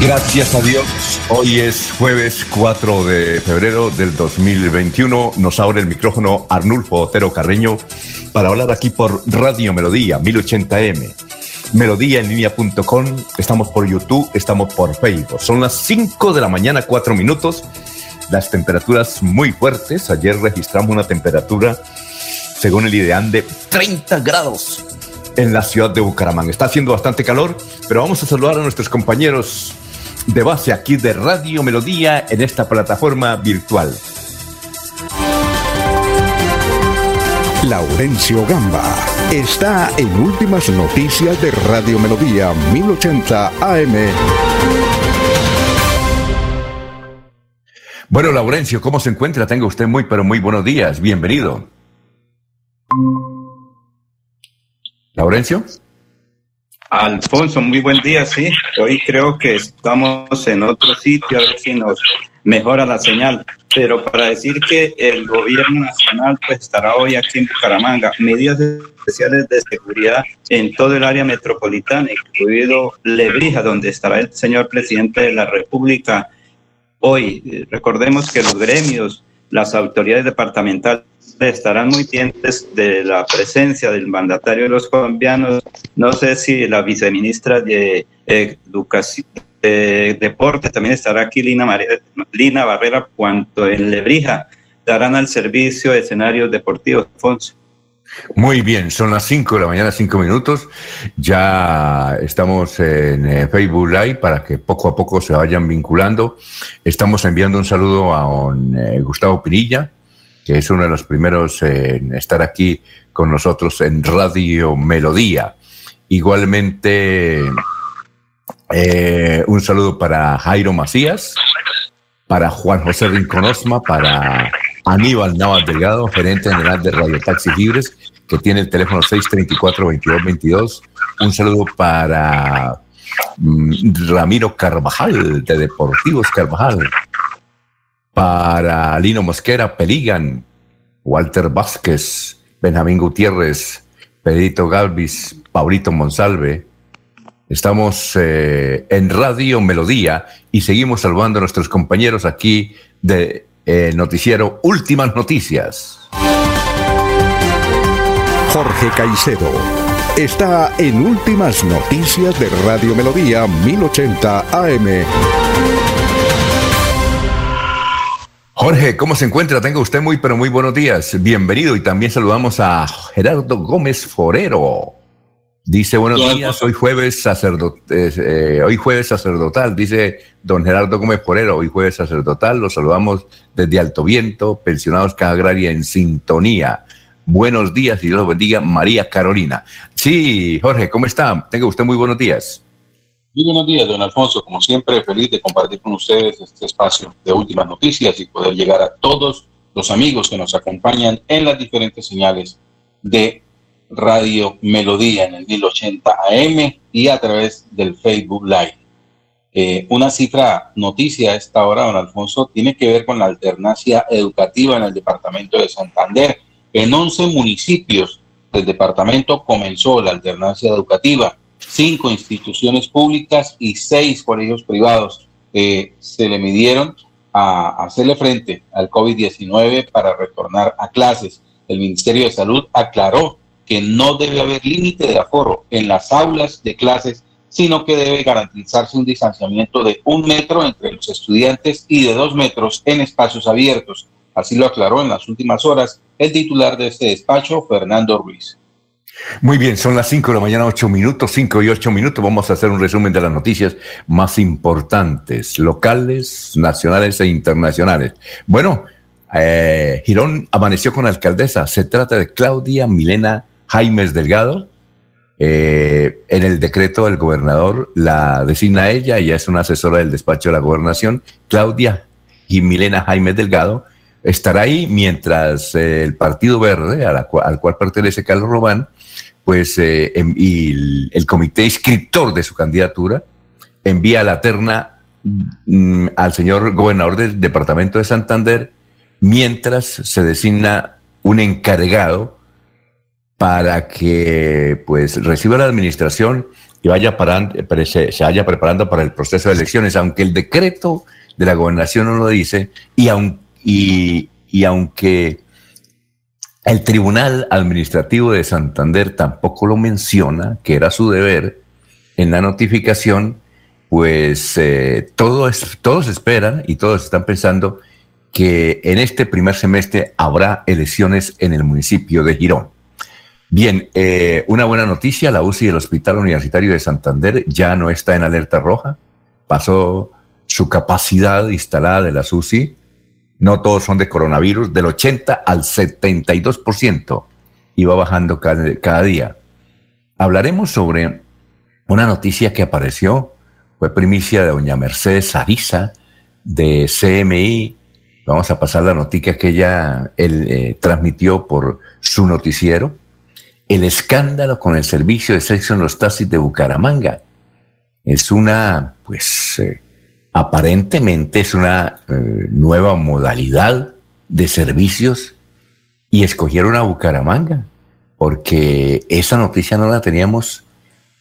Gracias a Dios, hoy es jueves 4 de febrero del 2021. Nos abre el micrófono Arnulfo Otero Carreño para hablar aquí por Radio Melodía 1080m. Melodíaenlínea.com, estamos por YouTube, estamos por Facebook. Son las 5 de la mañana, 4 minutos. Las temperaturas muy fuertes. Ayer registramos una temperatura, según el IDEAN, de 30 grados en la ciudad de Bucaramanga. Está haciendo bastante calor, pero vamos a saludar a nuestros compañeros de base aquí de Radio Melodía en esta plataforma virtual. Laurencio Gamba está en Últimas Noticias de Radio Melodía 1080 AM. Bueno, Laurencio, ¿cómo se encuentra? Tenga usted muy, pero muy buenos días. Bienvenido. Laurencio. Alfonso, muy buen día, sí. Hoy creo que estamos en otro sitio, a ver si nos mejora la señal. Pero para decir que el gobierno nacional pues, estará hoy aquí en Bucaramanga, medidas especiales de seguridad en todo el área metropolitana, incluido Lebrija, donde estará el señor presidente de la República hoy. Recordemos que los gremios, las autoridades departamentales estarán muy pendientes de la presencia del mandatario de los colombianos. No sé si la viceministra de Educación, de Deporte también estará aquí, Lina, Lina Barrera, cuanto en Lebrija darán al servicio de escenarios deportivos, Alfonso. Muy bien, son las 5 de la mañana, 5 minutos. Ya estamos en eh, Facebook Live para que poco a poco se vayan vinculando. Estamos enviando un saludo a eh, Gustavo Pinilla, que es uno de los primeros en estar aquí con nosotros en Radio Melodía. Igualmente, eh, un saludo para Jairo Macías, para Juan José Rinconosma, para Aníbal Navas Delgado, gerente general de Radio Taxi Libres, que tiene el teléfono 634-2222. Un saludo para mm, Ramiro Carvajal, de Deportivos Carvajal para Lino Mosquera, Peligan, Walter Vázquez, Benjamín Gutiérrez, Pedrito Galvis, Paulito Monsalve. Estamos eh, en Radio Melodía y seguimos saludando a nuestros compañeros aquí de eh, Noticiero Últimas Noticias. Jorge Caicedo está en Últimas Noticias de Radio Melodía 1080 AM. Jorge, ¿cómo se encuentra? Tenga usted muy, pero muy buenos días. Bienvenido y también saludamos a Gerardo Gómez Forero. Dice buenos días, hoy jueves, eh, hoy jueves sacerdotal, dice don Gerardo Gómez Forero, hoy jueves sacerdotal, los saludamos desde Alto Viento, pensionados Caja Agraria en sintonía. Buenos días y Dios los bendiga, María Carolina. Sí, Jorge, ¿cómo está? Tenga usted muy buenos días. Muy buenos días, don Alfonso. Como siempre, feliz de compartir con ustedes este espacio de últimas noticias y poder llegar a todos los amigos que nos acompañan en las diferentes señales de Radio Melodía en el 1080 AM y a través del Facebook Live. Eh, una cifra noticia a esta hora, don Alfonso, tiene que ver con la alternancia educativa en el departamento de Santander. En 11 municipios del departamento comenzó la alternancia educativa cinco instituciones públicas y seis colegios privados eh, se le midieron a, hacerle frente al COVID-19 para retornar a clases. El Ministerio de Salud aclaró que no debe haber límite de aforo en las aulas de clases, sino que debe garantizarse un distanciamiento de un metro entre los estudiantes y de dos metros en espacios abiertos. Así lo aclaró en las últimas horas el titular de este despacho, Fernando Ruiz. Muy bien, son las 5 de la mañana, 8 minutos, 5 y 8 minutos. Vamos a hacer un resumen de las noticias más importantes, locales, nacionales e internacionales. Bueno, eh, Girón amaneció con alcaldesa. Se trata de Claudia Milena Jaimes Delgado. Eh, en el decreto del gobernador la designa ella, ella es una asesora del despacho de la gobernación, Claudia y Milena Jaimes Delgado, estará ahí mientras eh, el Partido Verde, al cual pertenece Carlos Robán, pues eh, y el, comité inscriptor de su candidatura envía la terna mm, al señor gobernador del departamento de Santander mientras se designa un encargado para que pues reciba la administración y vaya parando, se, vaya preparando para el proceso de elecciones, aunque el decreto de la gobernación no lo dice y aunque el Tribunal Administrativo de Santander tampoco lo menciona, que era su deber en la notificación, pues eh, todos, todos esperan y todos están pensando que en este primer semestre habrá elecciones en el municipio de Girón. Bien, eh, una buena noticia, la UCI del Hospital Universitario de Santander ya no está en alerta roja, pasó su capacidad instalada de la UCI no todos son de coronavirus, del 80 al 72% y va bajando cada, día. Hablaremos sobre una noticia que apareció, fue primicia de doña Mercedes Ariza de CMI. Vamos a pasar la noticia que ella eh, transmitió por su noticiero. El escándalo con el servicio de sexo en los taxis de Bucaramanga. Es una, pues, eh, aparentemente es una eh, nueva modalidad de servicios y escogieron a Bucaramanga, porque esa noticia no la teníamos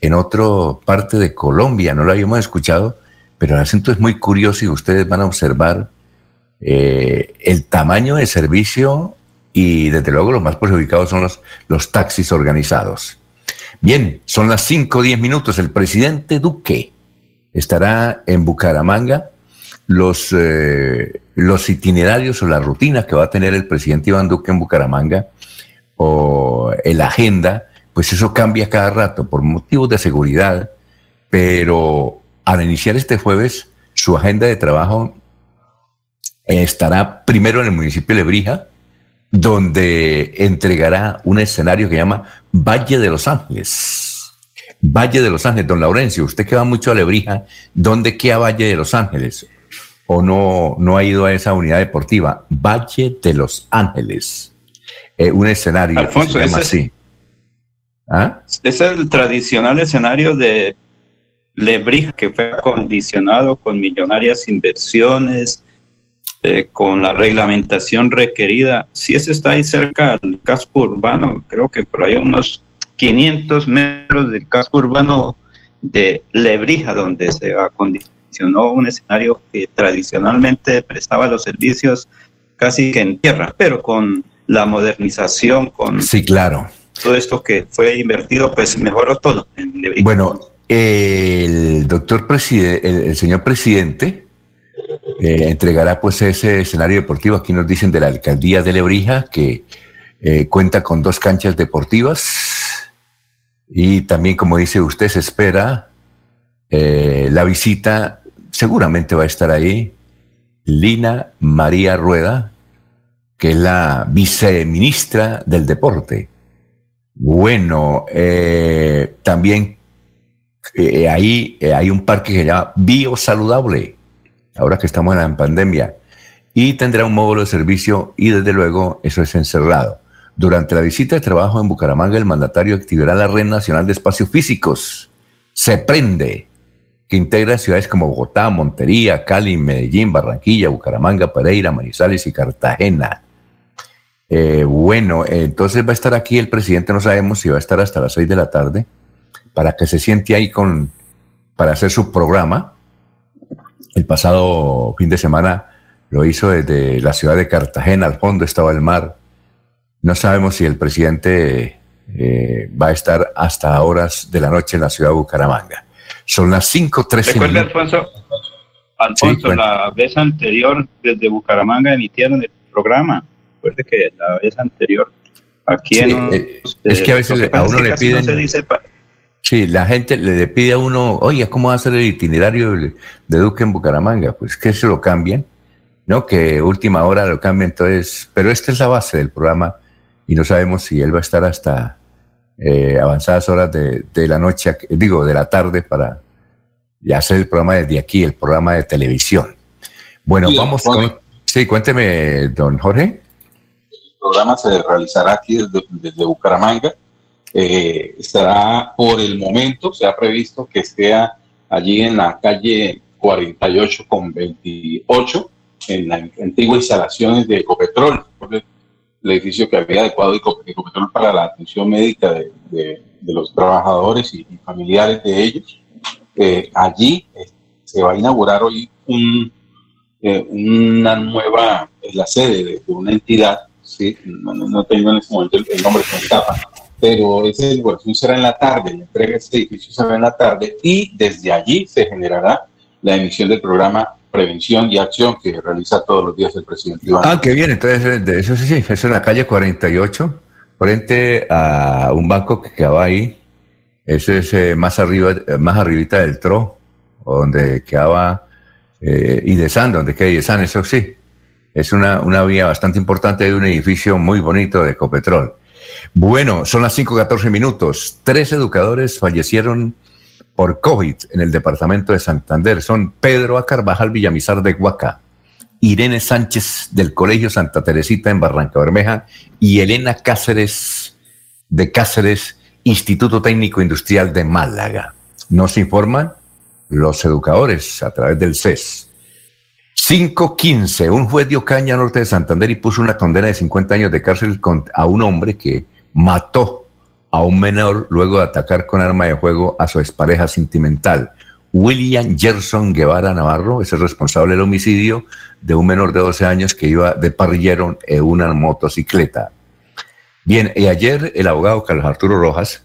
en otra parte de Colombia, no la habíamos escuchado, pero el asunto es muy curioso y ustedes van a observar eh, el tamaño de servicio y desde luego los más perjudicados son los, los taxis organizados. Bien, son las 5 o 10 minutos. El presidente Duque estará en Bucaramanga. Los, eh, los itinerarios o las rutinas que va a tener el presidente Iván Duque en Bucaramanga o la agenda, pues eso cambia cada rato por motivos de seguridad, pero al iniciar este jueves, su agenda de trabajo estará primero en el municipio de Lebrija, donde entregará un escenario que llama Valle de los Ángeles Valle de los Ángeles, don Laurencio, usted que va mucho a Lebrija, ¿dónde queda Valle de los Ángeles? ¿O no, no ha ido a esa unidad deportiva? Valle de los Ángeles, eh, un escenario Alfonso, llama así. ¿Ah? Es el tradicional escenario de Lebrija que fue acondicionado con millonarias inversiones, eh, con la reglamentación requerida. Si ese está ahí cerca del casco urbano, creo que por ahí unos 500 metros del casco urbano de Lebrija, donde se acondicionó un escenario que tradicionalmente prestaba los servicios casi que en tierra, pero con la modernización, con sí, claro. todo esto que fue invertido, pues mejoró todo. En Lebrija. Bueno, el doctor presidente, el, señor presidente eh, entregará pues ese escenario deportivo. Aquí nos dicen de la alcaldía de Lebrija que eh, cuenta con dos canchas deportivas, y también, como dice usted, se espera eh, la visita, seguramente va a estar ahí, Lina María Rueda, que es la viceministra del deporte. Bueno, eh, también eh, ahí hay un parque que se llama Biosaludable, ahora que estamos en la pandemia, y tendrá un módulo de servicio y desde luego eso es encerrado. Durante la visita de trabajo en Bucaramanga, el mandatario activará la Red Nacional de Espacios Físicos. Se prende, que integra ciudades como Bogotá, Montería, Cali, Medellín, Barranquilla, Bucaramanga, Pereira, Manizales y Cartagena. Eh, bueno, entonces va a estar aquí el presidente, no sabemos si va a estar hasta las seis de la tarde, para que se siente ahí con, para hacer su programa. El pasado fin de semana lo hizo desde la ciudad de Cartagena, al fondo estaba el mar, no sabemos si el presidente eh, va a estar hasta horas de la noche en la ciudad de Bucaramanga. Son las 5.13 Recuerda, Alfonso, Alfonso la vez anterior desde Bucaramanga emitieron el programa. Recuerde que la vez anterior, aquí en... Eh, es que a veces a uno le piden... Sí, la gente le pide a uno, oye, ¿cómo va a ser el itinerario de Duque en Bucaramanga? Pues que se lo cambien, ¿no? Que última hora lo cambien, entonces, pero esta es la base del programa y no sabemos si él va a estar hasta eh, avanzadas horas de, la noche, digo, de la tarde para hacer el programa desde aquí, el programa de televisión. Bueno, vamos con... Sí, cuénteme, don Jorge. El programa se realizará aquí desde Bucaramanga eh, estará por el momento, se ha previsto que esté allí en la calle 48 con 28, en las antiguas instalaciones de Ecopetrol, el edificio que había adecuado Ecopetrol para la atención médica de, los trabajadores y, familiares de ellos. Eh, allí eh, se va a inaugurar hoy un, una nueva, la sede de, una entidad, ¿sí? no, tengo en este momento el, nombre que me escapa, pero esa divulgación será en la tarde, la entrega de este edificio será en la tarde y desde allí se generará la emisión del programa Prevención y Acción que realiza todos los días el presidente Iván. Ah, qué bien, entonces de eso sí, eso es en la calle 48, frente a un banco que quedaba ahí, ese es eh, más arriba, más arribita del TRO, donde quedaba eh, Idesan, donde queda Idesan, eso sí, es una, una vía bastante importante de un edificio muy bonito de Ecopetrol. Bueno, son las 5.14 minutos. Tres educadores fallecieron por COVID en el departamento de Santander. Son Pedro A. Carvajal Villamizar de Huaca, Irene Sánchez del Colegio Santa Teresita en Barranca Bermeja y Elena Cáceres de Cáceres, Instituto Técnico Industrial de Málaga. Nos informan los educadores a través del CES. 5.15. Un juez dio caña norte de Santander y puso una condena de 50 años de cárcel a un hombre que mató a un menor luego de atacar con arma de fuego a su expareja sentimental. William Gerson Guevara Navarro es el responsable del homicidio de un menor de 12 años que iba de parrillero en una motocicleta. Bien, y ayer el abogado Carlos Arturo Rojas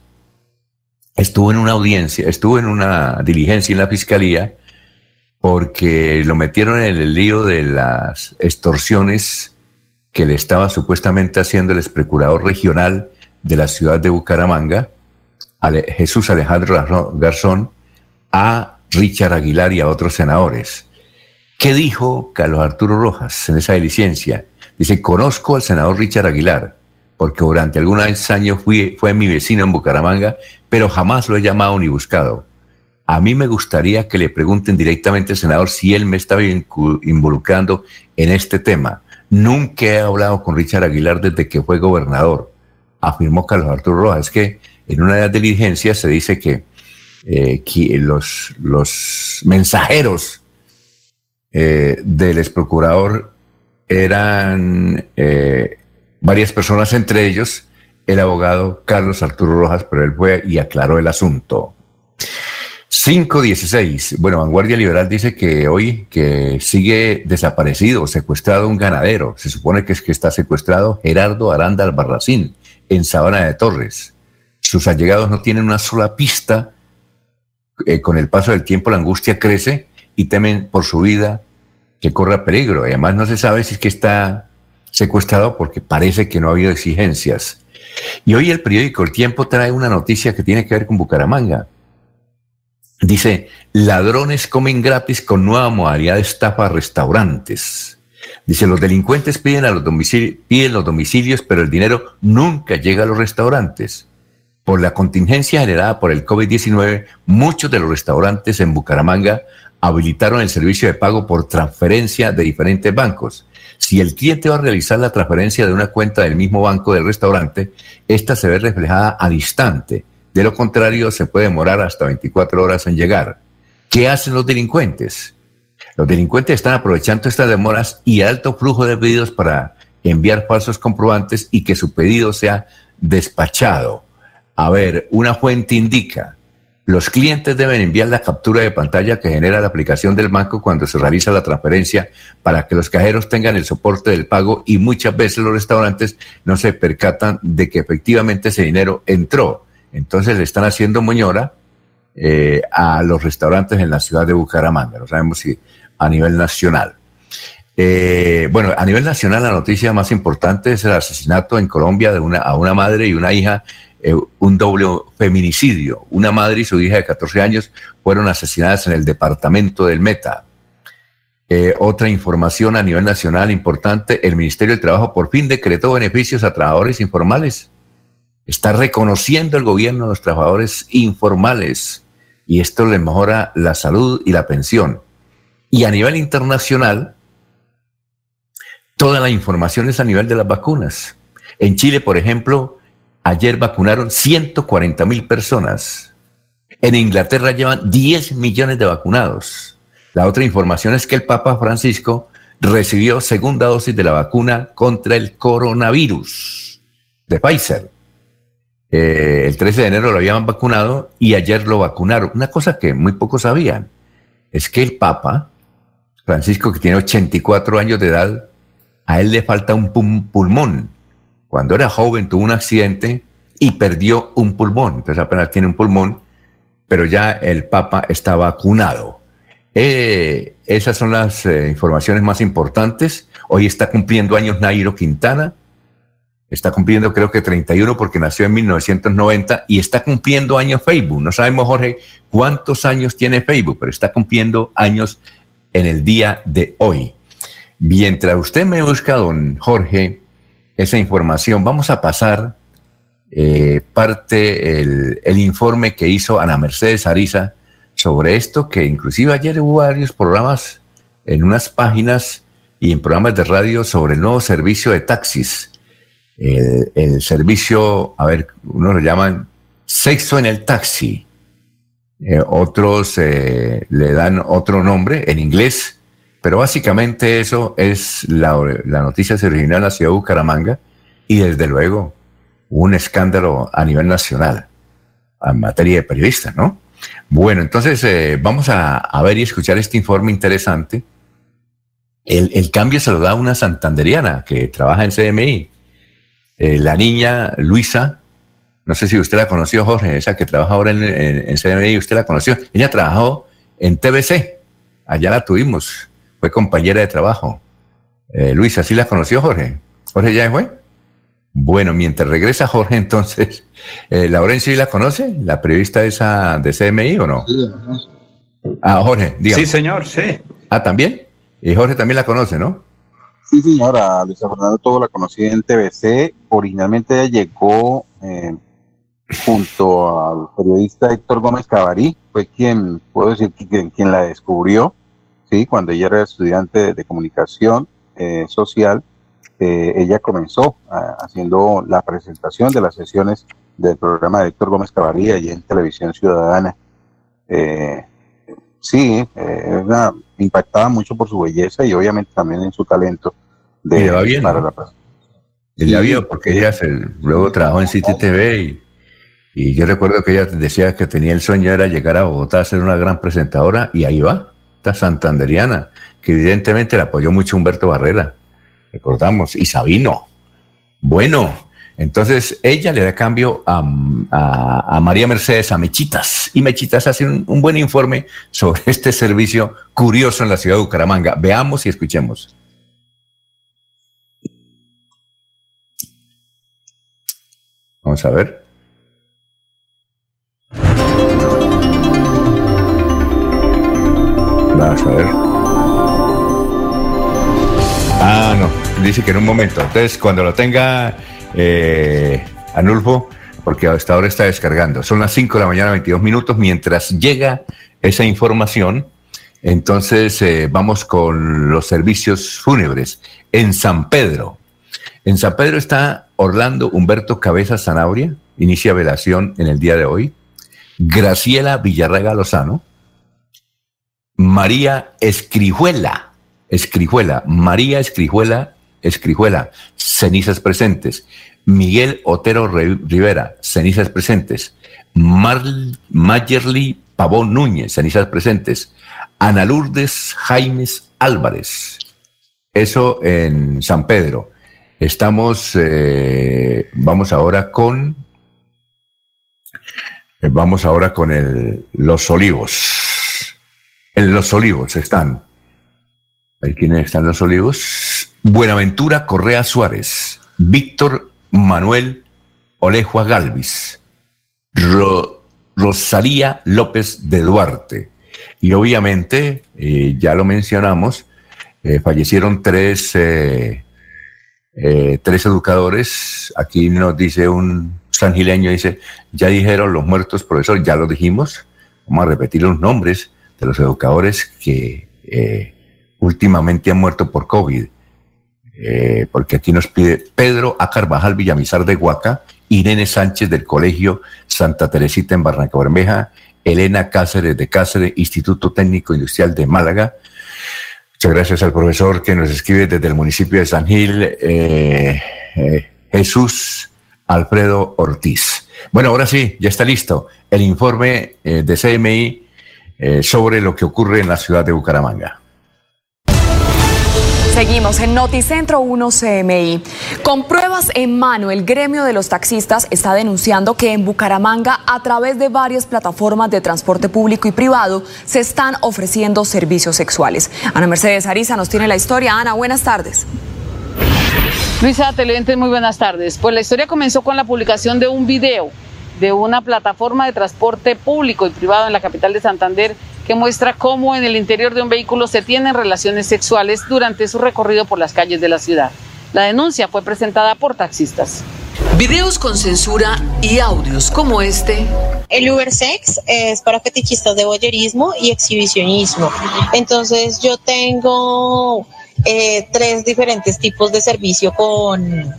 estuvo en una audiencia, estuvo en una diligencia en la fiscalía porque lo metieron en el lío de las extorsiones que le estaba supuestamente haciendo el ex procurador regional de la ciudad de Bucaramanga, Jesús Alejandro Garzón, a Richard Aguilar y a otros senadores. ¿Qué dijo Carlos Arturo Rojas en esa licencia? Dice, conozco al senador Richard Aguilar, porque durante algunos años fue mi vecino en Bucaramanga, pero jamás lo he llamado ni buscado. A mí me gustaría que le pregunten directamente al senador si él me estaba involucrando en este tema. Nunca he hablado con Richard Aguilar desde que fue gobernador, afirmó Carlos Arturo Rojas. Que en una de las diligencias se dice que, eh, los, los, mensajeros eh, del ex procurador eran eh, varias personas, entre ellos el abogado Carlos Arturo Rojas, pero él fue y aclaró el asunto. 516. Bueno, Vanguardia Liberal dice que hoy que sigue desaparecido, secuestrado un ganadero. Se supone que es que está secuestrado Gerardo Aranda Albarracín en Sabana de Torres. Sus allegados no tienen una sola pista. Eh, con el paso del tiempo la angustia crece y temen por su vida que corra peligro. Además no se sabe si es que está secuestrado porque parece que no ha habido exigencias. Y hoy el periódico El Tiempo trae una noticia que tiene que ver con Bucaramanga. Dice, ladrones comen gratis con nueva modalidad de estafa a restaurantes. Dice, los delincuentes piden, a los domicilios, piden los domicilios, pero el dinero nunca llega a los restaurantes. Por la contingencia generada por el COVID-19, muchos de los restaurantes en Bucaramanga habilitaron el servicio de pago por transferencia de diferentes bancos. Si el cliente va a realizar la transferencia de una cuenta del mismo banco del restaurante, esta se ve reflejada al instante de lo contrario, se puede demorar hasta 24 horas en llegar. ¿Qué hacen los delincuentes? Los delincuentes están aprovechando estas demoras y alto flujo de pedidos para enviar falsos comprobantes y que su pedido sea despachado. A ver, una fuente indica, los clientes deben enviar la captura de pantalla que genera la aplicación del banco cuando se realiza la transferencia para que los cajeros tengan el soporte del pago y muchas veces los restaurantes no se percatan de que efectivamente ese dinero entró. Entonces le están haciendo moñora eh, a los restaurantes en la ciudad de Bucaramanga, no sabemos si a nivel nacional. Eh, bueno, a nivel nacional la noticia más importante es el asesinato en Colombia de una, a una madre y una hija, eh, un doble feminicidio. Una madre y su hija de 14 años fueron asesinadas en el departamento del Meta. Eh, otra información a nivel nacional importante, el Ministerio del Trabajo por fin decretó beneficios a trabajadores informales. Está reconociendo el gobierno a los trabajadores informales y esto les mejora la salud y la pensión. Y a nivel internacional, toda la información es a nivel de las vacunas. En Chile, por ejemplo, ayer vacunaron 140 mil personas. En Inglaterra llevan 10 millones de vacunados. La otra información es que el Papa Francisco recibió segunda dosis de la vacuna contra el coronavirus de Pfizer. Eh, el 13 de enero lo habían vacunado y ayer lo vacunaron. Una cosa que muy pocos sabían es que el Papa Francisco, que tiene 84 años de edad, a él le falta un pulmón. Cuando era joven tuvo un accidente y perdió un pulmón. Entonces apenas tiene un pulmón, pero ya el Papa está vacunado. Eh, esas son las eh, informaciones más importantes. Hoy está cumpliendo años Nairo Quintana. Está cumpliendo creo que 31 porque nació en 1990 y está cumpliendo años Facebook. No sabemos, Jorge, cuántos años tiene Facebook, pero está cumpliendo años en el día de hoy. Mientras usted me busca, don Jorge, esa información, vamos a pasar eh, parte el, informe que hizo Ana Mercedes Ariza sobre esto, que inclusive ayer hubo varios programas en unas páginas y en programas de radio sobre el nuevo servicio de taxis. El, el servicio, a ver, uno lo llaman sexo en el taxi. Eh, otros eh, le dan otro nombre en inglés pero básicamente eso es la, noticia se originó en la ciudad de Bucaramanga y desde luego un escándalo a nivel nacional en materia de periodistas, ¿no? Bueno, entonces eh, vamos a, ver y escuchar este informe interesante. El, cambio se lo da una santanderiana que trabaja en CMI. La niña Luisa, no sé si usted la conoció, Jorge, esa que trabaja ahora en, en CMI, usted la conoció. Ella trabajó en TBC, allá la tuvimos fue compañera de trabajo. Eh, Luisa, ¿sí la conoció Jorge? ¿Jorge ya fue? Bueno, mientras regresa Jorge, entonces, eh, ¿Laurencio la conoce? ¿La periodista esa de CMI o no? Ah, Jorge, dígame. Sí, señor, sí. Ah, ¿también? Y Jorge también la conoce, ¿no? Sí, señora, Luisa Fernando todo la conocí en TVC. Originalmente ella llegó eh, junto al periodista Héctor Gómez Cabarí, fue quien, puedo decir, quien, quien la descubrió ¿sí? Cuando ella era estudiante de comunicación eh, social, eh, ella comenzó ah, haciendo la presentación de las sesiones del programa de Héctor Gómez Cabarilla y en Televisión Ciudadana. Eh, sí, una, impactaba mucho por su belleza y obviamente también en su talento de, bien, para la presentación. Ella vio porque ella luego trabajó en City TV y, y yo recuerdo que ella decía que tenía el sueño era llegar a Bogotá a ser una gran presentadora y ahí va santanderiana, que evidentemente le apoyó mucho Humberto Barrera, recordamos, y Sabino. Bueno, entonces ella le da cambio a, María Mercedes a Mechitas, y Mechitas hace un, un buen informe sobre este servicio curioso en la ciudad de Bucaramanga. Veamos y escuchemos. Vamos a ver. A ver. Ah, no. Dice que en un momento. Entonces, cuando lo tenga eh, Anulfo, porque hasta ahora está descargando. Son las 5 de la mañana, 22 minutos. Mientras llega esa información, entonces eh, vamos con los servicios fúnebres. En San Pedro. En San Pedro está Orlando Humberto Cabeza Zanabria, inicia velación en el día de hoy. Graciela Villarrega Lozano, María Escrijuela, Escrijuela, María Escrijuela, Escrijuela, cenizas presentes. Miguel Otero Rivera, cenizas presentes. Mar Mayerly Pavón Núñez, cenizas presentes. Ana Lourdes Jaimes Álvarez. Eso en San Pedro. Estamos, eh, vamos ahora con, vamos ahora con el, los olivos. En Los Olivos están Ahí quiénes están los olivos. Buenaventura Correa Suárez, Víctor Manuel Olejua Galvis, Rosalía López de Duarte. Y obviamente, eh, ya lo mencionamos, eh, fallecieron tres, eh, tres educadores. Aquí nos dice un sangileño, dice, ya dijeron los muertos, profesor, ya lo dijimos. Vamos a repetir los nombres de los educadores que últimamente han muerto por COVID. porque aquí nos pide Pedro A. Carvajal Villamizar de Huaca, Irene Sánchez del Colegio Santa Teresita en Barranca Bermeja, Elena Cáceres de Cáceres, Instituto Técnico Industrial de Málaga. Muchas gracias al profesor que nos escribe desde el municipio de San Gil, eh, eh, Jesús Alfredo Ortiz. Bueno, ahora sí, ya está listo el informe eh, de CMI sobre lo que ocurre en la ciudad de Bucaramanga. Seguimos en Noticentro 1 CMI. Con pruebas en mano, el gremio de los taxistas está denunciando que en Bucaramanga, a través de varias plataformas de transporte público y privado, se están ofreciendo servicios sexuales. Ana Mercedes Ariza nos tiene la historia. Ana, buenas tardes. Luisa, televidentes, muy buenas tardes. Pues la historia comenzó con la publicación de un video de una plataforma de transporte público y privado en la capital de Santander que muestra cómo en el interior de un vehículo se tienen relaciones sexuales durante su recorrido por las calles de la ciudad. La denuncia fue presentada por taxistas. Videos con censura y audios como este. El Uber Sex es para fetichistas de boyerismo y exhibicionismo. Entonces yo tengo eh, tres diferentes tipos de servicio con,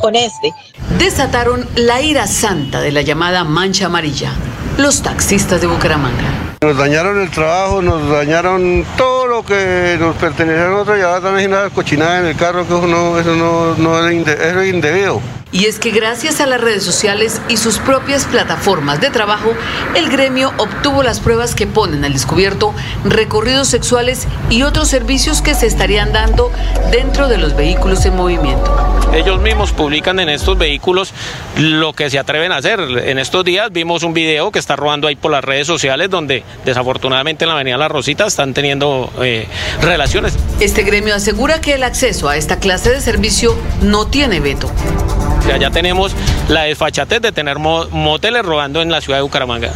con este. Desataron la ira santa de la llamada mancha amarilla. Los taxistas de Bucaramanga. Nos dañaron el trabajo, nos dañaron todo lo que nos pertenecía a nosotros y ahora están haciendo cochinada en el carro, que eso no, eso no, no es indebido. Y es que gracias a las redes sociales y sus propias plataformas de trabajo, el gremio obtuvo las pruebas que ponen al descubierto recorridos sexuales y otros servicios que se estarían dando dentro de los vehículos en movimiento. Ellos mismos publican en estos vehículos lo que se atreven a hacer. En estos días vimos un video que está rodando ahí por las redes sociales donde desafortunadamente en la Avenida La Rosita están teniendo eh, relaciones. Este gremio asegura que el acceso a esta clase de servicio no tiene veto. Ya, tenemos la desfachatez de tener moteles robando en la ciudad de Bucaramanga.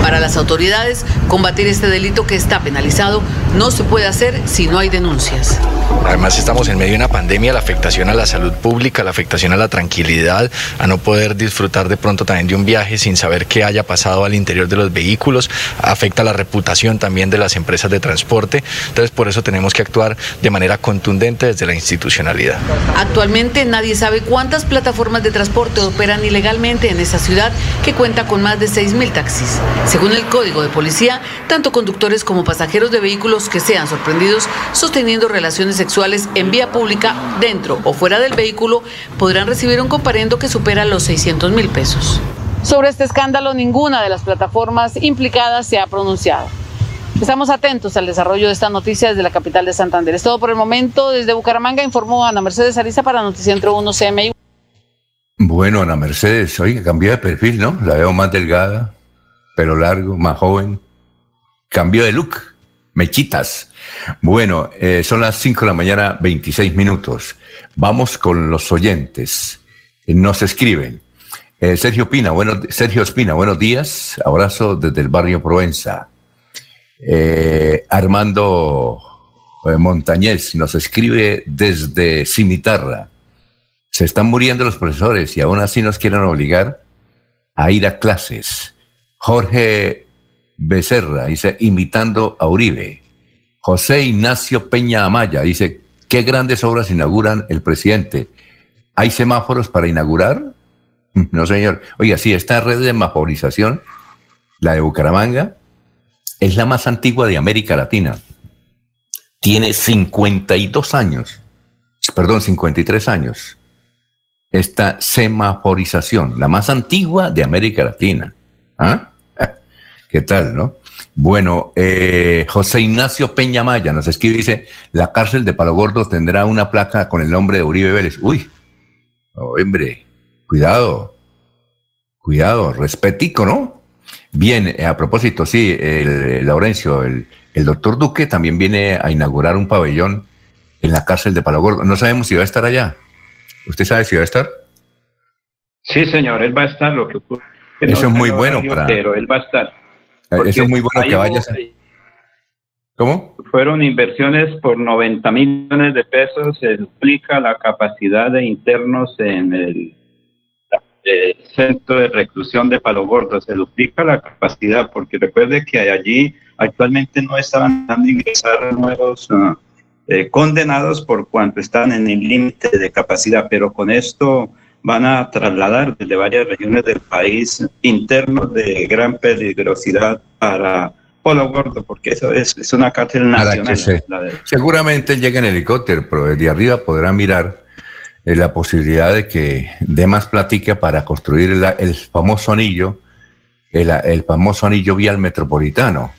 Para las autoridades, combatir este delito que está penalizado no se puede hacer si no hay denuncias. Además estamos en medio de una pandemia, la afectación a la salud pública, la afectación a la tranquilidad, a no poder disfrutar de pronto también de un viaje sin saber qué haya pasado al interior de los vehículos, afecta la reputación también de las empresas de transporte. Entonces por eso tenemos que actuar de manera contundente desde la institucionalidad. Actualmente nadie sabe cuántas plataformas de transporte operan ilegalmente en esa ciudad que cuenta con más de 6.000 taxis. Según el Código de Policía, tanto conductores como pasajeros de vehículos que sean sorprendidos sosteniendo relaciones sexuales en vía pública, dentro o fuera del vehículo, podrán recibir un comparendo que supera los 600 mil pesos. Sobre este escándalo, ninguna de las plataformas implicadas se ha pronunciado. Estamos atentos al desarrollo de esta noticia desde la capital de Santander. Es todo por el momento. Desde Bucaramanga informó Ana Mercedes Ariza para Noticientro 1 CMI. Bueno, Ana Mercedes, oye, cambió de perfil, ¿no? La veo más delgada, pelo largo, más joven. Cambio de look, mechitas. Bueno, eh, son las 5 de la mañana, 26 minutos. Vamos con los oyentes. Nos escriben. Eh, Sergio Pina, bueno, Sergio Espina, buenos días. Abrazo desde el barrio Provenza. Eh, Armando Montañez nos escribe desde Cimitarra. Se están muriendo los profesores y aún así nos quieren obligar a ir a clases. Jorge Becerra dice, imitando a Uribe. José Ignacio Peña Amaya dice, ¿qué grandes obras inauguran el presidente? ¿Hay semáforos para inaugurar? No, señor. Oiga, sí, esta red de semaforización, la de Bucaramanga, es la más antigua de América Latina. Tiene 52 años, perdón, 53 años. Esta semaforización, la más antigua de América Latina. ¿Ah? ¿Qué tal, no? Bueno, eh, José Ignacio Peña Maya nos escribe, dice, la cárcel de Palo Gordo tendrá una placa con el nombre de Uribe Vélez. Uy, hombre, cuidado, cuidado, respetico, ¿no? Bien, eh, a propósito, sí, el, Laurencio, el, el doctor Duque también viene a inaugurar un pabellón en la cárcel de Palo Gordo. No sabemos si va a estar allá. ¿Usted sabe si va a estar? Sí, señor, él va a estar. Lo que Eso es muy bueno para. Pero él va a estar. Eso es muy bueno que vaya. ¿Cómo? Fueron inversiones por 90 millones de pesos. Se duplica la capacidad de internos en el, centro de reclusión de Palo Gordo. Se duplica la capacidad, porque recuerde que allí actualmente no estaban dando ingresar nuevos eh, condenados por cuanto están en el límite de capacidad, pero con esto van a trasladar desde varias regiones del país internos de gran peligrosidad para Polo Gordo, porque eso es, es una cárcel nacional. Seguramente llega en helicóptero, pero desde arriba podrá mirar eh, la posibilidad de que dé más platica para construir el, famoso anillo, el, el famoso anillo vial metropolitano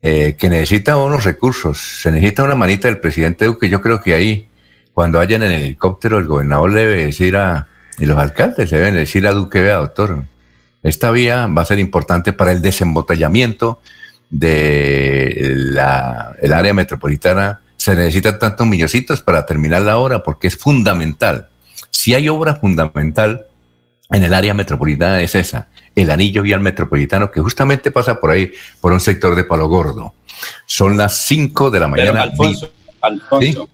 eh, que necesita unos recursos, se necesita una manita del presidente Duque. Yo creo que ahí, cuando vayan en el helicóptero, el gobernador debe decir a, y los alcaldes deben decir a Duque, vea, doctor, esta vía va a ser importante para el desembotellamiento de la, el área metropolitana. Se necesitan tantos millocitos para terminar la obra porque es fundamental. Si hay obra fundamental en el área metropolitana es esa, el anillo vial metropolitano que justamente pasa por ahí, por un sector de Palo Gordo. Son las 5 de la mañana. Alfonso, Alfonso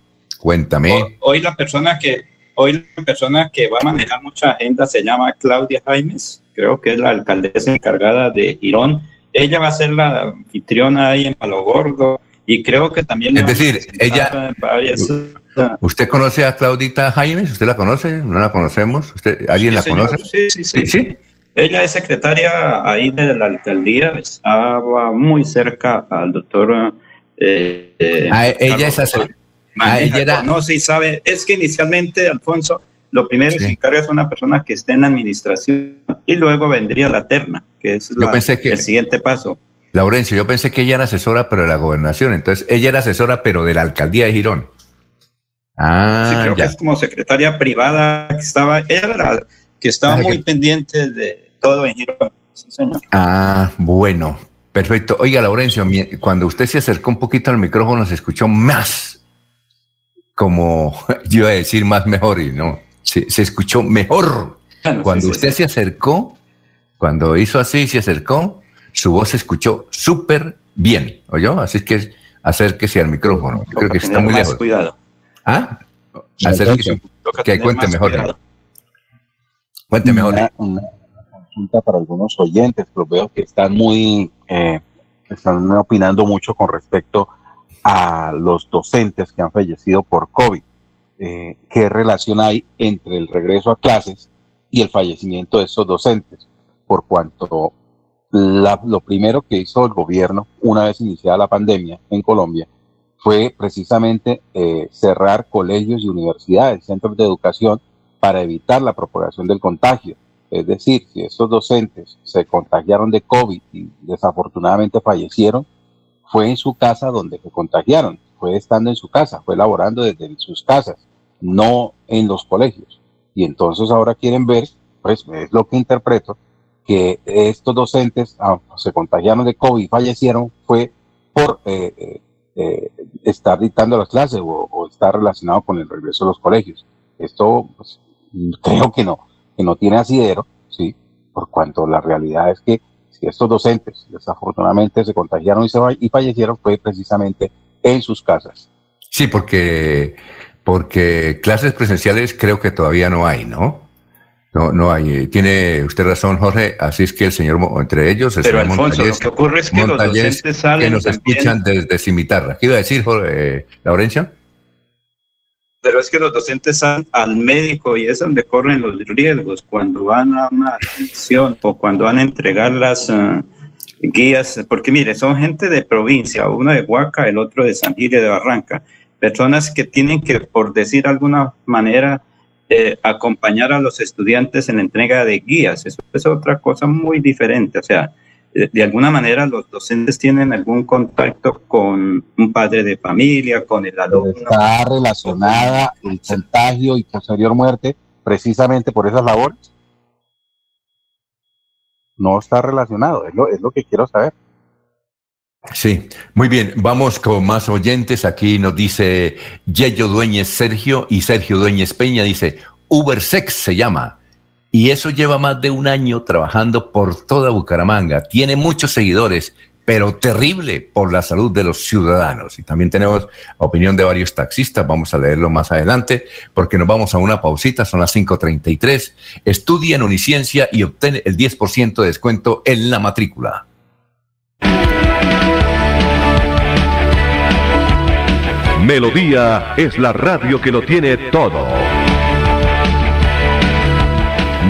Cuéntame. Hoy la persona que hoy la persona que va a manejar mucha agenda se llama Claudia Jaimes, creo que es la alcaldesa encargada de Girón. Ella va a ser la anfitriona ahí en Palo Gordo y creo que también... Es decir, ella... ¿Usted conoce a Claudita Jaimes? ¿Usted la conoce? ¿No la conocemos? ¿Usted, ¿Alguien la conoce? Sí, sí, sí, sí. Ella es secretaria ahí de la alcaldía, estaba muy cerca al doctor. Eh, eh ah, ella es ah, ella era... No, sí, sabe. Es que inicialmente, Alfonso, lo primero que se encarga es una persona que esté en la administración y luego vendría la terna, que es el siguiente paso. Laurencio, yo pensé que ella era asesora, pero de la gobernación. Entonces, ella era asesora, pero de la alcaldía de Girón. Ah, sí, creo que es como secretaria privada que estaba, era que estaba muy pendiente de todo en Girón. Ah, bueno, perfecto. Oiga, Laurencio, cuando usted se acercó un poquito al micrófono, se escuchó más, como yo iba a decir más mejor, y no, se, escuchó mejor. cuando usted se acercó, cuando hizo así, se acercó, su voz se escuchó súper bien, ¿oyó? Así que acérquese al micrófono. creo que está muy lejos. Cuidado. ¿Ah? Acérquese. Que cuente mejor. Cuente mejor. Una, consulta para algunos oyentes, pero veo que están muy, eh, están opinando mucho con respecto a los docentes que han fallecido por COVID. Eh, ¿Qué relación hay entre el regreso a clases y el fallecimiento de esos docentes? Por cuanto lo primero que hizo el gobierno una vez iniciada la pandemia en Colombia fue precisamente eh, cerrar colegios y universidades, centros de educación, para evitar la propagación del contagio. Es decir, si esos docentes se contagiaron de COVID y desafortunadamente fallecieron, fue en su casa donde se contagiaron, fue estando en su casa, fue laborando desde sus casas, no en los colegios. Y entonces ahora quieren ver, pues es lo que interpreto, que estos docentes ah, se contagiaron de COVID y fallecieron fue por eh, eh, eh, estar dictando las clases o, estar relacionado con el regreso a los colegios. Esto pues, creo que no, que no tiene asidero, ¿sí? Por cuanto la realidad es que estos docentes desafortunadamente se contagiaron y, se, y fallecieron fue precisamente en sus casas. Sí, porque, porque clases presenciales creo que todavía no hay, ¿no? No, no hay. Tiene usted razón, Jorge. Así es que el señor, entre ellos, el Pero Alfonso, lo que ocurre es que los docentes salen que nos escuchan desde Cimitarra. ¿Qué iba a decir, Jorge, eh, Laurencia? Pero es que los docentes salen al médico y es donde corren los riesgos cuando van a una atención o cuando van a entregar las eh, guías. Porque mire, son gente de provincia, uno de Huaca, el otro de San Gil de Barranca. Personas que tienen que, por decir alguna manera, eh, acompañar a los estudiantes en la entrega de guías. Eso es otra cosa muy diferente. O sea, de, alguna manera los docentes tienen algún contacto con un padre de familia, con el alumno. ¿Está relacionada el contagio y posterior muerte precisamente por esas labores? No está relacionado, es lo, es lo que quiero saber. Sí, muy bien. Vamos con más oyentes. Aquí nos dice Yello Dueñez Sergio y Sergio Dueñez Peña dice, Ubersex se llama. Y eso lleva más de un año trabajando por toda Bucaramanga. Tiene muchos seguidores, pero terrible por la salud de los ciudadanos. Y también tenemos opinión de varios taxistas. Vamos a leerlo más adelante porque nos vamos a una pausita. Son las 5.33. Estudia en Uniciencia y obtén el 10% de descuento en la matrícula. Melodía es la radio que lo tiene todo.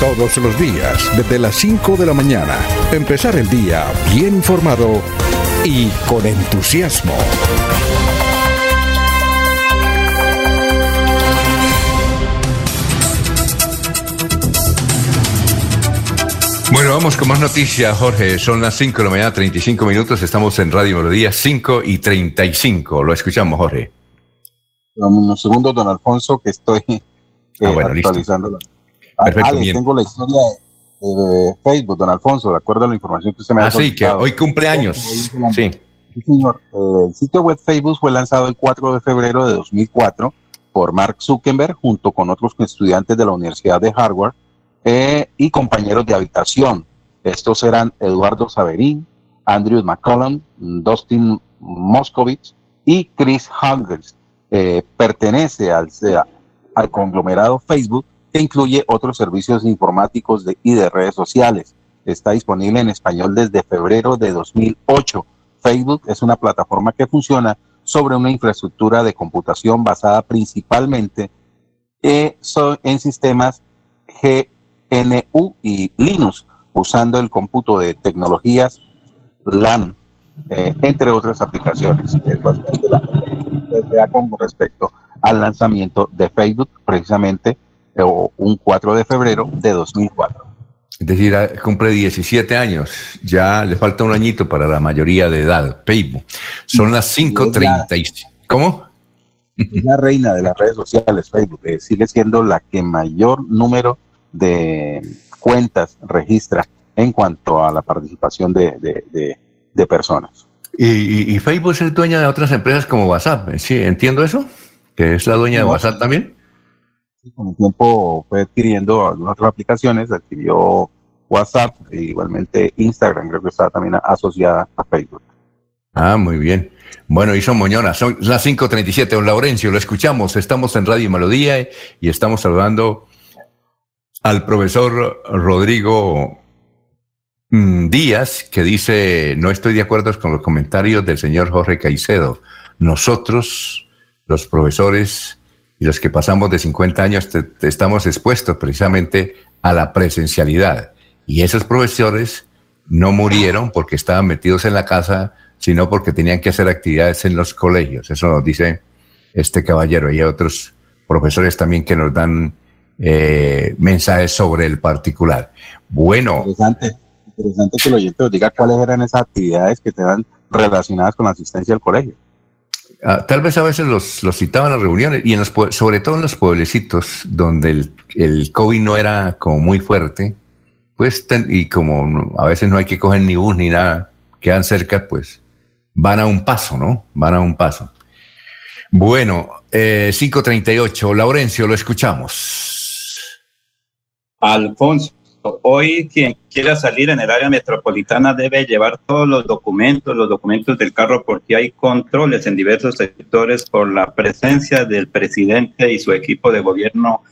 Todos los días, desde las 5 de la mañana, empezar el día bien informado y con entusiasmo. Bueno, vamos con más noticias, Jorge. Son las 5 de la mañana, 35 minutos. Estamos en Radio Melodía 5 y 35. Lo escuchamos, Jorge. Un segundo, don Alfonso, que estoy eh, Ah, bueno, listo. Actualizando. Perfecto, Alex, bien. tengo la historia de Facebook, don Alfonso, de acuerdo a la información que usted me ha Así Ah, que solicitado. hoy cumpleaños. Sí. Sí, señor. Eh, el sitio web Facebook fue lanzado el 4 de febrero de 2004 por Mark Zuckerberg junto con otros estudiantes de la Universidad de Harvard eh, y compañeros de habitación. Estos eran Eduardo Saverín, Andrew McCollum, Dustin Moskovitz y Chris Hungers. Eh, pertenece al, al conglomerado Facebook incluye otros servicios informáticos de- y de redes sociales. Está disponible en español desde febrero de 2008. Facebook es una plataforma que funciona sobre una infraestructura de computación basada principalmente eh, en sistemas GNU y Linux, usando el cómputo de tecnologías LAN, eh, entre otras aplicaciones. Es con respecto al lanzamiento de Facebook, precisamente o un 4 de febrero de 2004. Es decir, ah, cumple 17 años. Ya le falta un añito para la mayoría de edad. Facebook. Son las 5.35. ¿Cómo? Es la reina de las redes sociales, Facebook. eh, sigue siendo la que mayor número de cuentas registra en cuanto a la participación de, de- de- de personas. Y, y- Facebook es dueña de otras empresas como WhatsApp. Sí, entiendo eso. Que es la dueña de. WhatsApp también. Con el tiempo fue adquiriendo algunas otras aplicaciones, adquirió WhatsApp e igualmente Instagram, creo que está también asociada a Facebook. Ah, muy bien. Bueno, y son moñonas. Son las 5.37. Don Laurencio, lo escuchamos. Estamos en Radio Melodía y estamos saludando al profesor Rodrigo mm, Díaz, que dice, no estoy de acuerdo con los comentarios del señor Jorge Caicedo. Nosotros, los profesores y los que pasamos de 50 años, te- estamos expuestos precisamente a la presencialidad. Y esos profesores no murieron porque estaban metidos en la casa, sino porque tenían que hacer actividades en los colegios. Eso nos dice este caballero. Y otros profesores también que nos dan eh, mensajes sobre el particular. Bueno. Interesante, interesante que el oyente nos diga cuáles eran esas actividades que te dan relacionadas con la asistencia al colegio. Ah, tal vez a veces los, los citaban a las reuniones y en los, sobre todo en los pueblecitos donde el, el COVID no era como muy fuerte, pues y como a veces no hay que coger ni bus ni nada, quedan cerca, pues van a un paso, ¿no? Van a un paso. Bueno, eh, 538, Laurencio, lo escuchamos. Alfonso, hoy quien quiera salir en el área metropolitana debe llevar todos los documentos, los documentos del carro, porque hay controles en diversos sectores por la presencia del presidente y su equipo de gobierno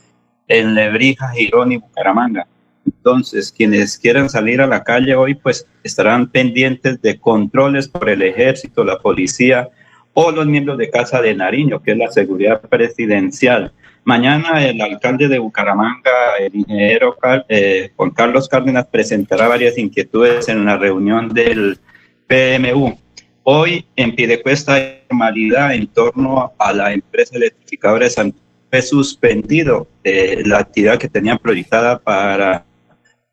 en Lebrija, Girón y Bucaramanga. Entonces, quienes quieran salir a la calle hoy, pues estarán pendientes de controles por el ejército, la policía o los miembros de Casa de Nariño, que es la seguridad presidencial. Mañana el alcalde de Bucaramanga, el ingeniero eh, Juan Carlos Cárdenas, presentará varias inquietudes en la reunión del PMU. Hoy en Pidecuesta hay normalidad en torno a la empresa electrificadora de San fue suspendido eh, la actividad que tenían proyectada para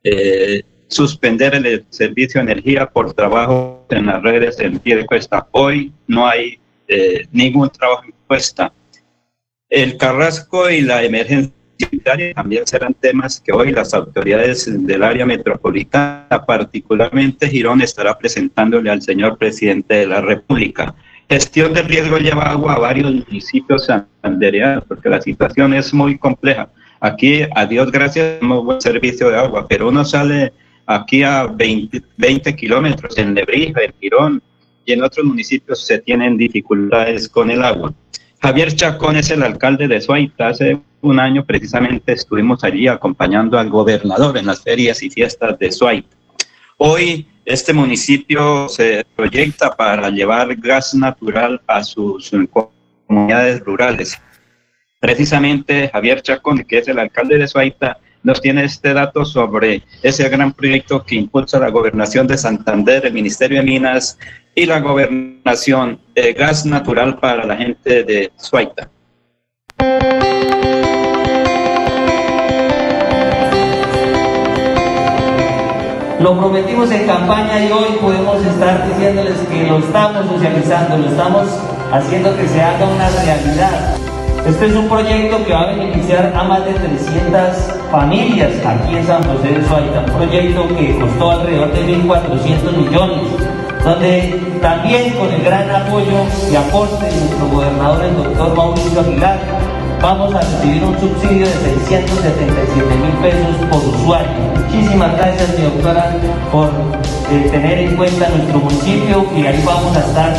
eh, suspender el servicio de energía por trabajo en las redes en pie de cuesta. Hoy no hay eh, ningún trabajo en cuesta. El Carrasco y la emergencia también serán temas que hoy las autoridades del área metropolitana, particularmente Girón, estará presentándole al señor presidente de la República. Gestión del riesgo lleva agua a varios municipios santandereanos porque la situación es muy compleja. Aquí, a Dios gracias, tenemos buen servicio de agua, pero uno sale aquí a 20, 20 kilómetros en Lebrija, en Girón y en otros municipios se tienen dificultades con el agua. Javier Chacón es el alcalde de Suaita. Hace un año precisamente estuvimos allí acompañando al gobernador en las ferias y fiestas de Suaita. Hoy este municipio se proyecta para llevar gas natural a sus comunidades rurales. Precisamente Javier Chacón, que es el alcalde de Suaita, nos tiene este dato sobre ese gran proyecto que impulsa la gobernación de Santander, el Ministerio de Minas y la gobernación de gas natural para la gente de Suaita. Lo prometimos en campaña y hoy podemos estar diciéndoles que lo estamos socializando, lo estamos haciendo que se haga una realidad. Este es un proyecto que va a beneficiar a más de 300 familias aquí en San José de Suaita, un proyecto que costó alrededor de 1.400 millones, donde también con el gran apoyo y aporte de nuestro gobernador, el doctor Mauricio Aguilar, vamos a recibir un subsidio de 677 mil pesos por usuario. Muchísimas gracias, mi doctora, por eh, tener en cuenta nuestro municipio y ahí vamos a estar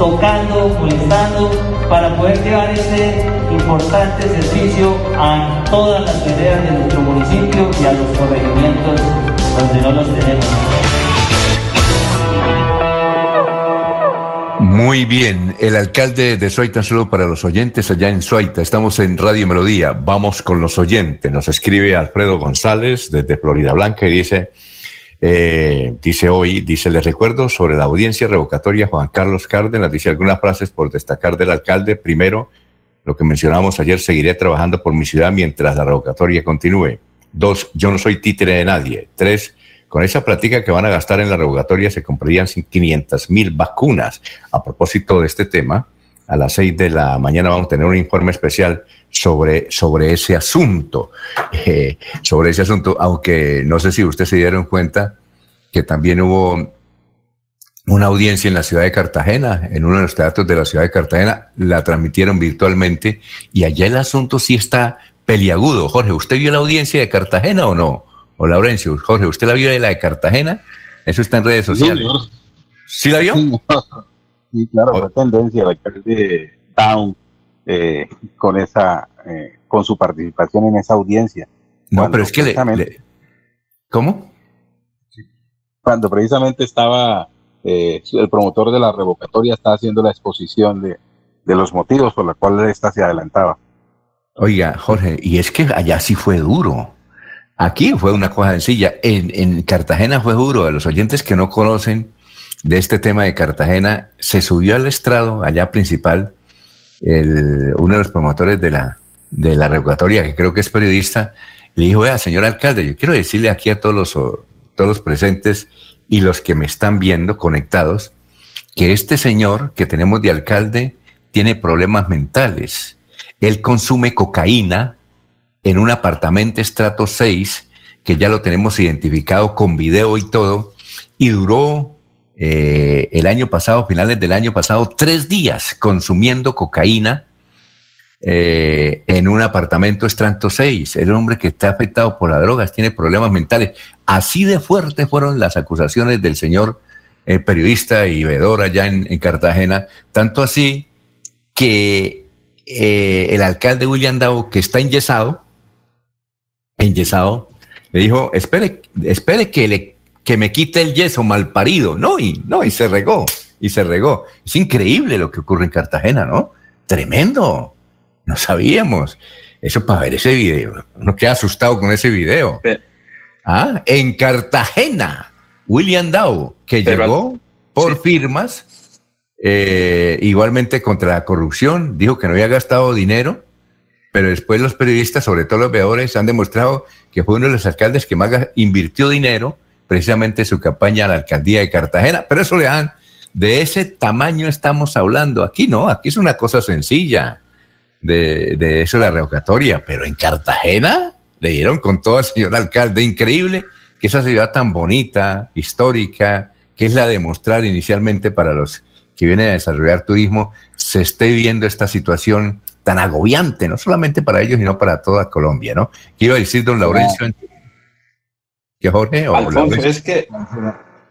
tocando, molestando, para poder llevar este importante servicio a todas las veredas de nuestro municipio y a los corregimientos donde no los tenemos. Muy bien, el alcalde de Suaita, solo para los oyentes allá en Suaita, estamos en Radio Melodía, vamos con los oyentes, nos escribe Alfredo González desde Florida Blanca y dice, eh, dice hoy, dice, les recuerdo sobre la audiencia revocatoria Juan Carlos Cárdenas, dice algunas frases por destacar del alcalde. Primero, lo que mencionamos ayer, seguiré trabajando por mi ciudad mientras la revocatoria continúe. Dos, yo no soy títere de nadie. Tres, con esa plática que van a gastar en la revocatoria se comprarían 500 mil vacunas. A propósito de este tema, a las seis de la mañana vamos a tener un informe especial sobre, sobre ese asunto, eh, sobre ese asunto, aunque no sé si ustedes se dieron cuenta que también hubo una audiencia en la ciudad de Cartagena, en uno de los teatros de la ciudad de Cartagena, la transmitieron virtualmente y allá el asunto sí está peliagudo. Jorge, ¿usted vio la audiencia de Cartagena o no? O Laurencio, Jorge, ¿usted la vio de la de Cartagena? Eso está en redes sociales. ¿Sí la vio? Sí, claro, fue tendencia el alcalde Town eh, con esa, eh, con su participación en esa audiencia. No, pero es que le, ¿Cómo? Cuando precisamente estaba eh, el promotor de la revocatoria estaba haciendo la exposición de, de los motivos por los cuales esta se adelantaba. Oiga, Jorge, y es que allá sí fue duro. Aquí fue una cosa sencilla. En, en Cartagena fue duro. A los oyentes que no conocen de este tema de Cartagena, se subió al estrado, allá principal, uno de los promotores de la, de la revocatoria, que creo que es periodista, le dijo, vea, señor alcalde, yo quiero decirle aquí a todos los, todos los presentes y los que me están viendo conectados, que este señor que tenemos de alcalde tiene problemas mentales. Él consume cocaína en un apartamento estrato 6, que ya lo tenemos identificado con video y todo, y duró eh, el año pasado, finales del año pasado, tres días consumiendo cocaína eh, en un apartamento estrato 6. El hombre que está afectado por las drogas tiene problemas mentales. Así de fuertes fueron las acusaciones del señor eh, periodista y vedor allá en, Cartagena, tanto así que el alcalde William Dao, que está enyesado, enyesado, le dijo, espere, espere que, le, que me quite el yeso mal parido. No, y, no, y se regó, y se regó. Es increíble lo que ocurre en Cartagena, ¿no? Tremendo. No sabíamos. Eso para ver ese video. No queda asustado con ese video. Ah, en Cartagena, William Dow, que llegó por firmas, eh, igualmente contra la corrupción, dijo que no había gastado dinero, pero después los periodistas, sobre todo los veedores, han demostrado que fue uno de los alcaldes que más invirtió dinero precisamente en su campaña a la alcaldía de Cartagena. Pero eso le dan, de ese tamaño estamos hablando. Aquí no, aquí es una cosa sencilla de, de eso, la revocatoria, pero en Cartagena le dieron con todo al señor alcalde. Increíble que esa ciudad tan bonita, histórica, que es la de mostrar inicialmente para los que vienen a desarrollar turismo, se esté viviendo esta situación tan agobiante, no solamente para ellos, sino para toda Colombia, ¿no? Quiero decir, don Laurencio, que Jorge o Alfonso, es que,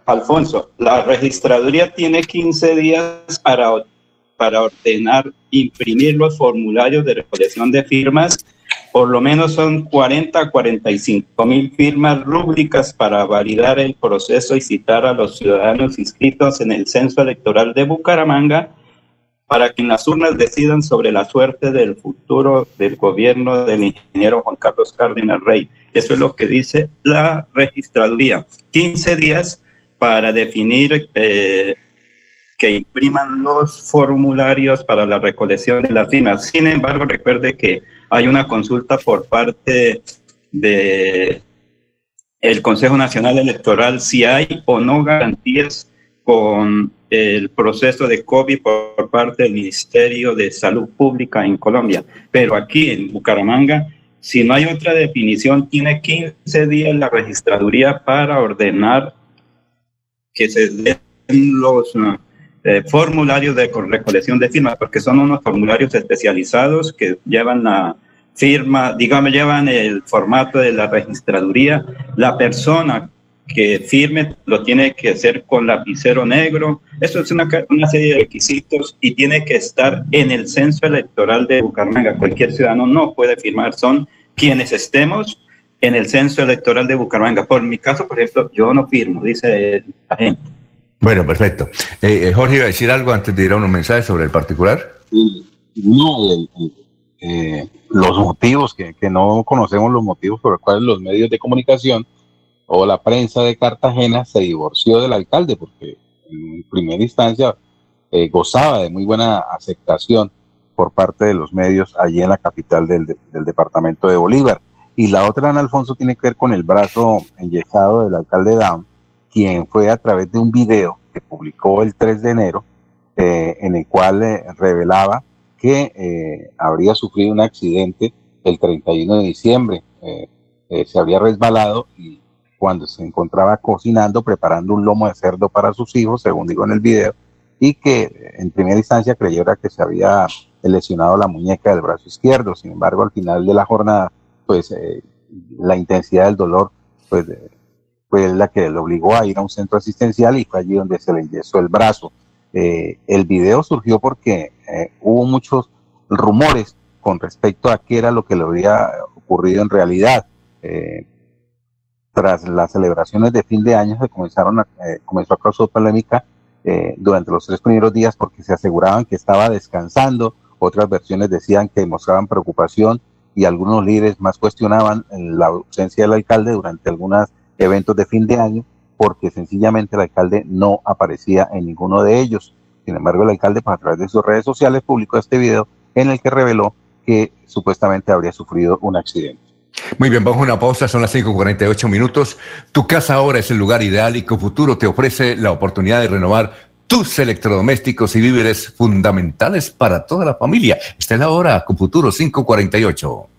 Alfonso, la registraduría tiene 15 días para para ordenar imprimir los formularios de recolección de firmas. Por lo menos son 40 a 45 mil firmas rúbricas para validar el proceso y citar a los ciudadanos inscritos en el censo electoral de Bucaramanga para que en las urnas decidan sobre la suerte del futuro del gobierno del ingeniero Juan Carlos Cárdenas Rey. Eso es lo que dice la registraduría. 15 días para definir eh, que impriman los formularios para la recolección de las firmas. Sin embargo, recuerde que hay una consulta por parte de el Consejo Nacional Electoral si hay o no garantías con el proceso de COVID por parte del Ministerio de Salud Pública en Colombia. Pero aquí en Bucaramanga, si no hay otra definición, tiene 15 días la registraduría para ordenar que se den los eh, formularios de recolección de firmas, porque son unos formularios especializados que llevan la firma, digamos, llevan el formato de la registraduría. La persona que firme lo tiene que hacer con lapicero negro. Eso es una, una, serie de requisitos y tiene que estar en el censo electoral de Bucaramanga. Cualquier ciudadano no puede firmar, son quienes estemos en el censo electoral de Bucaramanga. Por mi caso, por ejemplo, yo no firmo, dice la gente. Bueno, perfecto. Eh, eh, Jorge, ¿iba a decir algo antes de ir a unos mensajes sobre el particular? No, eh, los motivos, que, no conocemos los motivos por los cuales los medios de comunicación o la prensa de Cartagena se divorció del alcalde, porque en primera instancia gozaba de muy buena aceptación por parte de los medios allí en la capital del, departamento de Bolívar. Y la otra, Ana Alfonso, tiene que ver con el brazo enyesado del alcalde Down, quien fue a través de un video que publicó el 3 de enero, eh, en el cual eh, revelaba que eh, habría sufrido un accidente el 31 de diciembre. se había resbalado y cuando se encontraba cocinando, preparando un lomo de cerdo para sus hijos, según digo en el video, y que en primera instancia creyera que se había lesionado la muñeca del brazo izquierdo. Sin embargo, al final de la jornada, pues la intensidad del dolor pues fue la que le obligó a ir a un centro asistencial y fue allí donde se le enyesó el brazo. Eh, el video surgió porque eh, hubo muchos rumores con respecto a qué era lo que le había ocurrido en realidad. Eh, tras las celebraciones de fin de año se comenzaron a, comenzó a causar polémica durante los tres primeros días porque se aseguraban que estaba descansando, otras versiones decían que mostraban preocupación y algunos líderes más cuestionaban la ausencia del alcalde durante algunos eventos de fin de año porque sencillamente el alcalde no aparecía en ninguno de ellos. Sin embargo, el alcalde, pues, a través de sus redes sociales, publicó este video en el que reveló que supuestamente habría sufrido un accidente. Muy bien, vamos a una pausa, son las 5.48 minutos. Tu casa ahora es el lugar ideal y Cofuturo te ofrece la oportunidad de renovar tus electrodomésticos y víveres fundamentales para toda la familia. Esta es la hora, Cofuturo 548.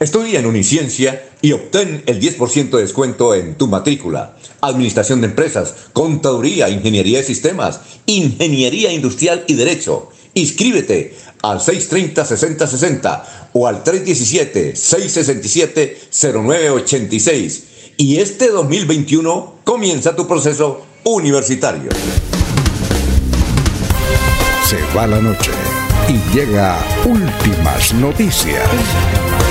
Estudia en Uniciencia y obtén el 10% de descuento en tu matrícula. Administración de empresas, contaduría, ingeniería de sistemas, ingeniería industrial y derecho. Inscríbete al 630-6060 o al 317-667-0986. Y este 2021 comienza tu proceso universitario. Se va la noche y llega últimas noticias.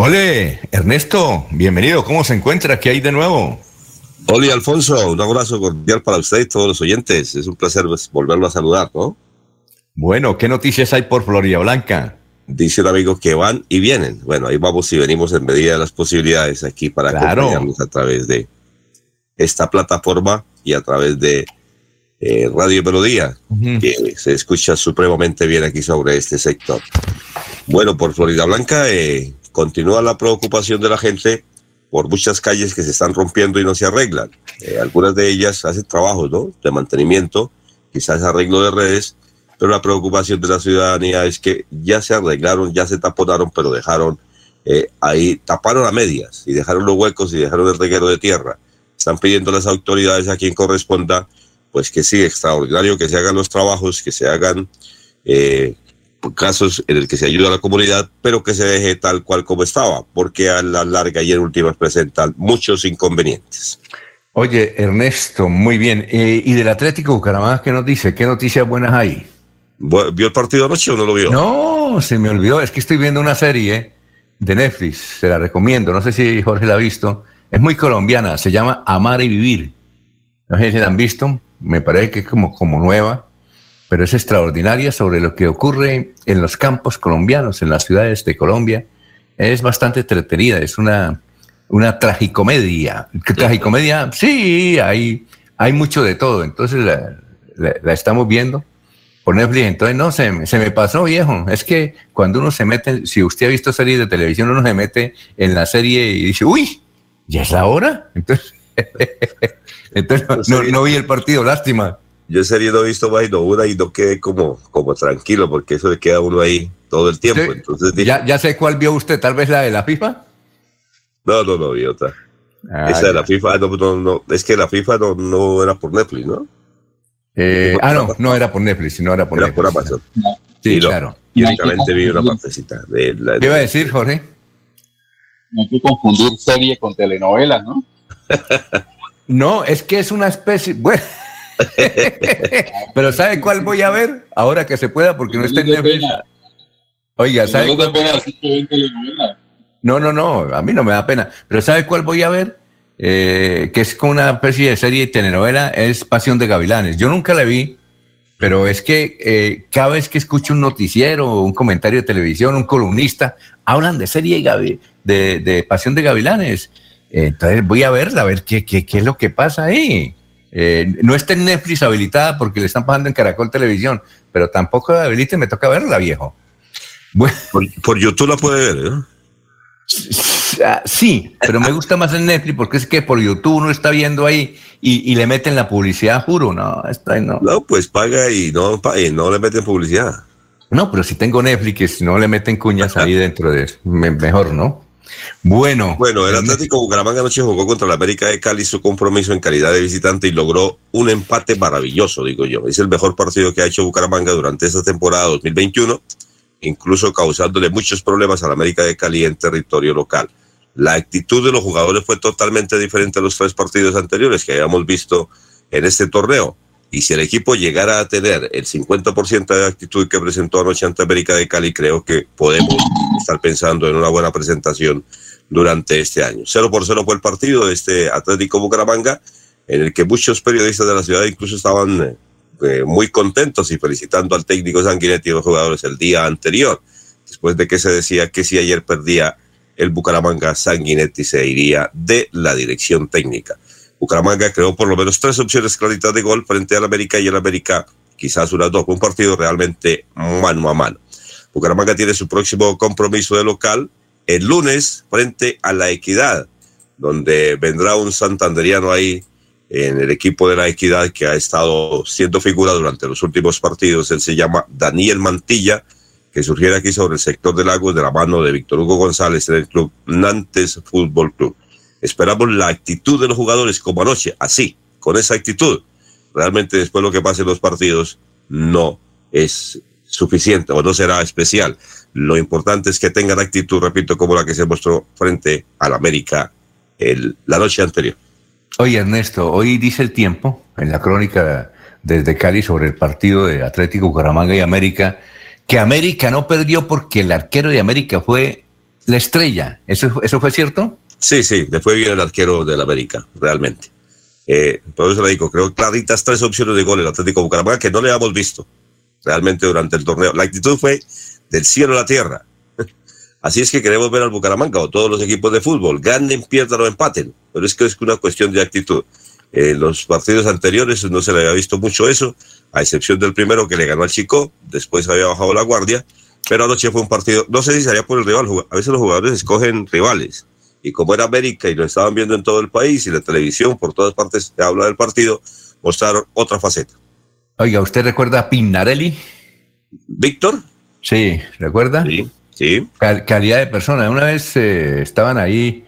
Ole, Ernesto, bienvenido. ¿Cómo se encuentra? ¿Qué hay de nuevo? Hola, Alfonso. Un abrazo cordial para usted y todos los oyentes. Es un placer pues, volverlo a saludar, ¿no? Bueno, ¿qué noticias hay por Florida Blanca? Dice un amigo que van y vienen. Bueno, ahí vamos y venimos en medida de las posibilidades aquí para acompañarnos a través de esta plataforma y a través de eh, Radio Melodía, que se escucha supremamente bien aquí sobre este sector. Bueno, por Florida Blanca, eh, continúa la preocupación de la gente por muchas calles que se están rompiendo y no se arreglan. Eh, algunas de ellas hacen trabajos ¿no? de mantenimiento, quizás arreglo de redes, pero la preocupación de la ciudadanía es que ya se arreglaron, ya se taponaron, pero dejaron eh, ahí, taparon a medias y dejaron los huecos y dejaron el reguero de tierra. Están pidiendo a las autoridades a quien corresponda, pues que sí, extraordinario que se hagan los trabajos, que se hagan eh, casos en el que se ayuda a la comunidad, pero que se deje tal cual como estaba, porque a la larga y en últimas presentan muchos inconvenientes. Oye, Ernesto, muy bien. Eh, ¿Y del Atlético Bucaramanga qué nos dice? ¿Qué noticias buenas hay? ¿Vio el partido anoche o no lo vio? No, se me olvidó. Es que estoy viendo una serie de Netflix, se la recomiendo. No sé si Jorge la ha visto. Es muy colombiana, se llama Amar y Vivir. No sé si la han visto, me parece que es como, como nueva pero es extraordinaria sobre lo que ocurre en los campos colombianos, en las ciudades de Colombia. Es bastante entretenida, es una, una tragicomedia. Tragicomedia, sí, hay, hay mucho de todo, entonces la, estamos viendo por Netflix. Entonces, no, se, se me pasó, viejo. Es que cuando uno se mete, si usted ha visto series de televisión, uno se mete en la serie y dice, uy, ¿ya es la hora? Entonces, entonces no, no vi el partido, lástima yo sería no he visto más y no una y no quedé como, como tranquilo, porque eso le queda a uno ahí todo el tiempo. Entonces, ¿Ya, ¿Ya sé cuál vio usted? ¿Tal vez la de la FIFA? No, no, no, vi otra. Ah, Esa de la FIFA, no, no, no, es que la FIFA no, no era por Netflix, ¿no? Eh, ah, no, no era por Netflix, sino era por era Netflix. por Amazon. Sí, claro. Y únicamente vi una partecita. De la, ¿Qué iba a decir, Jorge? No hay que confundir serie con telenovela, ¿no? no, es que es una especie... Bueno... Pero ¿sabe cuál voy a ver? Ahora que se pueda, porque no está en Netflix. Oiga, ¿sabe? No, no, no, a mí no me da pena. Pero ¿sabe cuál voy a ver? Eh, que es como una especie de serie de telenovela, es Pasión de Gavilanes. Yo nunca la vi, pero es que eh, cada vez que escucho un noticiero, un comentario de televisión, un columnista, hablan de serie de, de, Pasión de Gavilanes. Entonces voy a verla, a ver qué, qué, qué es lo que pasa ahí. Eh, no está en Netflix habilitada porque le están pasando en Caracol Televisión, pero tampoco la habilite, me toca verla, viejo. Por, YouTube la puede ver, Ah, sí, pero me gusta más el Netflix porque es que por YouTube uno está viendo ahí y, le meten la publicidad, juro, no, está no. No, pues paga y no, y no le meten publicidad. No, pero si tengo Netflix, no le meten cuñas ahí dentro de eso, mejor, ¿no? Bueno. Bueno, el Atlético Bucaramanga anoche jugó contra la América de Cali su compromiso en calidad de visitante y logró un empate maravilloso, digo yo. Es el mejor partido que ha hecho Bucaramanga durante esta temporada 2021, incluso causándole muchos problemas a la América de Cali en territorio local. La actitud de los jugadores fue totalmente diferente a los tres partidos anteriores que habíamos visto en este torneo. Y si el equipo llegara a tener el 50% de actitud que presentó anoche ante América de Cali, creo que podemos estar pensando en una buena presentación durante este año. Cero por cero fue el partido de este Atlético Bucaramanga, en el que muchos periodistas de la ciudad incluso estaban eh, muy contentos y felicitando al técnico Sanguinetti y los jugadores el día anterior, después de que se decía que si ayer perdía el Bucaramanga, Sanguinetti se iría de la dirección técnica. Bucaramanga creó por lo menos tres opciones claritas de gol frente al América y el América quizás unas dos. Un partido realmente mano a mano. Bucaramanga tiene su próximo compromiso de local el lunes frente a la Equidad, donde vendrá un santanderiano ahí en el equipo de la Equidad que ha estado siendo figura durante los últimos partidos. Él se llama Daniel Mantilla, que surgiera aquí sobre el sector del lago de la mano de Víctor Hugo González en el club Nantes Fútbol Club. Esperamos la actitud de los jugadores como anoche, así, con esa actitud. Realmente después lo que pase en los partidos no es suficiente o no será especial. Lo importante es que tengan actitud, repito, como la que se mostró frente al América la noche anterior. Oye, Ernesto, hoy dice el tiempo en la crónica desde Cali sobre el partido de Atlético Bucaramanga y América, que América no perdió porque el arquero de América fue la estrella. ¿Eso, eso fue cierto? Sí, sí, fue bien el arquero del América, realmente. Eh, por eso le digo, creo claritas tres opciones de gol el Atlético Bucaramanga que no le hemos visto realmente durante el torneo. La actitud fue del cielo a la tierra. Así es que queremos ver al Bucaramanga o todos los equipos de fútbol, ganen, pierdan o empaten. Pero es que es una cuestión de actitud. En los partidos anteriores no se le había visto mucho eso, a excepción del primero que le ganó al Chico, después había bajado la guardia, pero anoche fue un partido, no sé si sería por el rival, a veces los jugadores escogen rivales y como era América y lo estaban viendo en todo el país y la televisión por todas partes se habla del partido, mostraron otra faceta. Oiga, ¿usted recuerda a Pinarelli? ¿Víctor? Sí, ¿recuerda? Sí, sí. calidad de persona. Una vez eh, estaban ahí,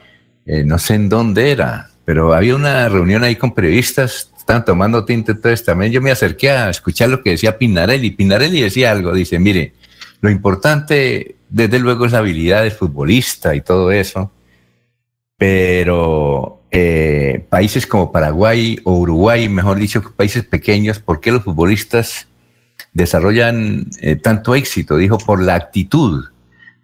eh, no sé en dónde era, pero había una reunión ahí con periodistas, estaban tomando tinta, entonces también yo me acerqué a escuchar lo que decía Pinarelli. Pinarelli decía algo, dice, mire, lo importante desde luego es la habilidad del futbolista y todo eso, pero eh, países como Paraguay o Uruguay, mejor dicho, países pequeños, ¿por qué los futbolistas desarrollan eh, tanto éxito? Dijo, por la actitud.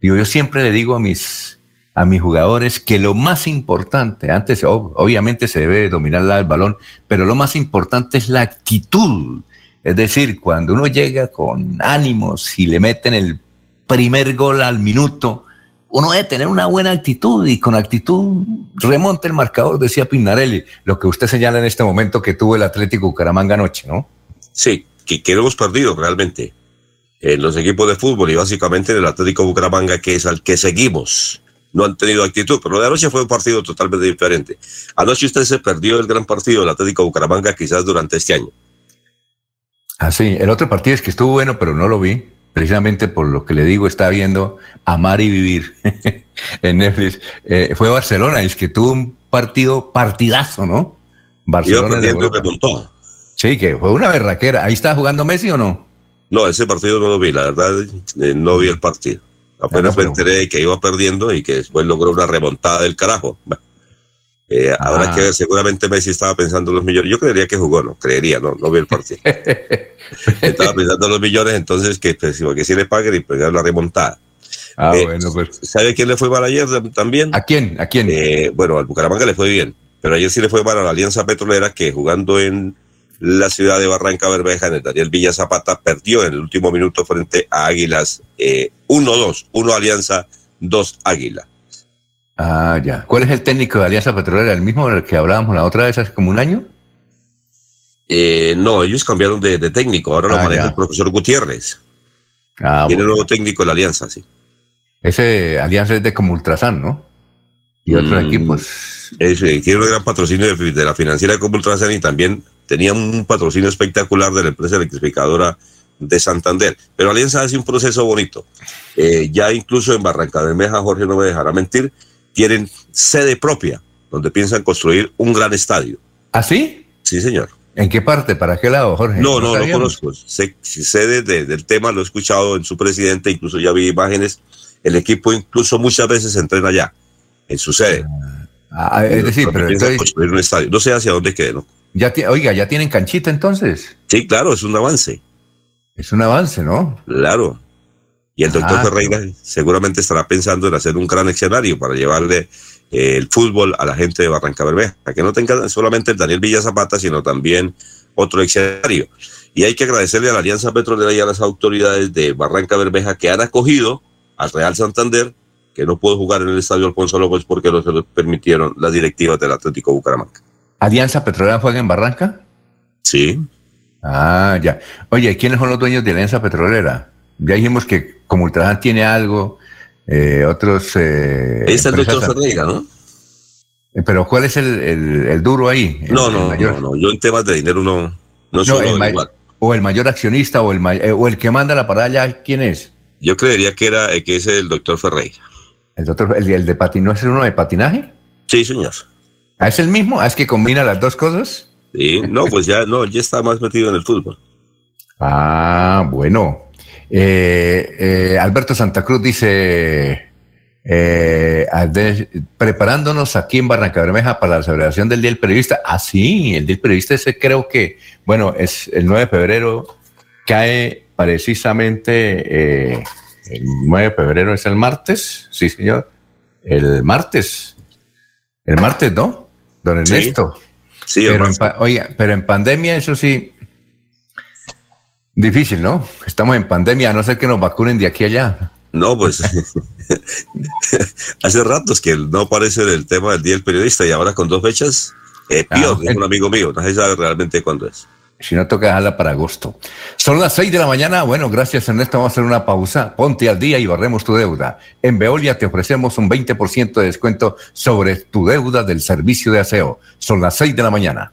Digo, yo siempre le digo a mis, a mis jugadores que lo más importante, antes obviamente se debe dominar el balón, pero lo más importante es la actitud. Es decir, cuando uno llega con ánimos y le meten el primer gol al minuto, uno debe tener una buena actitud y con actitud remonta el marcador, decía Pinarelli, lo que usted señala en este momento que tuvo el Atlético Bucaramanga anoche, ¿no? Sí, que, que hemos perdido realmente en los equipos de fútbol y básicamente en el Atlético Bucaramanga, que es al que seguimos. No han tenido actitud, pero de anoche fue un partido totalmente diferente. Anoche usted se perdió el gran partido del Atlético Bucaramanga quizás durante este año. Ah, sí, el otro partido es que estuvo bueno, pero no lo vi precisamente por lo que le digo, está viendo Amar y Vivir en Netflix. Eh, fue Barcelona, es que tuvo un partido partidazo, ¿no? Barcelona. Sí, que fue una berraquera. ¿Ahí está jugando Messi o no? No, ese partido no lo vi, la verdad, eh, no vi el partido. Apenas me enteré de que iba perdiendo y que después logró una remontada del carajo. Eh, Habrá ah. que ver, seguramente Messi estaba pensando en los millones. Yo creería que jugó, no, creería, no, no vi el partido. estaba pensando en los millones, entonces que, pues, que si le paguen y pegar la remontada. Ah, eh, bueno, pues. ¿Sabe quién le fue mal ayer también? ¿A quién? ¿A quién? Eh, bueno, al Bucaramanga le fue bien, pero ayer sí le fue mal a la Alianza Petrolera que jugando en la ciudad de Barranca Bermeja, en el Daniel Villa Zapata, perdió en el último minuto frente a Águilas 1-2, 1 Alianza, 2 Águila. Ah, ya. ¿Cuál es el técnico de Alianza Petrolera? ¿El mismo del que hablábamos la otra vez hace como un año? Eh, no, ellos cambiaron de, técnico. Ahora lo ah, maneja el profesor Gutiérrez. Ah, Tiene un nuevo técnico de la Alianza, sí. Ese Alianza es de como Ultrasan, ¿no? y otros Mm. equipos. Es, eh, tiene un gran patrocinio de, de la financiera como Ultrasan y también tenía un patrocinio espectacular de la empresa electrificadora de Santander. Pero Alianza hace un proceso bonito. Eh, ya incluso en Barranca Bermeja, Jorge no me dejará mentir, tienen sede propia, donde piensan construir un gran estadio. ¿Ah, sí? Sí, señor. ¿En qué parte? ¿Para qué lado, Jorge? No, no, no conozco. Sé, sé de- de- del tema, lo he escuchado en su presidente, incluso ya vi imágenes. El equipo incluso muchas veces entrena allá, en su sede. Ah, es decir, pero entonces, construir un estadio. No sé hacia dónde quede, ¿no? ya oiga, ya tienen canchita entonces. Sí, claro, es un avance. Es un avance, ¿no? Claro. Y el doctor Ah, Ferreira seguramente estará pensando en hacer un gran escenario para llevarle eh, el fútbol a la gente de Barranca Bermeja, que no tenga solamente el Daniel Villa Zapata, sino también otro escenario. Y hay que agradecerle a la Alianza Petrolera y a las autoridades de Barranca Bermeja que han acogido al Real Santander, que no pudo jugar en el estadio Alfonso López porque no se lo permitieron las directivas del Atlético Bucaramanga. ¿Alianza Petrolera juega en Barranca? Sí. Ah, ya. Oye, ¿quiénes son los dueños de Alianza Petrolera? Ya dijimos que como Ultrasan tiene algo, eh, otros... Eh, Ahí está el doctor Ferreira, ¿no? Eh, Pero ¿cuál es el, el- el duro ahí? El- No, el no, mayor- no, no, yo en temas de dinero no, no, No, soy el ma- igual. o el mayor accionista o el, eh, o el que manda la parada ya, ¿quién es? Yo creería que era eh, que es el doctor Ferreira. El doctor, el, el de patinaje, ¿no es uno de patinaje? Sí, señor. ¿Ah, ¿Es el mismo? ¿Ah, ¿Es que combina las dos cosas? Sí, no, pues ya no, ya está más metido en el fútbol. Ah, bueno. Eh, eh, Alberto Santa Cruz dice, eh, de- preparándonos aquí en Barranca Bermeja para la celebración del Día del Periodista. Ah, sí, el Día del Periodista ese creo que, bueno, es el 9 de febrero, cae precisamente, eh, el 9 de febrero es el martes, sí señor, el martes, el martes, ¿no? Don. Ernesto. Sí, pero en, oiga, pero en pandemia eso sí, difícil, ¿no? Estamos en pandemia, a no ser que nos vacunen de aquí a allá. No, pues hace ratos que no aparece el tema del Día del Periodista y ahora con dos fechas, eh, Pío, Ah, es un amigo mío, no se sabe realmente cuándo es. Si no toca dejarla para agosto. Son las 6 de la mañana. Bueno, gracias Ernesto. Vamos a hacer una pausa. Ponte al día y barremos tu deuda. En Veolia te ofrecemos un 20% de descuento sobre tu deuda del servicio de aseo. Son las 6 de la mañana.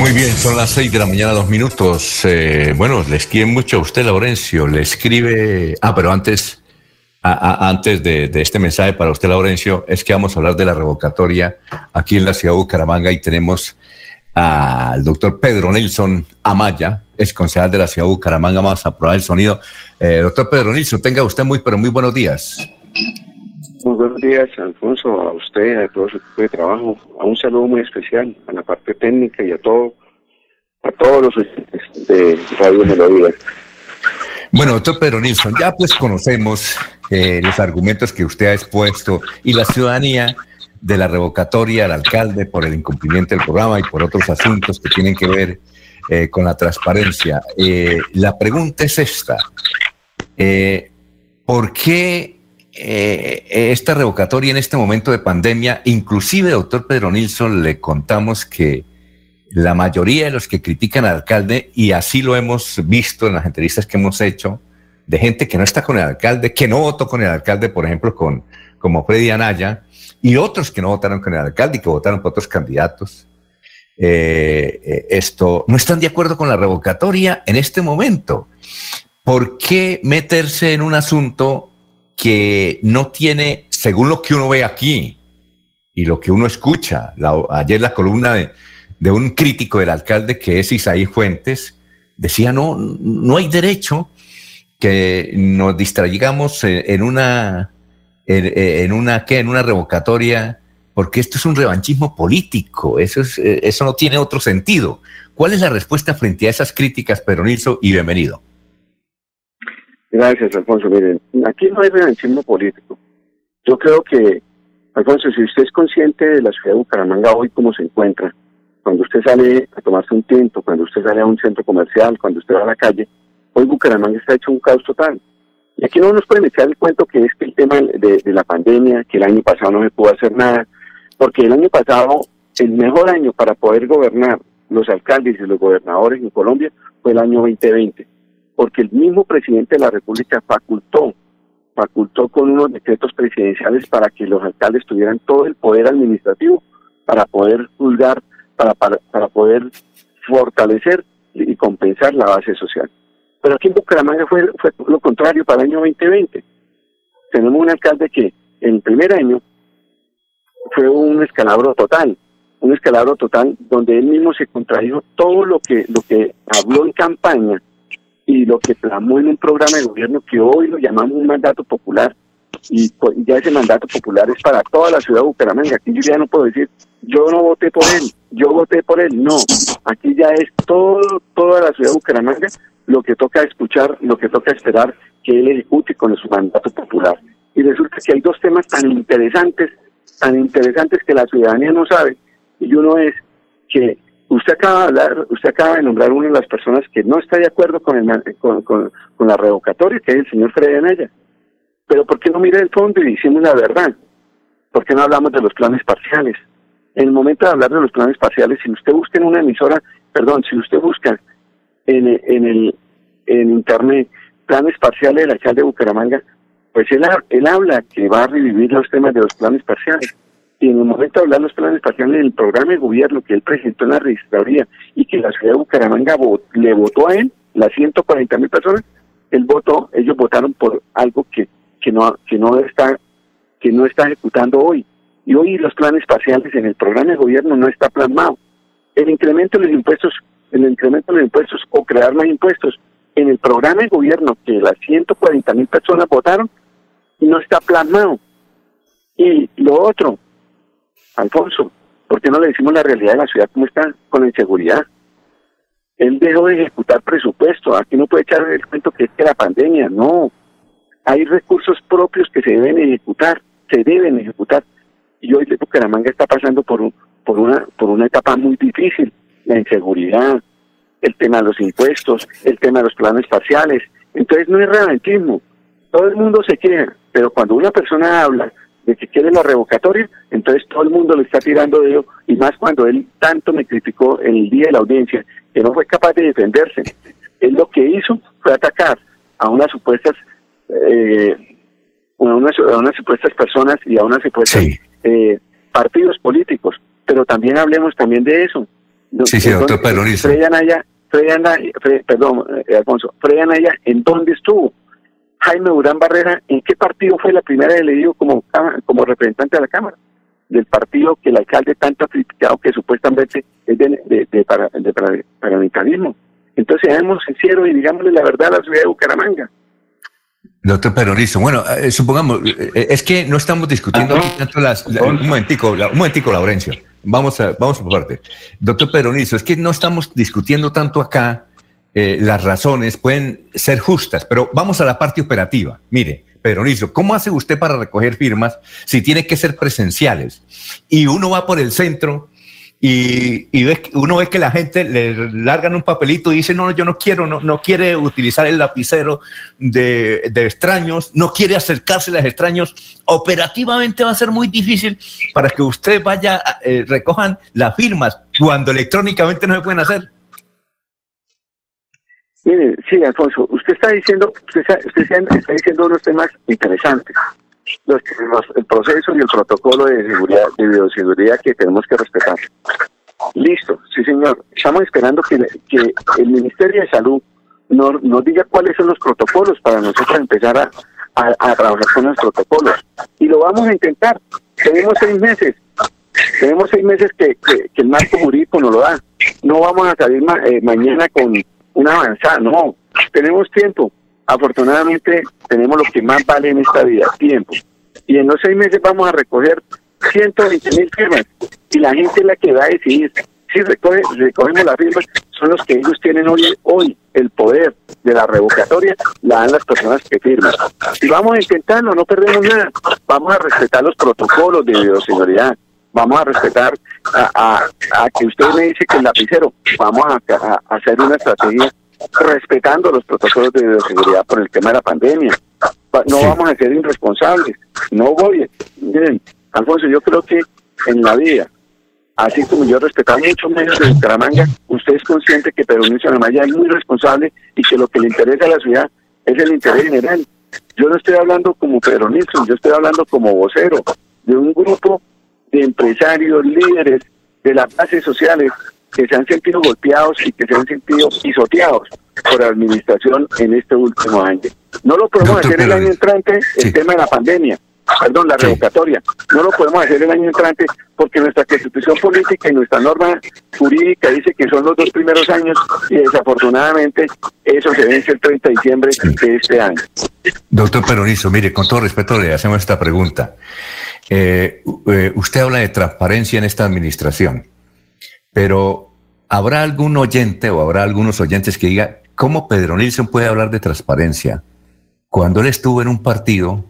Muy bien, son las seis de la mañana, dos minutos. Eh, bueno, les quiere mucho a usted, Laurencio. Le escribe. Ah, pero antes, antes de, este mensaje para usted, Laurencio, es que vamos a hablar de la revocatoria aquí en la ciudad de Bucaramanga y tenemos al doctor Pedro Nilsson Amaya, es concejal de la ciudad de Bucaramanga. Vamos a probar el sonido. Eh, doctor Pedro Nilsson, tenga usted muy, pero muy buenos días. Muy buenos días, Alfonso, a usted, a todo su equipo de trabajo. A un saludo muy especial a la parte técnica y a todo, a todos los de Radio Melodía. Bueno, doctor Pedro Nilsson, ya pues conocemos eh, los argumentos que usted ha expuesto y la ciudadanía de la revocatoria al alcalde por el incumplimiento del programa y por otros asuntos que tienen que ver eh, con la transparencia. Eh, la pregunta es esta. ¿Por qué eh, esta revocatoria en este momento de pandemia, inclusive, doctor Pedro Nilsson, le contamos que la mayoría de los que critican al alcalde, y así lo hemos visto en las entrevistas que hemos hecho, de gente que no está con el alcalde, que no votó con el alcalde, por ejemplo, con, como Freddy Anaya, y otros que no votaron con el alcalde y que votaron por otros candidatos, eh, eh, esto, no están de acuerdo con la revocatoria en este momento. ¿Por qué meterse en un asunto que no tiene, según lo que uno ve aquí y lo que uno escucha, ayer la columna de, un crítico del alcalde que es Isaí Fuentes, decía, no, no hay derecho que nos distraigamos en una, en, una, ¿qué? en una revocatoria, porque esto es un revanchismo político, eso, es, eso no tiene otro sentido. ¿Cuál es la respuesta frente a esas críticas, Peronizo? Y bienvenido. Gracias, Alfonso. Miren, aquí no hay revanchismo político. Yo creo que, Alfonso, si usted es consciente de la ciudad de Bucaramanga hoy, cómo se encuentra, cuando usted sale a tomarse un tinto, cuando usted sale a un centro comercial, cuando usted va a la calle, hoy Bucaramanga está hecho un caos total. Y aquí no nos pueden echar el cuento que es que el tema de, de la pandemia, que el año pasado no se pudo hacer nada, porque el año pasado, el mejor año para poder gobernar los alcaldes y los gobernadores en Colombia fue el año 2020 porque el mismo presidente de la República facultó, facultó con unos decretos presidenciales para que los alcaldes tuvieran todo el poder administrativo para poder juzgar, para, para, poder fortalecer y compensar la base social. Pero aquí en Bucaramanga fue, fue lo contrario para el año 2020. Tenemos un alcalde que en el primer año fue un escalabro total, un escalabro total donde él mismo se contradijo todo lo que, lo que habló en campaña y lo que plasmó en un programa de gobierno que hoy lo llamamos un mandato popular y pues, ya ese mandato popular es para toda la ciudad de Bucaramanga. Aquí yo ya no puedo decir, yo no voté por él, yo voté por él. No, aquí ya es todo, toda la ciudad de Bucaramanga lo que toca escuchar, lo que toca esperar que él ejecute con su mandato popular. Y resulta que hay dos temas tan interesantes, tan interesantes que la ciudadanía no sabe. Y uno es que Usted acaba de hablar, usted acaba de nombrar una de las personas que no está de acuerdo con, el, con, la revocatoria, que es el señor Freddy Anaya. Pero ¿por qué no mira el fondo y decimos la verdad? ¿Por qué no hablamos de los planes parciales? En el momento de hablar de los planes parciales, si usted busca en una emisora, perdón, si usted busca en, en el en internet planes parciales del alcalde de Bucaramanga, pues él habla que va a revivir los temas de los planes parciales y en el momento de hablar los planes espaciales en el programa de gobierno que él presentó en la registraduría y que la ciudad de Bucaramanga le votó a él, las 140 mil personas, él votó, ellos votaron por algo que, que no que no está que no está ejecutando hoy. Y hoy los planes parciales en el programa de gobierno no está plasmado. El incremento de los impuestos, el incremento de los impuestos o crear más impuestos en el programa de gobierno que las 140 mil personas votaron no está plasmado. Y lo otro, Alfonso, ¿por qué no le decimos la realidad de la ciudad cómo está con la inseguridad? Él dejó de ejecutar presupuesto, aquí no puede echar el cuento que es que la pandemia, no. Hay recursos propios que se deben ejecutar, se deben ejecutar. Y hoy Bucaramanga está pasando por, un, por, una, por una etapa muy difícil, la inseguridad, el tema de los impuestos, el tema de los planes parciales. Entonces no es revanchismo, todo el mundo se queja, pero cuando una persona habla de que quiere la revocatoria, entonces todo el mundo le está tirando de ello, y más cuando él tanto me criticó en el día de la audiencia, que no fue capaz de defenderse. Él lo que hizo fue atacar a unas supuestas eh, a unas, supuestas personas y a unas supuestas eh, partidos políticos. Pero también hablemos también de eso. Sí, sí, doctor. Freddy Anaya, Freddy Anaya, perdón, eh, Alfonso, Freddy Anaya, ¿en dónde estuvo? Jaime Durán Barrera, ¿en qué partido fue la primera elegido como, como representante de la Cámara? Del partido que el alcalde tanto ha criticado que supuestamente es de, de, de, para, de Entonces, seamos sinceros y digámosle la verdad a la ciudad de Bucaramanga. Doctor Peronizo, bueno, eh, supongamos, eh, es que no estamos discutiendo aquí tanto las... un momentico, un momentico, Laurencio. Vamos a, vamos por parte. Doctor Peronizo, es que no estamos discutiendo tanto acá eh, las razones, pueden ser justas, pero vamos a la parte operativa. Mire, Peronizo, ¿cómo hace usted para recoger firmas si tiene que ser presenciales? Y uno va por el centro y, uno ve que la gente le largan un papelito y dice, no, yo no quiero, no, no quiere utilizar el lapicero de, extraños, no quiere acercarse a los extraños. Operativamente va a ser muy difícil para que usted vaya, eh, recojan las firmas cuando electrónicamente no se pueden hacer. Mire, sí, Alfonso, usted está diciendo, usted está diciendo unos temas interesantes los, el proceso y el protocolo de seguridad, de bioseguridad que tenemos que respetar. Listo, sí señor. Estamos esperando que, que el Ministerio de Salud nos, nos diga cuáles son los protocolos para nosotros empezar a, a, trabajar con los protocolos. Y lo vamos a intentar. Tenemos seis meses. Tenemos seis meses que, que, el marco jurídico nos lo da. No vamos a salir eh, mañana con una avanzada, no. Tenemos tiempo afortunadamente tenemos lo que más vale en esta vida, tiempo. Y en los seis meses vamos a recoger 120 mil firmas y la gente es la que va a decidir. Si recoge, recogemos las firmas, son los que ellos tienen hoy, hoy el poder de la revocatoria, la dan las personas que firman. Si vamos a intentarlo, no perdemos nada. Vamos a respetar los protocolos de bioseguridad. Vamos a respetar a, que usted me dice que el lapicero, vamos a hacer una estrategia respetando los protocolos de bioseguridad por el tema de la pandemia. No vamos a ser irresponsables. No voy. Miren, Alfonso, yo creo que en la vida, así como yo respeto muchos medios de Bucaramanga, usted es consciente que Pedro Luis Amaya es muy responsable y que lo que le interesa a la ciudad es el interés general. Yo no estoy hablando como Pedro Nilsson, yo estoy hablando como vocero de un grupo de empresarios, líderes de las bases sociales que se han sentido golpeados y que se han sentido pisoteados por la administración en este último año. No lo podemos hacer el año entrante, el tema de la pandemia, perdón, la revocatoria. No lo podemos hacer el año entrante porque nuestra constitución política y nuestra norma jurídica dice que son los dos primeros años y desafortunadamente eso se vence el 30 de diciembre de este año. Doctor Peronizo, mire, con todo respeto le hacemos esta pregunta. Eh, eh, usted habla de transparencia en esta administración. Pero habrá algún oyente o habrá algunos oyentes que diga, ¿cómo Pedro Nilsson puede hablar de transparencia cuando él estuvo en un partido,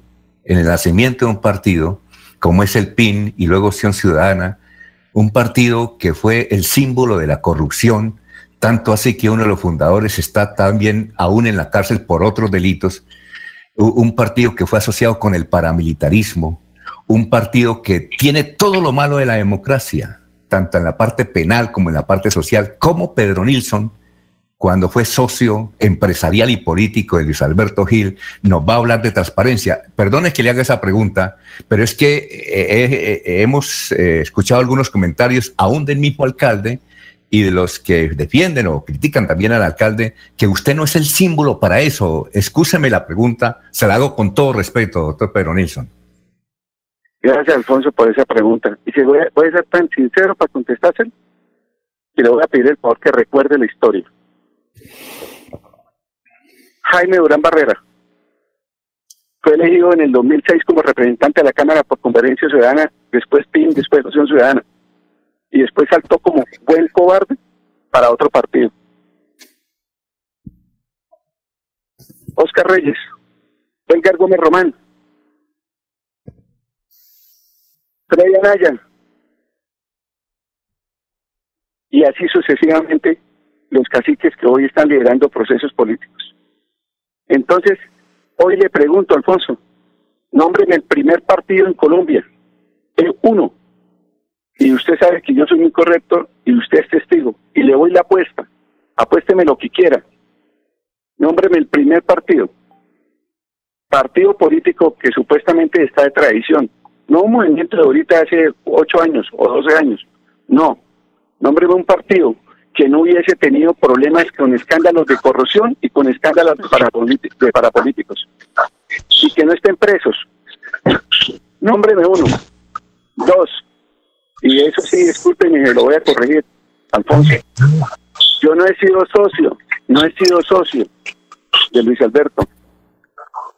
en el nacimiento de un partido, como es el PIN y luego Acción Ciudadana, un partido que fue el símbolo de la corrupción, tanto así que uno de los fundadores está también aún en la cárcel por otros delitos, un partido que fue asociado con el paramilitarismo, un partido que tiene todo lo malo de la democracia, tanto en la parte penal como en la parte social, como Pedro Nilsson, cuando fue socio empresarial y político de Luis Alberto Gil, nos va a hablar de transparencia. Perdone que le haga esa pregunta, pero es que eh, eh, eh, hemos escuchado algunos comentarios aún del mismo alcalde y de los que defienden o critican también al alcalde, que usted no es el símbolo para eso. Excúseme la pregunta, se la hago con todo respeto, doctor Pedro Nilsson. Gracias, Alfonso, por esa pregunta. Y si voy a, ser tan sincero para contestárselo, y le voy a pedir el favor que recuerde la historia. Jaime Durán Barrera fue elegido en el 2006 como representante de la Cámara por Conferencia Ciudadana, después PIN, después Nación Ciudadana, y después saltó como buen cobarde para otro partido. Oscar Reyes, Edgar Gómez Román, Freddy Anaya. Y así sucesivamente los caciques que hoy están liderando procesos políticos. Entonces, hoy le pregunto, Alfonso, nómbreme el primer partido en Colombia, el uno. Y usted sabe que yo soy muy correcto y usted es testigo. Y le doy la apuesta. Apuésteme lo que quiera. Nómbreme el primer partido. Partido político que supuestamente está de tradición no un movimiento de ahorita hace ocho años o doce años, no, Nómbreme un partido que no hubiese tenido problemas con escándalos de corrupción y con escándalos de, parapolíticos. Y que no estén presos. Nómbreme uno. Dos. Y eso sí, discúlpenme, me lo voy a corregir, Alfonso. Yo no he sido socio, no he sido socio de Luis Alberto.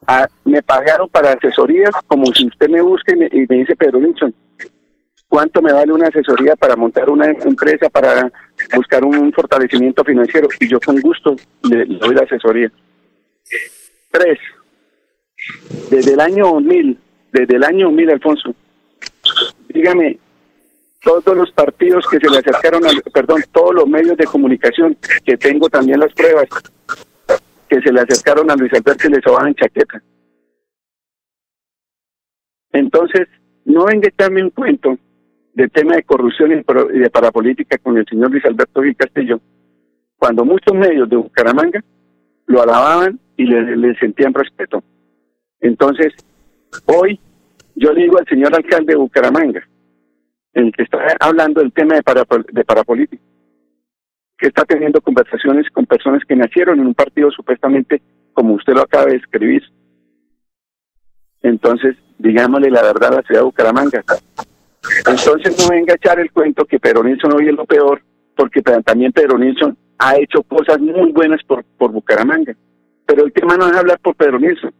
Ah, me pagaron para asesorías como si usted me busque y me, dice Pedro Nilsson, ¿cuánto me vale una asesoría para montar una empresa, para buscar un fortalecimiento financiero? Y yo con gusto le, doy la asesoría. Tres, desde el año 2000, desde el año 2000, Alfonso, dígame, todos los partidos que se le acercaron, perdón, todos los medios de comunicación, que tengo también las pruebas, que se le acercaron a Luis Alberto y le sobaban chaqueta. Entonces, no venga echarme un cuento del tema de corrupción y de parapolítica con el señor Luis Alberto Gil Castillo, cuando muchos medios de Bucaramanga lo alababan y le, sentían respeto. Entonces, hoy yo digo al señor alcalde de Bucaramanga, el que está hablando del tema de, de parapolítica, que está teniendo conversaciones con personas que nacieron en un partido supuestamente como usted lo acaba de escribir. Entonces, digámosle la verdad a la ciudad de Bucaramanga. Entonces no venga a echar el cuento que Pedro Nilsson hoy es lo peor, porque también Pedro Nilsson ha hecho cosas muy buenas por, por Bucaramanga. Pero el tema no es hablar por Pedro Nilsson,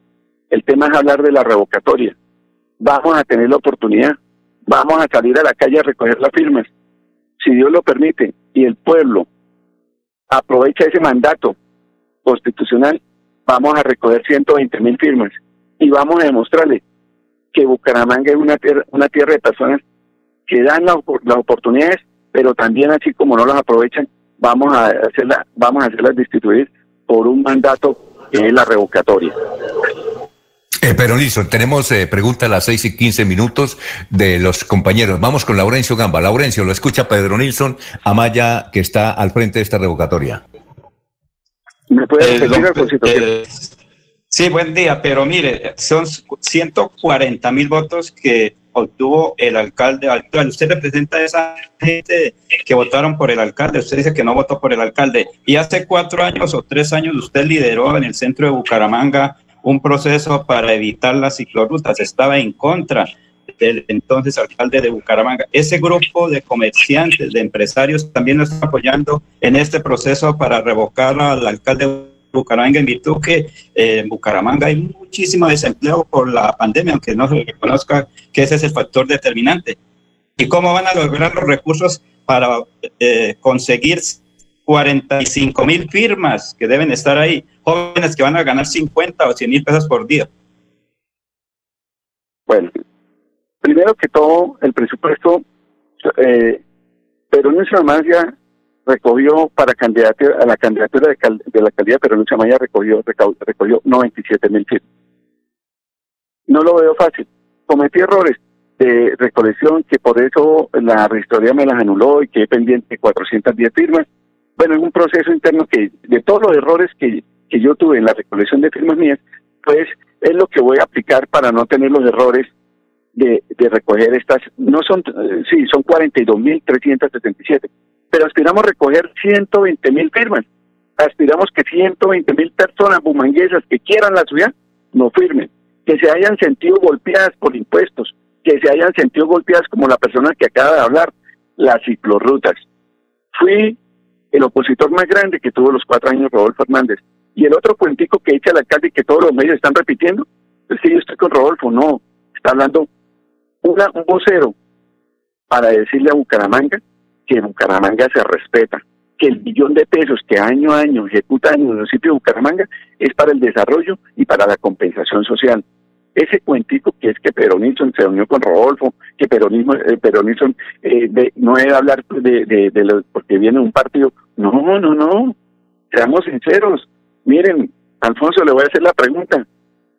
el tema es hablar de la revocatoria. Vamos a tener la oportunidad, vamos a salir a la calle a recoger las firmas. Si Dios lo permite y el pueblo aprovecha ese mandato constitucional, vamos a recoger 120 mil firmas y vamos a demostrarle que Bucaramanga es una tierra, una tierra de personas que dan las oportunidades, pero también así como no las aprovechan, vamos a hacerla, vamos a hacerlas destituir por un mandato que es la revocatoria. Eh, pero listo, tenemos eh, pregunta a las 6 y 15 minutos de los compañeros. Vamos con Laurencio Gamba. Laurencio, lo escucha Pedro Nilsson Amaya, que está al frente de esta revocatoria. ¿Me puede eh, Sí, buen día, pero mire, son 140 mil votos que obtuvo el alcalde actual. Usted representa a esa gente que votaron por el alcalde. Usted dice que no votó por el alcalde. Y hace cuatro años o tres años usted lideró en el centro de Bucaramanga un proceso para evitar las ciclorrutas, estaba en contra del entonces alcalde de Bucaramanga. Ese grupo de comerciantes, de empresarios, también lo está apoyando en este proceso para revocar al alcalde de Bucaramanga en virtud que eh, en Bucaramanga hay muchísimo desempleo por la pandemia, aunque no se reconozca que ese es el factor determinante. ¿Y cómo van a lograr los recursos para eh, conseguir 45 mil firmas que deben estar ahí, jóvenes que van a ganar 50 o 100 mil pesos por día. Bueno, primero que todo, el presupuesto, eh, pero Nuestra Amaya recogió para candidatura, a la candidatura de, de la alcaldía, pero Nuestra Amaya recogió, recogió 97 mil firmas. No lo veo fácil. Cometí errores de recolección que por eso la registraduría me las anuló y que pendiente 410 firmas bueno, en un proceso interno que de todos los errores que, que yo tuve en la recolección de firmas mías, pues es lo que voy a aplicar para no tener los errores de, de recoger estas, no son, eh, sí, son 42.377, pero aspiramos a recoger 120.000 firmas. Aspiramos que 120.000 personas bumanguesas que quieran la ciudad no firmen, que se hayan sentido golpeadas por impuestos, que se hayan sentido golpeadas como la persona que acaba de hablar, las ciclorrutas. Fui el opositor más grande que tuvo los cuatro años Rodolfo Hernández. Y el otro cuentico que echa el alcalde y que todos los medios están repitiendo, es que yo estoy con Rodolfo, no, está hablando una, un vocero para decirle a Bucaramanga que Bucaramanga se respeta, que el billón de pesos que año a año ejecuta en el municipio de Bucaramanga es para el desarrollo y para la compensación social ese cuentico que es que Peronilson se unió con Rodolfo, que Peronismo, eh, Peronilson eh, no debe hablar de, de, de porque viene un partido. No, no, no. Seamos sinceros. Miren, Alfonso, le voy a hacer la pregunta.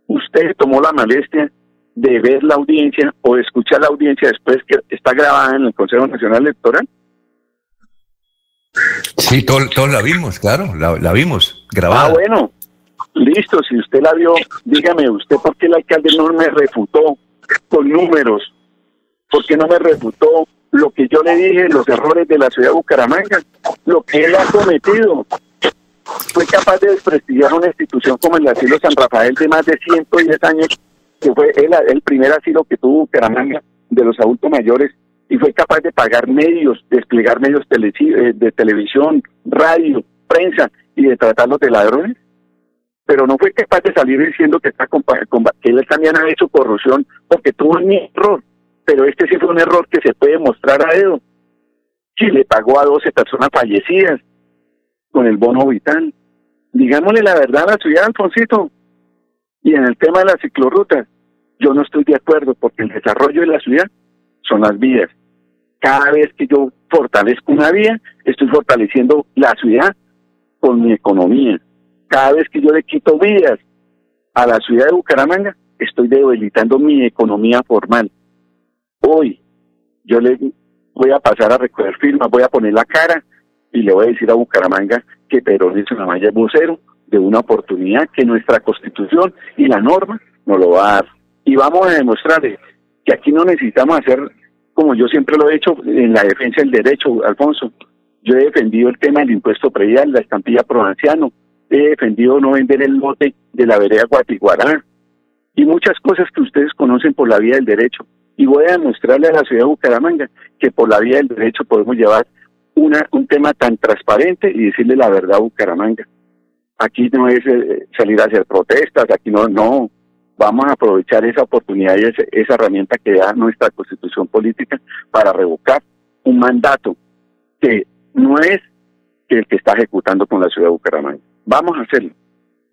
¿Usted tomó la molestia de ver la audiencia o escuchar la audiencia después que está grabada en el Consejo Nacional Electoral? Sí, todos todo la vimos, claro, la, la vimos grabada. Ah, bueno, Listo, si usted la vio, dígame usted por qué el alcalde no me refutó con números, por qué no me refutó lo que yo le dije, los errores de la ciudad de Bucaramanga, lo que él ha cometido. Fue capaz de desprestigiar una institución como el asilo San Rafael de más de 110 años, que fue el, el primer asilo que tuvo Bucaramanga de los adultos mayores, y fue capaz de pagar medios, desplegar medios eh, de televisión, radio, prensa, y de tratarlos de ladrones pero no fue capaz de salir diciendo que, está que él también ha hecho corrupción porque tuvo un error. Pero este sí fue un error que se puede mostrar a Edo. Si le pagó a 12 personas fallecidas con el bono vital. Digámosle la verdad a la ciudad, Alfonsito. Y en el tema de las ciclorrutas, yo no estoy de acuerdo porque el desarrollo de la ciudad son las vías. Cada vez que yo fortalezco una vía, estoy fortaleciendo la ciudad con mi economía cada vez que yo le quito vías a la ciudad de Bucaramanga, estoy debilitando mi economía formal. Hoy yo le voy a pasar a recoger firmas, voy a poner la cara y le voy a decir a Bucaramanga que Perón es una malla vocero de una oportunidad que nuestra constitución y la norma nos lo va a dar. Y vamos a demostrarle que aquí no necesitamos hacer, como yo siempre lo he hecho, en la defensa del derecho, Alfonso. Yo he defendido el tema del impuesto predial, la estampilla provinciano, he defendido no vender el lote de la vereda Guatiguará y muchas cosas que ustedes conocen por la vía del derecho. Y voy a demostrarle a la ciudad de Bucaramanga que por la vía del derecho podemos llevar una, un tema tan transparente y decirle la verdad a Bucaramanga. Aquí no es eh, salir a hacer protestas, aquí no, no. Vamos a aprovechar esa oportunidad y esa herramienta que da nuestra constitución política para revocar un mandato que no es el que está ejecutando con la ciudad de Bucaramanga vamos a hacerlo.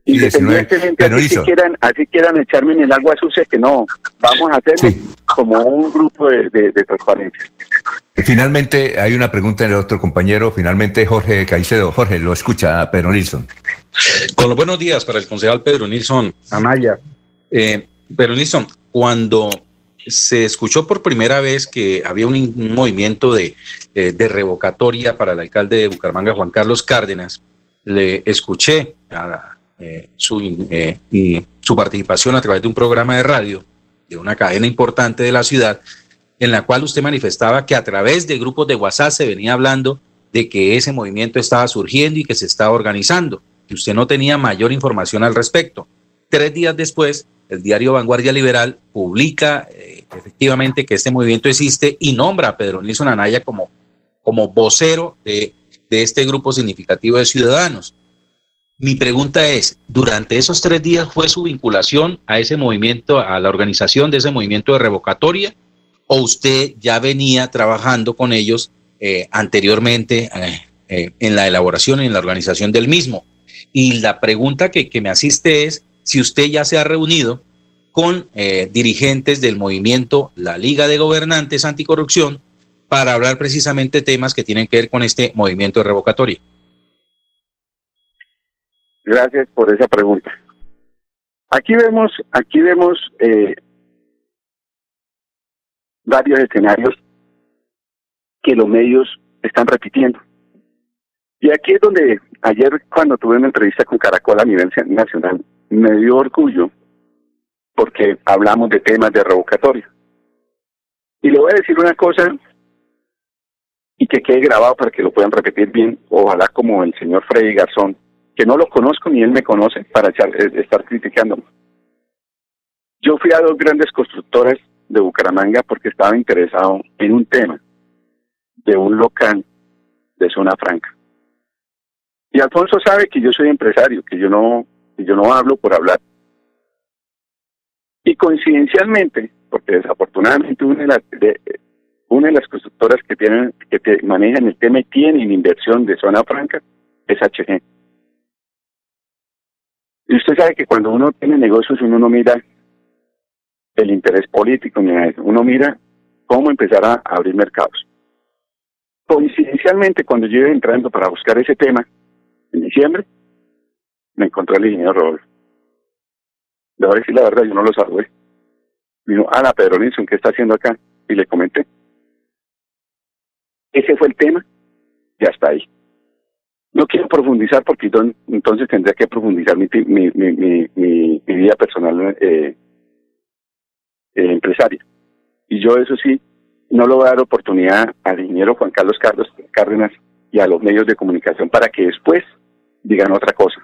Independientemente, así, quieran, así quieran echarme en el agua sucia, que no, vamos a hacerlo como un grupo de, transparencia. Finalmente, hay una pregunta del otro compañero, finalmente Jorge Caicedo. Jorge, lo escucha Pedro Nilsson. Con los buenos días para el concejal Pedro Nilsson. Amaya. Eh, Pedro Nilsson, cuando se escuchó por primera vez que había un, movimiento de, eh, de revocatoria para el alcalde de Bucaramanga, Juan Carlos Cárdenas, le escuché eh, su, eh, su participación a través de un programa de radio de una cadena importante de la ciudad, en la cual usted manifestaba que a través de grupos de WhatsApp se venía hablando de que ese movimiento estaba surgiendo y que se estaba organizando, y usted no tenía mayor información al respecto. Tres días después, el diario Vanguardia Liberal publica eh, efectivamente que este movimiento existe y nombra a Pedro Nilsson Anaya como, como vocero de de este grupo significativo de ciudadanos. Mi pregunta es, ¿durante esos tres días fue su vinculación a ese movimiento, a la organización de ese movimiento de revocatoria? ¿O usted ya venía trabajando con ellos eh, anteriormente eh, eh, en la elaboración y en la organización del mismo? Y la pregunta que, que me asiste es si usted ya se ha reunido con dirigentes del movimiento La Liga de Gobernantes Anticorrupción para hablar precisamente temas que tienen que ver con este movimiento de revocatoria. Gracias por esa pregunta. Aquí vemos, aquí vemos eh, varios escenarios que los medios están repitiendo. Y aquí es donde ayer cuando tuve una entrevista con Caracol a nivel nacional, me dio orgullo porque hablamos de temas de revocatoria. Y le voy a decir una cosa y que quede grabado para que lo puedan repetir bien, ojalá como el señor Freddy Garzón, que no lo conozco ni él me conoce para eh, estar criticándome. Yo fui a dos grandes constructoras de Bucaramanga porque estaba interesado en un tema de un local de zona franca. Y Alfonso sabe que yo soy empresario, que yo no, que yo no hablo por hablar. Y coincidencialmente, porque desafortunadamente una de las, de, una de las constructoras que tienen que manejan el tema y tienen inversión de zona franca es HG. Y usted sabe que cuando uno tiene negocios uno no mira el interés político uno mira cómo empezar a abrir mercados. Coincidencialmente, cuando yo iba entrando para buscar ese tema, en diciembre, me encontré al ingeniero Rodolfo. De a decir la verdad, yo no lo saludé. Dijo, Ana Pedro Nilsson, ¿qué está haciendo acá? Y le comenté. Ese fue el tema y hasta ahí. No quiero profundizar porque entonces tendría que profundizar mi, mi, mi, mi, vida personal eh, eh, empresaria. Y yo eso sí, no le voy a dar oportunidad al ingeniero Juan Carlos Carlos Cárdenas y a los medios de comunicación para que después digan otra cosa.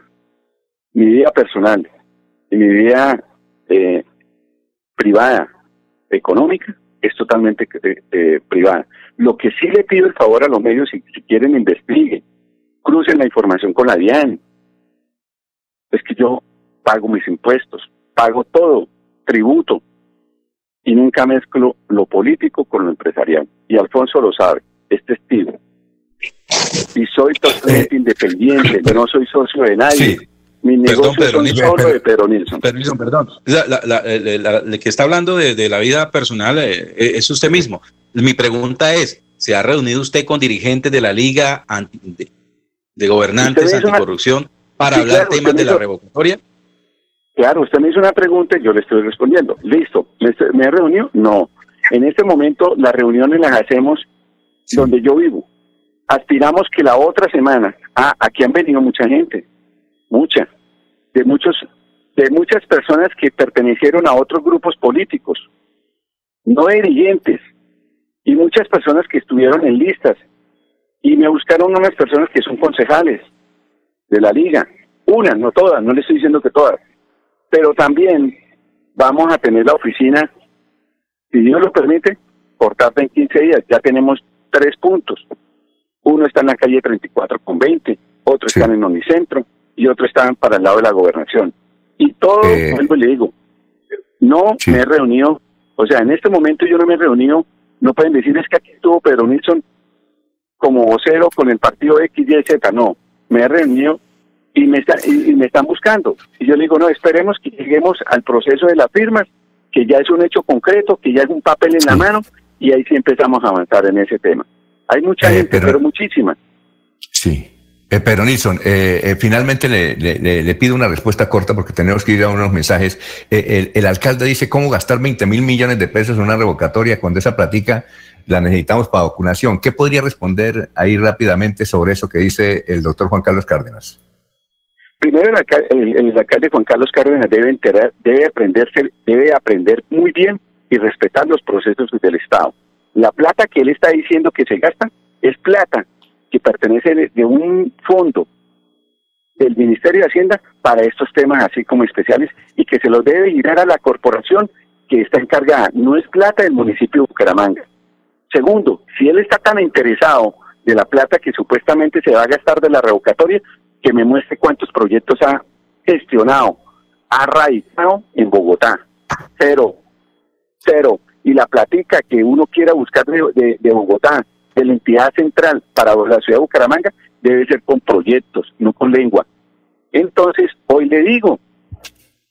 Mi vida personal y mi vida eh, privada, económica, es totalmente eh, eh, privada. Lo que sí le pido el favor a los medios, si, si quieren investiguen, crucen la información con la DIAN. Es que yo pago mis impuestos, pago todo, tributo, y nunca mezclo lo político con lo empresarial. Y Alfonso lo sabe, es testigo. Y soy totalmente eh, independiente, no soy socio de nadie. Mi perdón, son solo de Pedro Nilsson. perdón. La, que está hablando de, la vida personal eh, eh, es usted mismo. Mi pregunta es, ¿se ha reunido usted con dirigentes de la Liga de, Gobernantes Anticorrupción para hablar temas de la revocatoria? Claro, usted me hizo una pregunta y yo le estoy respondiendo. Listo, ¿me, me reunió? No. En este momento las reuniones las hacemos donde yo vivo. Aspiramos que la otra semana, ah, aquí han venido mucha gente, mucha, de muchos, de muchas personas que pertenecieron a otros grupos políticos, no dirigentes, y muchas personas que estuvieron en listas, y me buscaron unas personas que son concejales de la liga, unas, no todas, no le estoy diciendo que todas, pero también vamos a tener la oficina, si Dios lo permite, por tarde en 15 días. Ya tenemos tres puntos. Uno está en la calle 34 con 20, otro está en Unicentro y otro está para el lado de la gobernación. Y todo, eh. vuelvo y le digo, no me he reunido, o sea, en este momento yo no me he reunido, no pueden decir es que aquí estuvo Pedro Nilsson como vocero con el partido X, Y, Z, no, me he reunido y me, y, me están buscando. Y yo le digo, no, esperemos que lleguemos al proceso de las firmas, que ya es un hecho concreto, que ya es un papel en la mano, y ahí sí empezamos a avanzar en ese tema. Hay mucha eh, gente, pero, muchísima. Sí. Eh, pero Nilsson, eh, eh, finalmente le, pido una respuesta corta porque tenemos que ir a unos mensajes. El, el, alcalde dice cómo gastar 20 mil millones de pesos en una revocatoria cuando esa platica la necesitamos para vacunación. ¿Qué podría responder ahí rápidamente sobre eso que dice el doctor Juan Carlos Cárdenas? Primero, el, alcalde Juan Carlos Cárdenas debe enterar, debe aprenderse, debe aprender muy bien y respetar los procesos del Estado. La plata que él está diciendo que se gasta es plata que pertenece de, un fondo del Ministerio de Hacienda para estos temas así como especiales y que se los debe girar a la corporación que está encargada. No es plata del municipio de Bucaramanga. Segundo, si él está tan interesado de la plata que supuestamente se va a gastar de la revocatoria, que me muestre cuántos proyectos ha gestionado, ha radicado en Bogotá. Cero, cero. Y la platica que uno quiera buscar de, de, Bogotá, de la entidad central para la ciudad de Bucaramanga, debe ser con proyectos, no con lengua. Entonces, hoy le digo,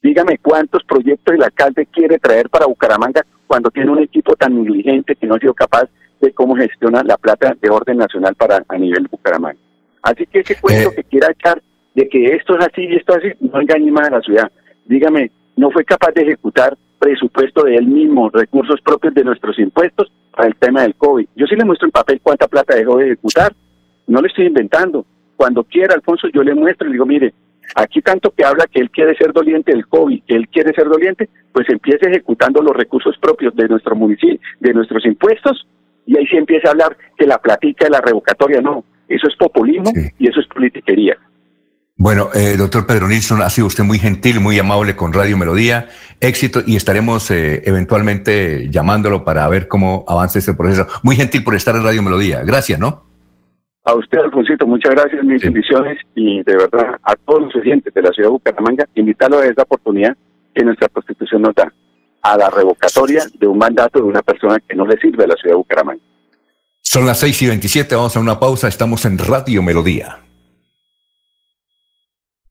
dígame cuántos proyectos el alcalde quiere traer para Bucaramanga cuando tiene un equipo tan negligente que no ha sido capaz de cómo gestiona la plata de orden nacional para a nivel Bucaramanga. Así que ese cuento eh. que quiera echar de que esto es así y esto es así, no engañe más a la ciudad. Dígame, no fue capaz de ejecutar presupuesto de él mismo, recursos propios de nuestros impuestos para el tema del COVID. Yo sí le muestro en papel cuánta plata dejó de ejecutar, no le estoy inventando. Cuando quiera, Alfonso, yo le muestro y le digo, mire, aquí tanto que habla que él quiere ser doliente del COVID, que él quiere ser doliente, pues empiece ejecutando los recursos propios de nuestro municipio, de nuestros impuestos, y ahí sí empieza a hablar que la platica de la revocatoria, no, eso es populismo y eso es politiquería. Bueno, eh, doctor Pedro Nilsson, ha sido usted muy gentil, muy amable con Radio Melodía. Éxito y estaremos eh, eventualmente llamándolo para ver cómo avanza este proceso. Muy gentil por estar en Radio Melodía. Gracias, ¿no? A usted, Alfonsito, muchas gracias, mis bendiciones y de verdad a todos los oyentes de la ciudad de Bucaramanga, invitarlo a esta oportunidad que nuestra Constitución nos da, a la revocatoria de un mandato de una persona que no le sirve a la ciudad de Bucaramanga. Son las 6 y 27, vamos a una pausa, estamos en Radio Melodía.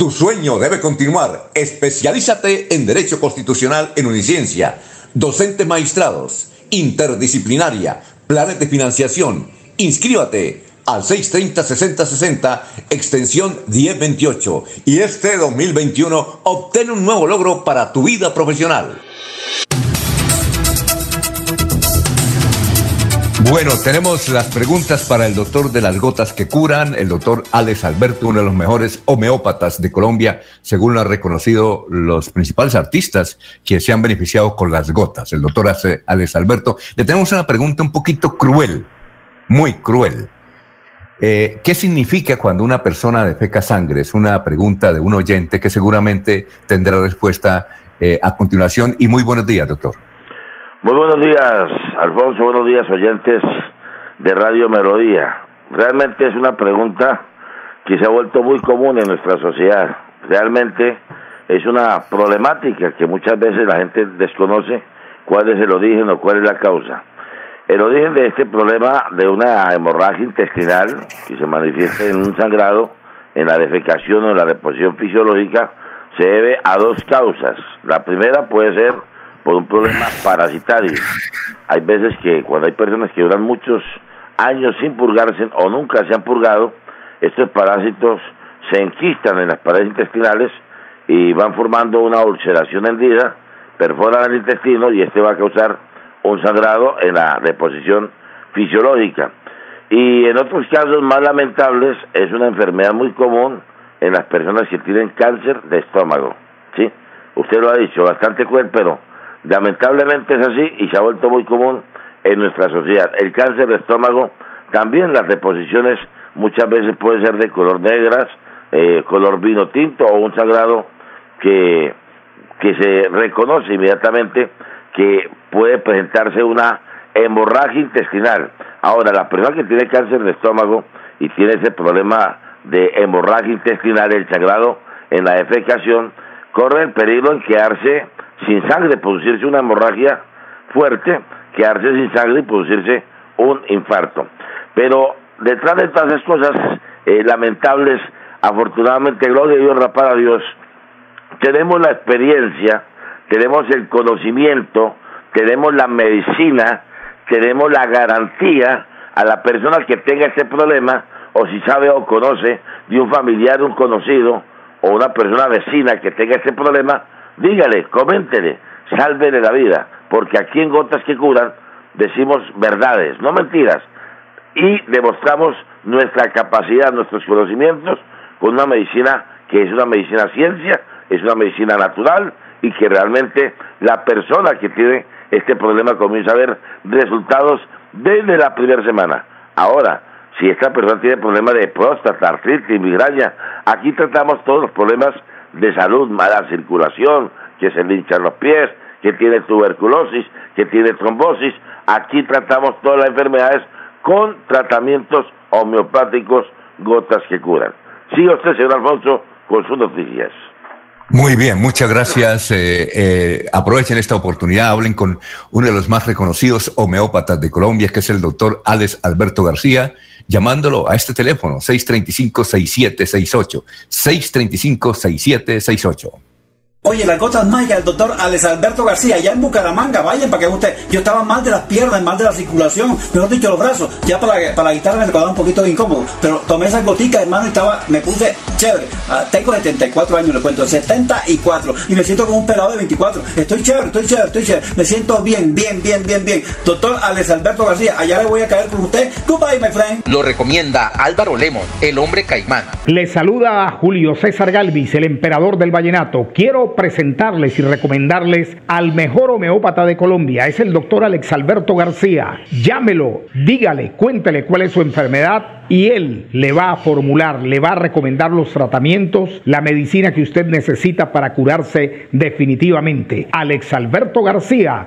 Tu sueño debe continuar. Especialízate en Derecho Constitucional en Uniciencia. Docentes maestrados, interdisciplinaria, planes de financiación. Inscríbate al 630-6060, extensión 1028. Y este 2021 obtén un nuevo logro para tu vida profesional. Bueno, tenemos las preguntas para el doctor de las gotas que curan, el doctor Alex Alberto, uno de los mejores homeópatas de Colombia, según lo han reconocido los principales artistas que se han beneficiado con las gotas. El doctor Alex Alberto, le tenemos una pregunta un poquito cruel, muy cruel. Eh, ¿Qué significa cuando una persona defeca sangre? Es una pregunta de un oyente que seguramente tendrá respuesta eh, a continuación. Y muy buenos días, doctor. Muy buenos días, Alfonso. Buenos días, oyentes de Radio Melodía. Realmente es una pregunta que se ha vuelto muy común en nuestra sociedad. Realmente es una problemática que muchas veces la gente desconoce cuál es el origen o cuál es la causa. El origen de este problema de una hemorragia intestinal que se manifiesta en un sangrado, en la defecación o en la reposición fisiológica, se debe a dos causas. La primera puede ser por un problema parasitario. Hay veces que cuando hay personas que duran muchos años sin purgarse o nunca se han purgado, estos parásitos se enquistan en las paredes intestinales y van formando una ulceración hendida, perforan el intestino y este va a causar un sangrado en la deposición fisiológica. Y en otros casos más lamentables es una enfermedad muy común en las personas que tienen cáncer de estómago. ¿sí? Usted lo ha dicho, bastante cruel, pero Lamentablemente es así y se ha vuelto muy común en nuestra sociedad. El cáncer de estómago, también las deposiciones muchas veces pueden ser de color negras, eh, color vino tinto o un sagrado que, que se reconoce inmediatamente que puede presentarse una hemorragia intestinal. Ahora, la persona que tiene cáncer de estómago y tiene ese problema de hemorragia intestinal, el sagrado en la defecación, corre el peligro en quedarse sin sangre, producirse una hemorragia fuerte, quedarse sin sangre y producirse un infarto. Pero detrás de todas esas cosas eh, lamentables, afortunadamente, gloria a Dios, para Dios, tenemos la experiencia, tenemos el conocimiento, tenemos la medicina, tenemos la garantía a la persona que tenga este problema, o si sabe o conoce de un familiar, un conocido, o una persona vecina que tenga este problema, dígale, coméntele, sálvele la vida, porque aquí en Gotas que Curan decimos verdades, no mentiras, y demostramos nuestra capacidad, nuestros conocimientos con una medicina que es una medicina ciencia, es una medicina natural y que realmente la persona que tiene este problema comienza a ver resultados desde la primera semana. Ahora, si esta persona tiene problemas de próstata, artritis, migraña, aquí tratamos todos los problemas de salud, mala circulación, que se le los pies, que tiene tuberculosis, que tiene trombosis. Aquí tratamos todas las enfermedades con tratamientos homeopáticos, gotas que curan. Siga usted, señor Alfonso, con sus noticias. Muy bien, muchas gracias. Eh, eh, aprovechen esta oportunidad, hablen con uno de los más reconocidos homeópatas de Colombia, que es el doctor Alex Alberto García, llamándolo a este teléfono, 635-6768, 635-6768. Oye, las gotas mágicas del doctor Alex Alberto García, allá en Bucaramanga, vayan para que usted. Yo estaba mal de las piernas, mal de la circulación, mejor dicho, los brazos. Ya para, para la guitarra me quedaba un poquito incómodo. Pero tomé esas goticas, hermano, y estaba, me puse chévere. Ah, tengo 74 años, le cuento, 74. Y me siento como un pelado de 24. Estoy chévere, estoy chévere, estoy chévere. Me siento bien, bien, bien, bien, bien. Doctor Alex Alberto García, allá le voy a caer con usted. Goodbye, my friend. Lo recomienda Álvaro Lemon, el hombre caimán. Le saluda a Julio César Galvis, el emperador del vallenato. Quiero presentarles y recomendarles al mejor homeópata de Colombia. Es el doctor Alex Alberto García. Llámelo, dígale, cuéntele cuál es su enfermedad y él le va a formular, le va a recomendar los tratamientos, la medicina que usted necesita para curarse definitivamente. Alex Alberto García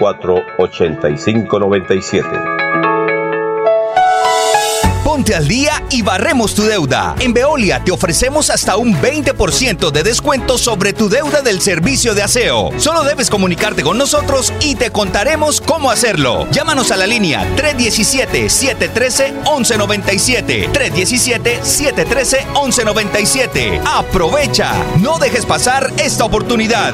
8597 Ponte al día y barremos tu deuda. En Veolia te ofrecemos hasta un 20% de descuento sobre tu deuda del servicio de aseo. Solo debes comunicarte con nosotros y te contaremos cómo hacerlo. Llámanos a la línea 317-713-1197. 317-713-1197. Aprovecha. No dejes pasar esta oportunidad.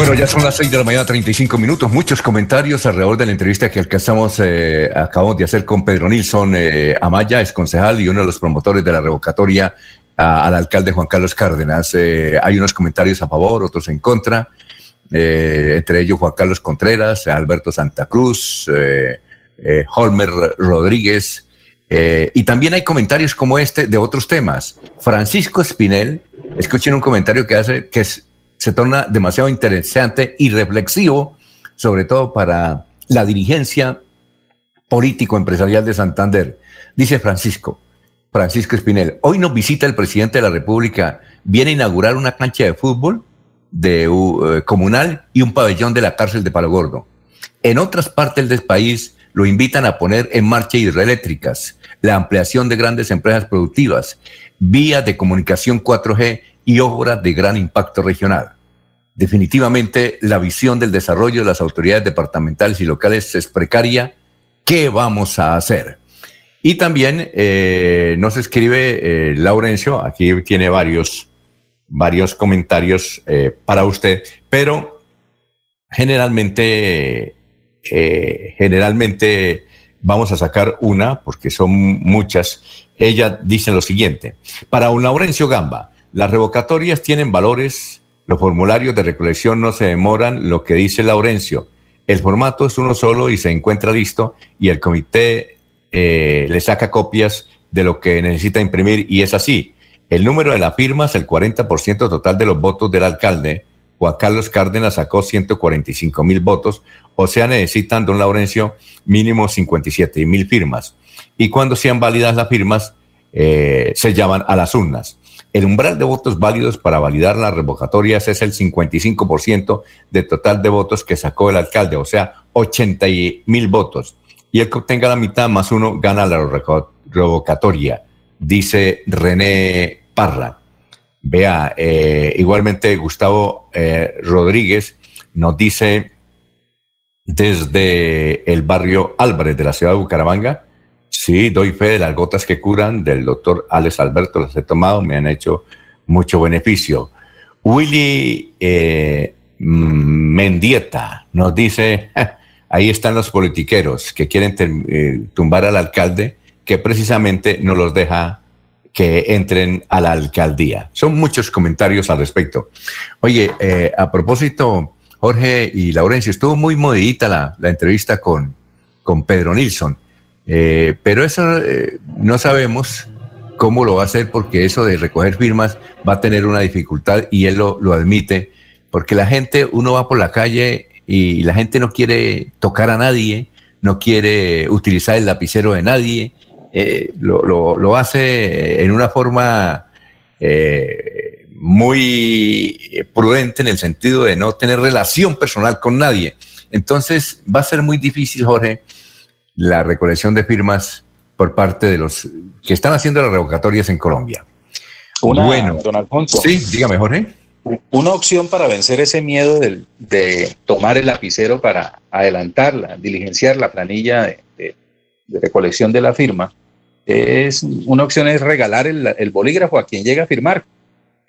Bueno, ya son las 6 de la mañana, 35 minutos. Muchos comentarios alrededor de la entrevista que alcanzamos, eh, acabamos de hacer con Pedro Nilsson eh, Amaya, es concejal y uno de los promotores de la revocatoria al alcalde Juan Carlos Cárdenas. Eh, hay unos comentarios a favor, otros en contra, entre ellos Juan Carlos Contreras, Alberto Santa Cruz, Holmer Rodríguez. y también hay comentarios como este de otros temas. Francisco Espinel, escuchen un comentario que hace que es se torna demasiado interesante y reflexivo, sobre todo para la dirigencia político-empresarial de Santander. Dice Francisco, Francisco Espinel, hoy nos visita el presidente de la República, viene a inaugurar una cancha de fútbol de, uh, comunal y un pabellón de la cárcel de Palo Gordo. En otras partes del país lo invitan a poner en marcha hidroeléctricas, la ampliación de grandes empresas productivas, vías de comunicación 4G y obras de gran impacto regional. Definitivamente la visión del desarrollo de las autoridades departamentales y locales es precaria. ¿Qué vamos a hacer? Y también eh, nos escribe eh, Laurencio, aquí tiene varios, varios comentarios eh, para usted, pero generalmente, generalmente vamos a sacar una, porque son muchas. Ella dice lo siguiente, para un Laurencio Gamba, las revocatorias tienen valores, los formularios de recolección no se demoran, lo que dice Laurencio. El formato es uno solo y se encuentra listo y el comité eh, le saca copias de lo que necesita imprimir y es así. El número de las firmas, el 40% total de los votos del alcalde, Juan Carlos Cárdenas sacó 145 mil votos, o sea, necesitan, don Laurencio, mínimo 57 mil firmas. Y cuando sean válidas las firmas, eh, se llaman a las urnas. El umbral de votos válidos para validar las revocatorias es el 55% del total de votos que sacó el alcalde, o sea, 80 mil votos. Y el que obtenga la mitad más uno gana la revocatoria, dice René Parra. Vea, eh, igualmente Gustavo eh, Rodríguez nos dice desde el barrio Álvarez de la ciudad de Bucaramanga, sí, doy fe de las gotas que curan del doctor Alex Alberto, las he tomado, me han hecho mucho beneficio. Willy eh, Mendieta nos dice, ahí están los politiqueros que quieren eh, tumbar al alcalde, que precisamente no los deja que entren a la alcaldía. Son muchos comentarios al respecto. Oye, eh, a propósito, Jorge y Laurencio, estuvo muy modita la, la entrevista con, con Pedro Nilsson, eh, pero eso no sabemos cómo lo va a hacer porque eso de recoger firmas va a tener una dificultad y él lo, lo admite, porque la gente, uno va por la calle y la gente no quiere tocar a nadie, no quiere utilizar el lapicero de nadie, eh, lo, lo, lo, hace en una forma eh, muy prudente en el sentido de no tener relación personal con nadie. Entonces va a ser muy difícil, Jorge, la recolección de firmas por parte de los que están haciendo las revocatorias en Colombia. Una, bueno, don Alfonso. Sí, dígame, Jorge. Una opción para vencer ese miedo de, de tomar el lapicero para adelantarla, diligenciar la planilla de, de, de, recolección de la firma, es una opción es regalar el, el bolígrafo a quien llega a firmar.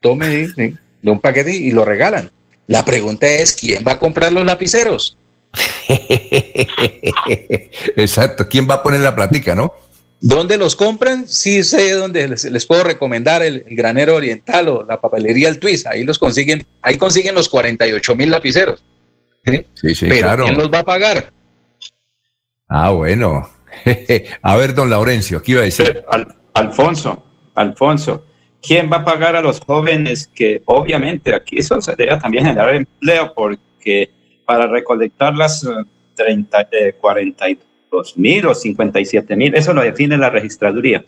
Tome de, de un paquete y lo regalan. La pregunta es, ¿quién va a comprar los lapiceros? Exacto, ¿quién va a poner la platica, no? ¿Dónde los compran? Sí sé dónde les, les puedo recomendar el, el, granero oriental o la papelería El Twist. Ahí los consiguen, ahí consiguen los 48 mil lapiceros. ¿sí? Sí, sí, Pero claro. ¿quién los va a pagar? Ah, bueno. a ver, don Laurencio, ¿qué iba a decir? Al, Alfonso, Alfonso, ¿quién va a pagar a los jóvenes que obviamente aquí eso se debe también generar empleo porque para recolectar las 30, eh, 42 mil o 57 mil, eso lo define la registraduría.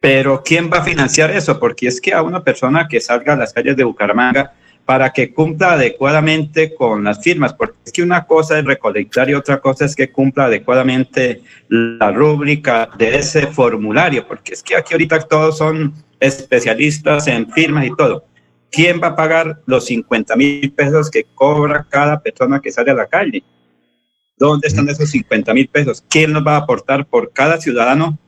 Pero ¿quién va a financiar eso? Porque es que a una persona que salga a las calles de Bucaramanga para que cumpla adecuadamente con las firmas, porque es que una cosa es recolectar y otra cosa es que cumpla adecuadamente la rúbrica de ese formulario, porque es que aquí ahorita todos son especialistas en firmas y todo. ¿Quién va a pagar los 50 mil pesos que cobra cada persona que sale a la calle? ¿Dónde están esos 50 mil pesos? ¿Quién nos va a aportar por cada ciudadano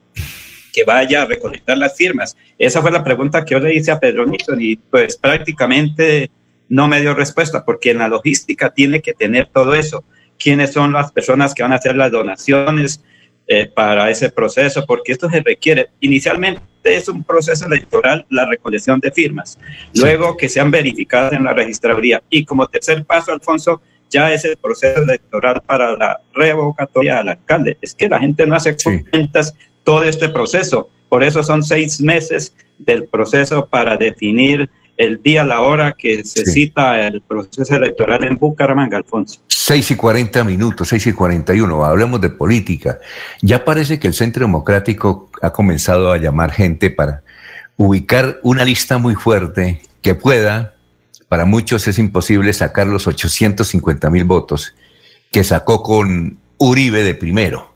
que vaya a recolectar las firmas? Esa fue la pregunta que yo le hice a Pedro Nixon y pues prácticamente no me dio respuesta porque en la logística tiene que tener todo eso. ¿Quiénes son las personas que van a hacer las donaciones eh, para ese proceso? Porque esto se requiere. Inicialmente es un proceso electoral la recolección de firmas, luego que sean verificadas en la registraduría y como tercer paso, Alfonso, ya es el proceso electoral para la revocatoria al alcalde. Es que la gente no hace sí. cuentas todo este proceso. Por eso son seis meses del proceso para definir el día, la hora que se sí. cita el proceso electoral en Bucaramanga, Alfonso. 6 y 40 minutos, 6 y 41, hablemos de política. Ya parece que el Centro Democrático ha comenzado a llamar gente para ubicar una lista muy fuerte que pueda para muchos es imposible sacar los 850 mil votos que sacó con Uribe de primero.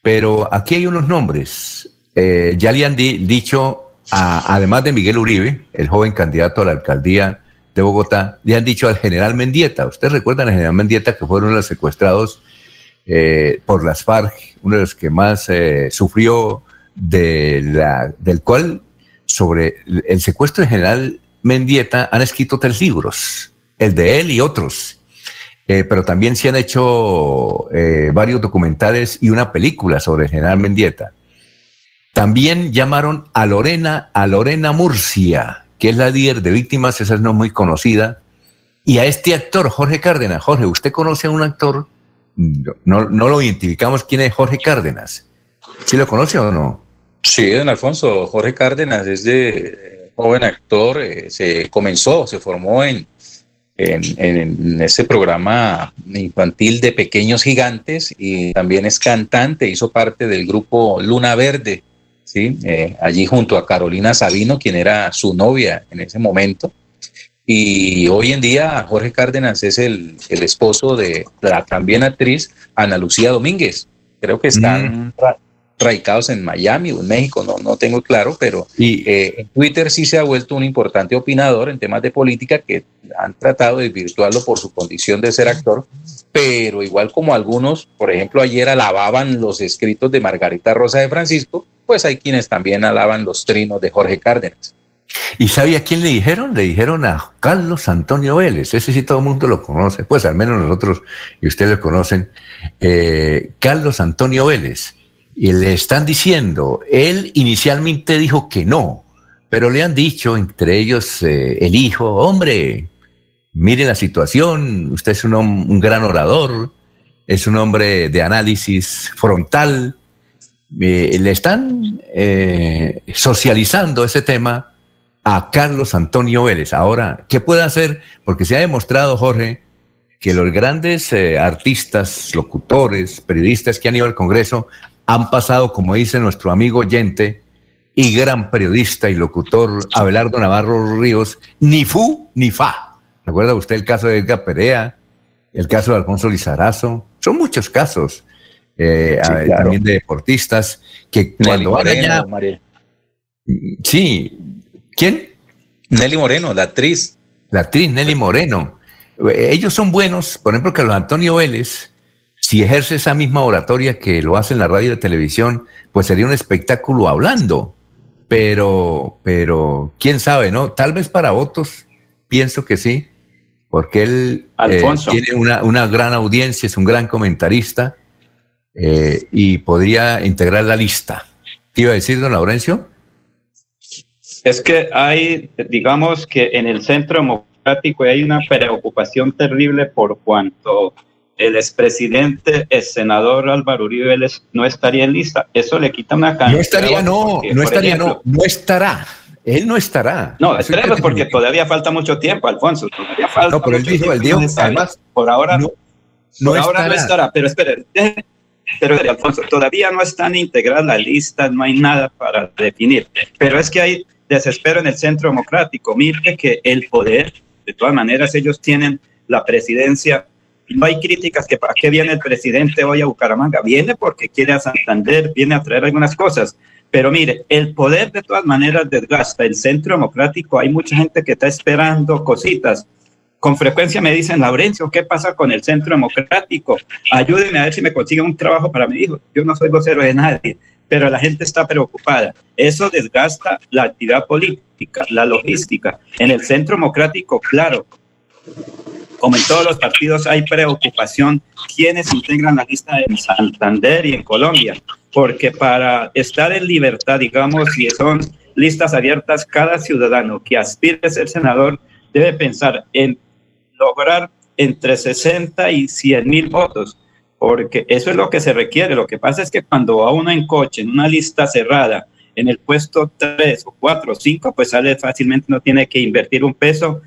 Pero aquí hay unos nombres. Eh, ya le han di dicho, además de Miguel Uribe, el joven candidato a la alcaldía de Bogotá, le han dicho al general Mendieta. Ustedes recuerdan al general Mendieta que fueron los secuestrados eh, por las FARC, uno de los que más eh, sufrió de la, del cual sobre el secuestro del general Mendieta han escrito tres libros, el de él y otros, eh, pero también se han hecho eh, varios documentales y una película sobre el general Mendieta. También llamaron a Lorena, a Lorena Murcia, que es la líder de víctimas, esa no es muy conocida, y a este actor, Jorge Cárdenas. Jorge, ¿usted conoce a un actor? No, no lo identificamos quién es Jorge Cárdenas. ¿Sí lo conoce o no? Sí, don Alfonso, Jorge Cárdenas es de joven actor, eh, se comenzó, se formó en, en, ese programa infantil de Pequeños Gigantes y también es cantante, hizo parte del grupo Luna Verde, ¿sí? Eh, allí junto a Carolina Sabino, quien era su novia en ese momento. Y hoy en día Jorge Cárdenas es el, el esposo de la también actriz Ana Lucía Domínguez. Creo que están mm. radicados en Miami o en México, no, no tengo claro, pero eh, en Twitter sí se ha vuelto un importante opinador en temas de política que han tratado de virtuarlo por su condición de ser actor, pero igual como algunos, por ejemplo, ayer alababan los escritos de Margarita Rosa de Francisco, pues hay quienes también alaban los trinos de Jorge Cárdenas. ¿Y sabía quién le dijeron? Le dijeron a Carlos Antonio Vélez. Ese sí todo el mundo lo conoce, pues al menos nosotros y ustedes lo conocen. Eh, Carlos Antonio Vélez. Y le están diciendo, él inicialmente dijo que no, pero le han dicho, entre ellos eh, el hijo, hombre, mire la situación, usted es un, gran orador, es un hombre de análisis frontal, eh, le están eh, socializando ese tema a Carlos Antonio Vélez. Ahora, ¿qué puede hacer? Porque se ha demostrado, Jorge, que los grandes eh, artistas, locutores, periodistas que han ido al Congreso han pasado, como dice nuestro amigo oyente y gran periodista y locutor Abelardo Navarro Ríos, ni fu ni fa. ¿Recuerda usted el caso de Edgar Perea? El caso de Alfonso Lizarazo. Son muchos casos eh, también de deportistas que cuando van allá. Sí. ¿Quién? Nelly Moreno, la actriz. La actriz Nelly Moreno. Ellos son buenos, por ejemplo, Carlos Antonio Vélez, si ejerce esa misma oratoria que lo hace en la radio y la televisión, pues sería un espectáculo hablando. Pero, pero, quién sabe, ¿no? Tal vez para otros, pienso que sí, porque él eh, tiene una, gran audiencia, es un gran comentarista eh, y podría integrar la lista. ¿Qué iba a decir, don Laurencio? Es que hay, digamos que en el centro democrático hay una preocupación terrible por cuanto el expresidente, el senador Álvaro Uribe no estaría en lista. Eso le quita una cantidad. No estaría, no, no estaría, no, no estará. Él no estará. No, esperemos porque todavía falta mucho tiempo, Alfonso. Todavía falta. No, pero él dijo, él dijo, además. Por ahora no, no, ahora no estará. Pero espere, pero Alfonso, todavía no están integradas las listas, no hay nada para definir. Pero es que hay desespero en el centro democrático. Mire que el poder, de todas maneras, ellos tienen la presidencia. No hay críticas que para qué viene el presidente hoy a Bucaramanga. Viene porque quiere a Santander, viene a traer algunas cosas pero mire, el poder de todas maneras desgasta. El centro democrático, hay mucha gente que está esperando cositas. Con frecuencia me dicen, Laurencio, ¿qué pasa con el centro democrático? Ayúdenme a ver si me consiguen un trabajo para mi hijo. Yo no soy vocero de nadie, pero la gente está preocupada. Eso desgasta la actividad política, la logística. En el centro democrático, claro, como en todos los partidos, hay preocupación quienes integran la lista en Santander y en Colombia porque para estar en libertad, digamos, si son listas abiertas, cada ciudadano que aspire a ser senador debe pensar en lograr entre 60 y 100 mil votos, porque eso es lo que se requiere. Lo que pasa es que cuando va uno en coche, en una lista cerrada, en el puesto 3 o 4 o 5, pues sale fácilmente, no tiene que invertir un peso.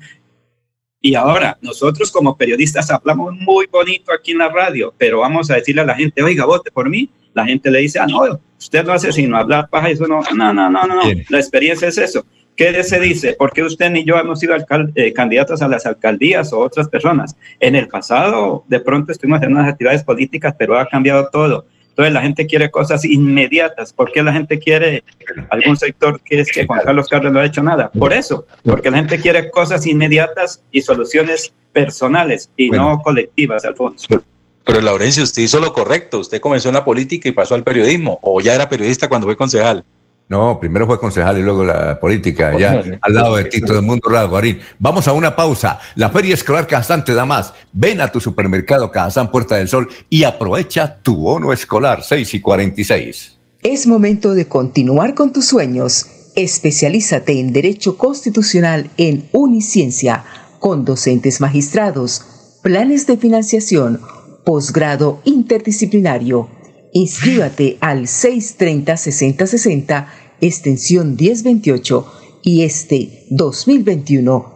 Y ahora, nosotros como periodistas hablamos muy bonito aquí en la radio, pero vamos a decirle a la gente, oiga, vote por mí, la gente le dice, ah, no, usted no hace sino hablar paja, eso no, no, no, no, no, la experiencia es eso. ¿Qué se dice? Porque usted ni yo hemos sido eh, candidatos a las alcaldías o otras personas. En el pasado, de pronto estuvimos en unas actividades políticas, pero ha cambiado todo. Entonces la gente quiere cosas inmediatas. ¿Por qué la gente quiere algún sector que es que Juan Carlos Carlos no ha hecho nada? Por eso, porque la gente quiere cosas inmediatas y soluciones personales y no colectivas, Alfonso. Pero Laurencio, usted hizo lo correcto. Usted comenzó en la política y pasó al periodismo. ¿O ya era periodista cuando fue concejal? No, primero fue concejal y luego la política, ya al lado de Tito del Mundo Rado, Guarín. Vamos a una pausa. La Feria Escolar Cajazán te da más. Ven a tu supermercado Cajazán Puerta del Sol y aprovecha tu bono escolar 6 y 46. Es momento de continuar con tus sueños. Especialízate en Derecho Constitucional en Uniciencia, con docentes magistrados, planes de financiación, posgrado interdisciplinario. Inscríbate al 630-6060, extensión 1028 y este 2021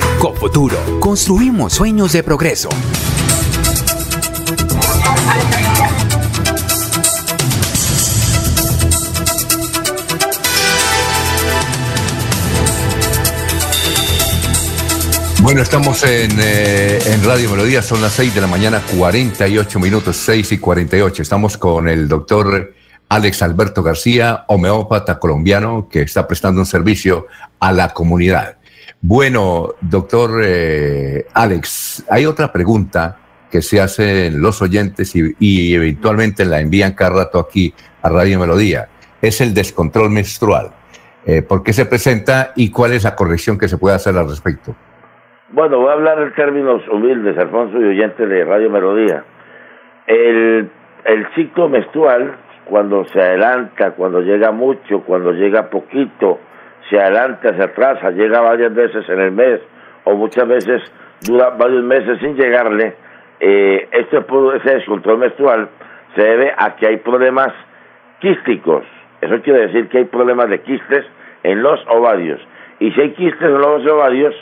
Cofuturo, construimos sueños de progreso. Bueno, estamos en, eh, en, Radio Melodía, son las 6 de la mañana, 48 minutos, 6 y 48. Estamos con el doctor Alex Alberto García, homeópata colombiano, que está prestando un servicio a la comunidad. Bueno, doctor eh, Alex, hay otra pregunta que se hacen los oyentes y, eventualmente la envían cada rato aquí a Radio Melodía. Es el descontrol menstrual. Eh, ¿Por qué se presenta y cuál es la corrección que se puede hacer al respecto? Bueno, voy a hablar en términos humildes, Alfonso y oyente de Radio Melodía. El, el ciclo menstrual, cuando se adelanta, cuando llega mucho, cuando llega poquito, se adelanta, se atrasa, llega varias veces en el mes o muchas veces dura varios meses sin llegarle, eh, este, ese descontrol menstrual se debe a que hay problemas quísticos. Eso quiere decir que hay problemas de quistes en los ovarios. Y si hay quistes en los ovarios,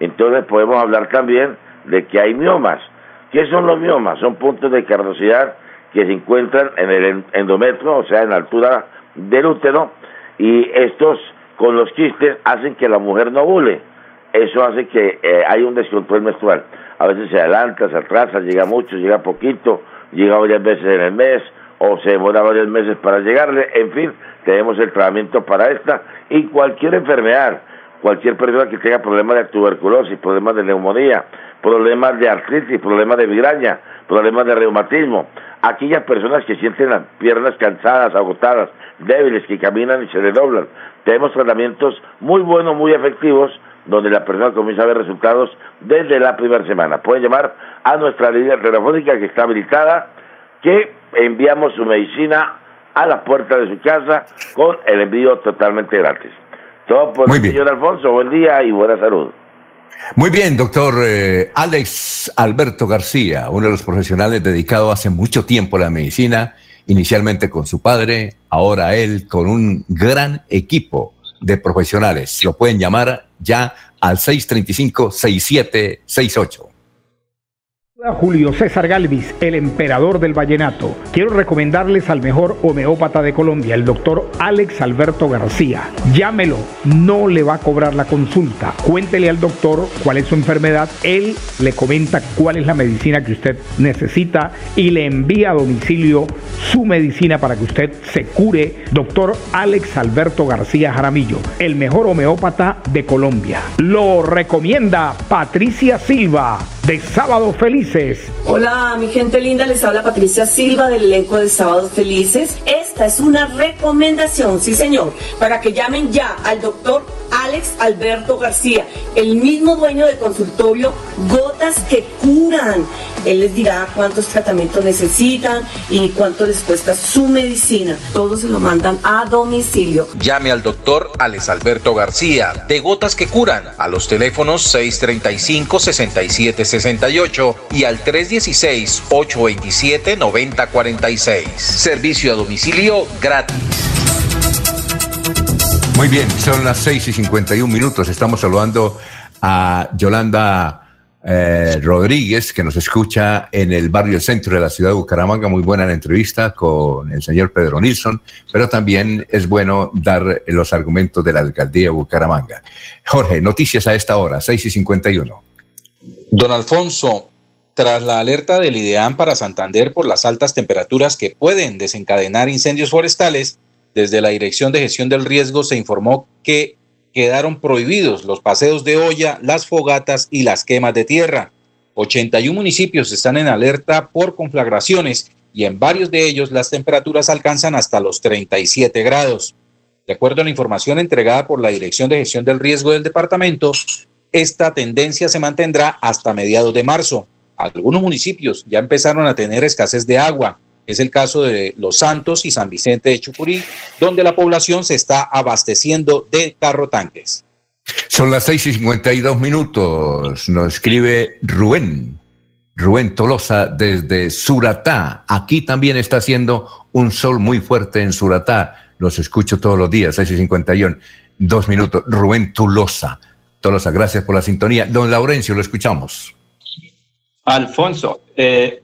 entonces podemos hablar también de que hay miomas. ¿Qué son los miomas? Son puntos de carnosidad que se encuentran en el endometrio, o sea, en la altura del útero, y estos con los quistes hacen que la mujer no ovule. Eso hace que eh, haya un descontrol menstrual. A veces se adelanta, se atrasa, llega mucho, llega poquito, llega varias veces en el mes o se demora varios meses para llegarle. En fin, tenemos el tratamiento para esta y cualquier enfermedad, cualquier persona que tenga problemas de tuberculosis, problemas de neumonía, problemas de artritis, problemas de migraña, problemas de reumatismo, aquellas personas que sienten las piernas cansadas, agotadas, débiles, que caminan y se doblan, tenemos tratamientos muy buenos, muy efectivos, donde la persona comienza a ver resultados desde la primera semana. Pueden llamar a nuestra línea telefónica que está habilitada, que enviamos su medicina a la puerta de su casa con el envío totalmente gratis. Todo por el señor Alfonso. Buen día y buena salud. Muy bien, doctor eh, Alex Alberto García, uno de los profesionales dedicados hace mucho tiempo a la medicina inicialmente con su padre, ahora él con un gran equipo de profesionales. Lo pueden llamar ya al 635-6768. Julio César Galvis, el emperador del vallenato. Quiero recomendarles al mejor homeópata de Colombia, el doctor Alex Alberto García. Llámelo, no le va a cobrar la consulta. Cuéntele al doctor cuál es su enfermedad, él le comenta cuál es la medicina que usted necesita y le envía a domicilio su medicina para que usted se cure. Doctor Alex Alberto García Jaramillo, el mejor homeópata de Colombia. Lo recomienda Patricia Silva de Sábado Felices. Hola, mi gente linda, les habla Patricia Silva del elenco de Sábados Felices. Esta es una recomendación, sí señor, para que llamen ya al doctor Alex Alberto García, el mismo dueño del consultorio Gotas que Curan. Él les dirá cuántos tratamientos necesitan y cuánto les cuesta su medicina. Todos se lo mandan a domicilio. Llame al doctor Alex Alberto García de Gotas que Curan a los teléfonos 635-6768 y al 316-827-9046. Servicio a domicilio gratis. Muy bien, son las 6 y 51 minutos. Estamos saludando a Yolanda eh, Rodríguez, que nos escucha en el barrio centro de la ciudad de Bucaramanga. Muy buena la entrevista con el señor Pedro Nilsson, pero también es bueno dar los argumentos de la alcaldía de Bucaramanga. Jorge, noticias a esta hora, 6 y 51. Don Alfonso, tras la alerta del IDEAM para Santander por las altas temperaturas que pueden desencadenar incendios forestales, desde la Dirección de Gestión del Riesgo se informó que quedaron prohibidos los paseos de olla, las fogatas y las quemas de tierra. 81 municipios están en alerta por conflagraciones y en varios de ellos las temperaturas alcanzan hasta los 37 grados. De acuerdo a la información entregada por la Dirección de Gestión del Riesgo del departamento, esta tendencia se mantendrá hasta mediados de marzo. Algunos municipios ya empezaron a tener escasez de agua. Es el caso de Los Santos y San Vicente de Chucurí, donde la población se está abasteciendo de carro tanques. Son las seis y 52 minutos. Nos escribe Rubén. Rubén Tolosa desde Suratá. Aquí también está haciendo un sol muy fuerte en Suratá. Los escucho todos los días, 6 y 51. Dos minutos. Rubén Tolosa. Tolosa, gracias por la sintonía. Don Laurencio, lo escuchamos. Alfonso, eh,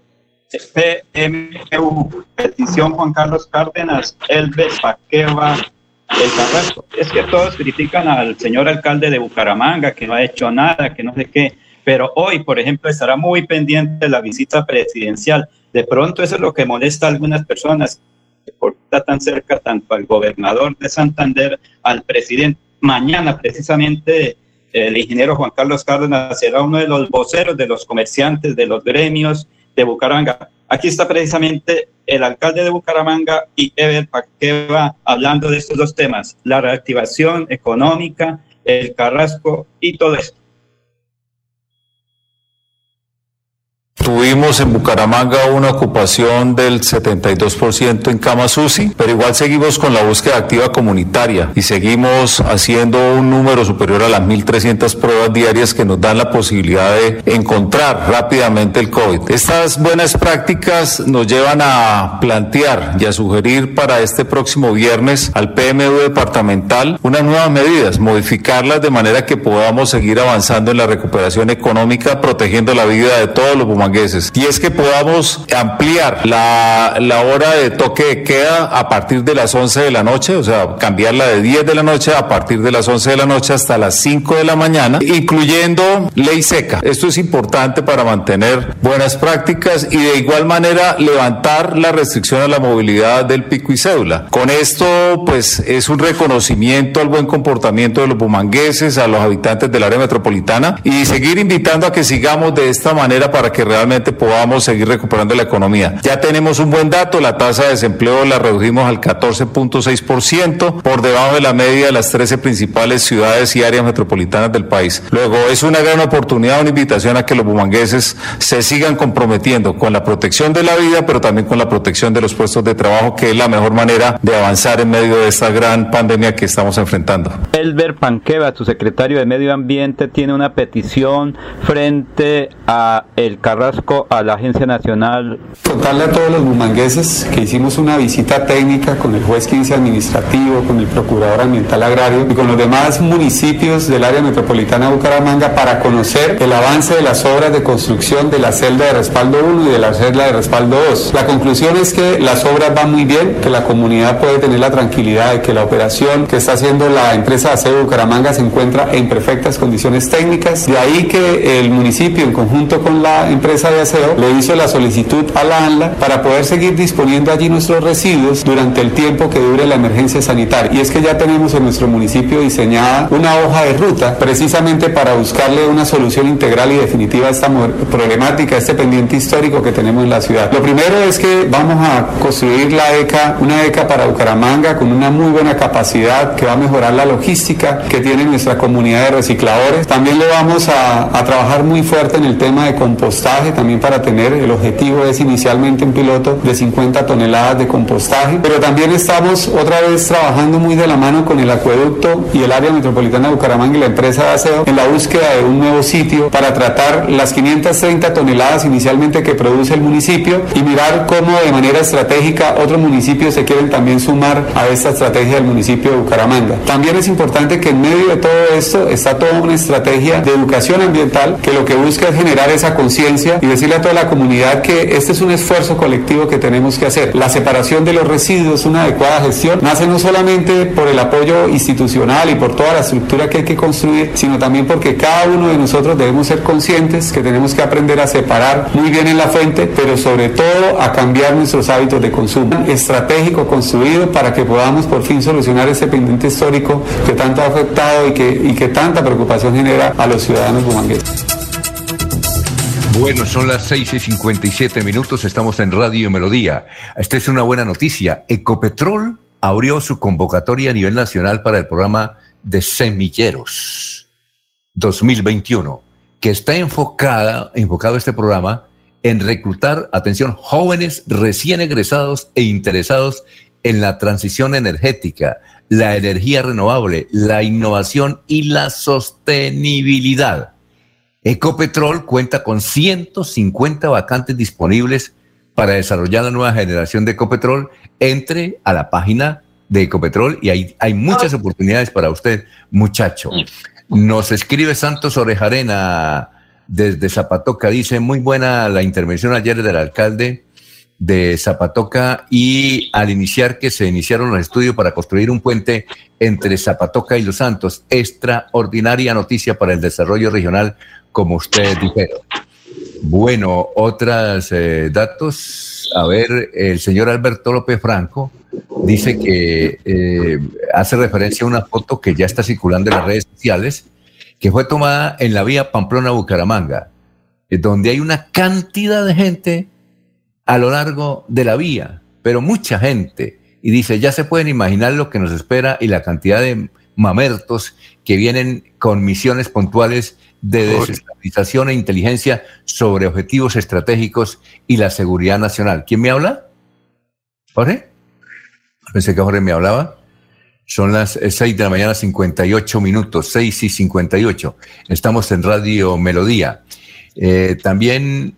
PMU, petición Juan Carlos Cárdenas, Elves Paqueva, el Carrasco. Es que todos critican al señor alcalde de Bucaramanga, que no ha hecho nada, que no sé qué, pero hoy, por ejemplo, estará muy pendiente la visita presidencial. De pronto eso es lo que molesta a algunas personas, porque está tan cerca tanto al gobernador de Santander, al presidente. Mañana, precisamente, el ingeniero Juan Carlos Cárdenas será uno de los voceros de los comerciantes, de los gremios de Bucaramanga. Aquí está precisamente el alcalde de Bucaramanga y Ever Paqueva hablando de estos dos temas, la reactivación económica, el carrasco y todo esto. Tuvimos en Bucaramanga una ocupación del 72% en camas UCI, pero igual seguimos con la búsqueda activa comunitaria y seguimos haciendo un número superior a las 1.300 pruebas diarias que nos dan la posibilidad de encontrar rápidamente el COVID. Estas buenas prácticas nos llevan a plantear y a sugerir para este próximo viernes al PMU departamental unas nuevas medidas, modificarlas de manera que podamos seguir avanzando en la recuperación económica, protegiendo la vida de todos los y es que podamos ampliar la, la hora de toque de queda a partir de las 11 de la noche, o sea, cambiarla de 10 de la noche a partir de las 11 de la noche hasta las 5 de la mañana, incluyendo ley seca. Esto es importante para mantener buenas prácticas y de igual manera levantar la restricción a la movilidad del pico y cédula. Con esto, pues, es un reconocimiento al buen comportamiento de los bumangueses, a los habitantes del área metropolitana y seguir invitando a que sigamos de esta manera para que realmente realmente podamos seguir recuperando la economía. Ya tenemos un buen dato, la tasa de desempleo la redujimos al 14.6%, por debajo de la media de las 13 principales ciudades y áreas metropolitanas del país. Luego, es una gran oportunidad, una invitación a que los bumangueses se sigan comprometiendo con la protección de la vida, pero también con la protección de los puestos de trabajo, que es la mejor manera de avanzar en medio de esta gran pandemia que estamos enfrentando. Elber Panqueva, su secretario de Medio Ambiente, tiene una petición frente a el Carrasco a la Agencia Nacional. Contarle a todos los bumangueses que hicimos una visita técnica con el juez 15 administrativo, con el procurador ambiental agrario y con los demás municipios del área metropolitana de Bucaramanga para conocer el avance de las obras de construcción de la celda de respaldo 1 y de la celda de respaldo 2. La conclusión es que las obras van muy bien, que la comunidad puede tener la tranquilidad de que la operación que está haciendo la empresa de de Bucaramanga se encuentra en perfectas condiciones técnicas. De ahí que el municipio en conjunto con la empresa de aseo le hizo la solicitud a la ANLA para poder seguir disponiendo allí nuestros residuos durante el tiempo que dure la emergencia sanitaria. Y es que ya tenemos en nuestro municipio diseñada una hoja de ruta precisamente para buscarle una solución integral y definitiva a esta problemática, a este pendiente histórico que tenemos en la ciudad. Lo primero es que vamos a construir la ECA, una ECA para Bucaramanga con una muy buena capacidad que va a mejorar la logística que tiene nuestra comunidad de recicladores. También le vamos a, a trabajar muy fuerte en el tema de compostaje también para tener, el objetivo es inicialmente un piloto de 50 toneladas de compostaje, pero también estamos otra vez trabajando muy de la mano con el acueducto y el área metropolitana de Bucaramanga y la empresa de aseo en la búsqueda de un nuevo sitio para tratar las 530 toneladas inicialmente que produce el municipio y mirar cómo de manera estratégica otros municipios se quieren también sumar a esta estrategia del municipio de Bucaramanga. También es importante que en medio de todo esto está toda una estrategia de educación ambiental que lo que busca es generar esa conciencia y decirle a toda la comunidad que este es un esfuerzo colectivo que tenemos que hacer. La separación de los residuos, una adecuada gestión, nace no solamente por el apoyo institucional y por toda la estructura que hay que construir, sino también porque cada uno de nosotros debemos ser conscientes que tenemos que aprender a separar muy bien en la fuente, pero sobre todo a cambiar nuestros hábitos de consumo. Estratégico construido para que podamos por fin solucionar ese pendiente histórico que tanto ha afectado y que, y que tanta preocupación genera a los ciudadanos bumangueses. Bueno, son las 6 y 57 minutos, estamos en Radio Melodía. Esta es una buena noticia. Ecopetrol abrió su convocatoria a nivel nacional para el programa de semilleros. 2021, que está enfocada, enfocado este programa en reclutar, atención, jóvenes recién egresados e interesados en la transición energética, la energía renovable, la innovación y la sostenibilidad. Ecopetrol cuenta con 150 vacantes disponibles para desarrollar la nueva generación de Ecopetrol. Entre a la página de Ecopetrol y hay, hay muchas oportunidades para usted, muchacho. Nos escribe Santos Orejarena desde Zapatoca, dice, muy buena la intervención ayer del alcalde de Zapatoca y al iniciar que se iniciaron los estudios para construir un puente entre Zapatoca y Los Santos. Extraordinaria noticia para el desarrollo regional, como ustedes dijeron. Bueno, otros eh, datos. A ver, el señor Alberto López Franco dice que eh, hace referencia a una foto que ya está circulando en las redes sociales, que fue tomada en la vía Pamplona-Bucaramanga, eh, donde hay una cantidad de gente a lo largo de la vía, pero mucha gente. Y dice, ya se pueden imaginar lo que nos espera y la cantidad de mamertos que vienen con misiones puntuales de desestabilización e inteligencia sobre objetivos estratégicos y la seguridad nacional. ¿Quién me habla? ¿Jorge? Pensé que Jorge me hablaba. Son las 6 eh, de la mañana, 58 minutos, 6 y 58. Estamos en Radio Melodía. Eh, también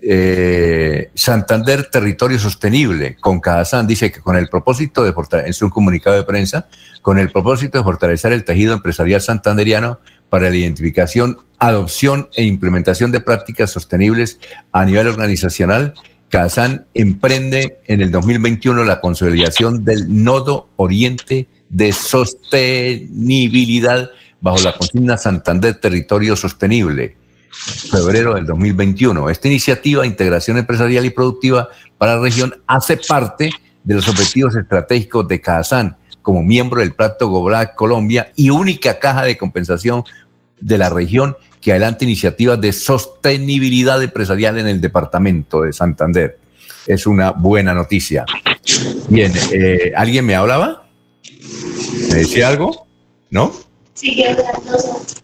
eh, Santander Territorio Sostenible con Cajazán dice que con el propósito de fortalecer, en su comunicado de prensa, con el propósito de fortalecer el tejido empresarial santanderiano para la identificación, adopción e implementación de prácticas sostenibles a nivel organizacional Kazán emprende en el 2021 la consolidación del nodo oriente de sostenibilidad bajo la consigna Santander Territorio Sostenible, febrero del 2021. Esta iniciativa de integración empresarial y productiva para la región hace parte de los objetivos estratégicos de Kazán como miembro del Plato Global Colombia y única caja de compensación de la región que adelante iniciativas de sostenibilidad empresarial en el departamento de Santander. Es una buena noticia. Bien, eh, ¿alguien me hablaba? ¿Me decía algo? ¿No? Sí,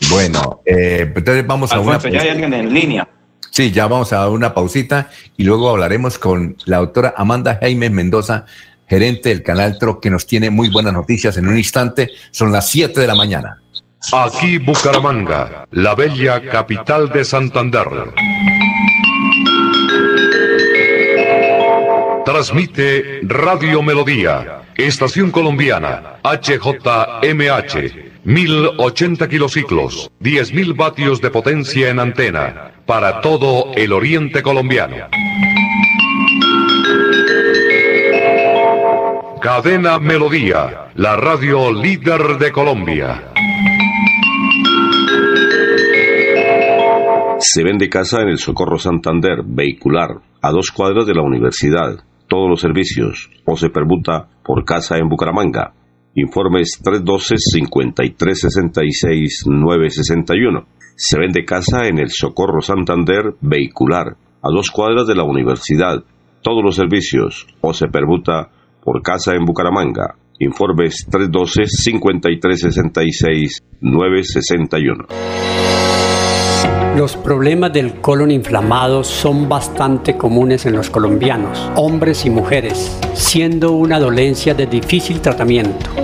Bueno, eh, entonces vamos a una... Ya hay alguien en línea. Sí, ya vamos a dar una pausita y luego hablaremos con la doctora Amanda Jaime Mendoza, gerente del canal TRO, que nos tiene muy buenas noticias en un instante. Son las 7 de la mañana. Aquí Bucaramanga, la bella capital de Santander. Transmite Radio Melodía, Estación Colombiana, HJMH, 1080 kilociclos, 10.000 vatios de potencia en antena, para todo el oriente colombiano. Cadena Melodía, la radio líder de Colombia. Se vende casa en el Socorro Santander, vehicular, a dos cuadras de la universidad. Todos los servicios, o se permuta por casa en Bucaramanga. Informes 312-5366-961. Se vende casa en el Socorro Santander, vehicular, a dos cuadras de la universidad. Todos los servicios, o se permuta por casa en Bucaramanga. Informes 312-5366-961. Los problemas del colon inflamado son bastante comunes en los colombianos, hombres y mujeres, siendo una dolencia de difícil tratamiento.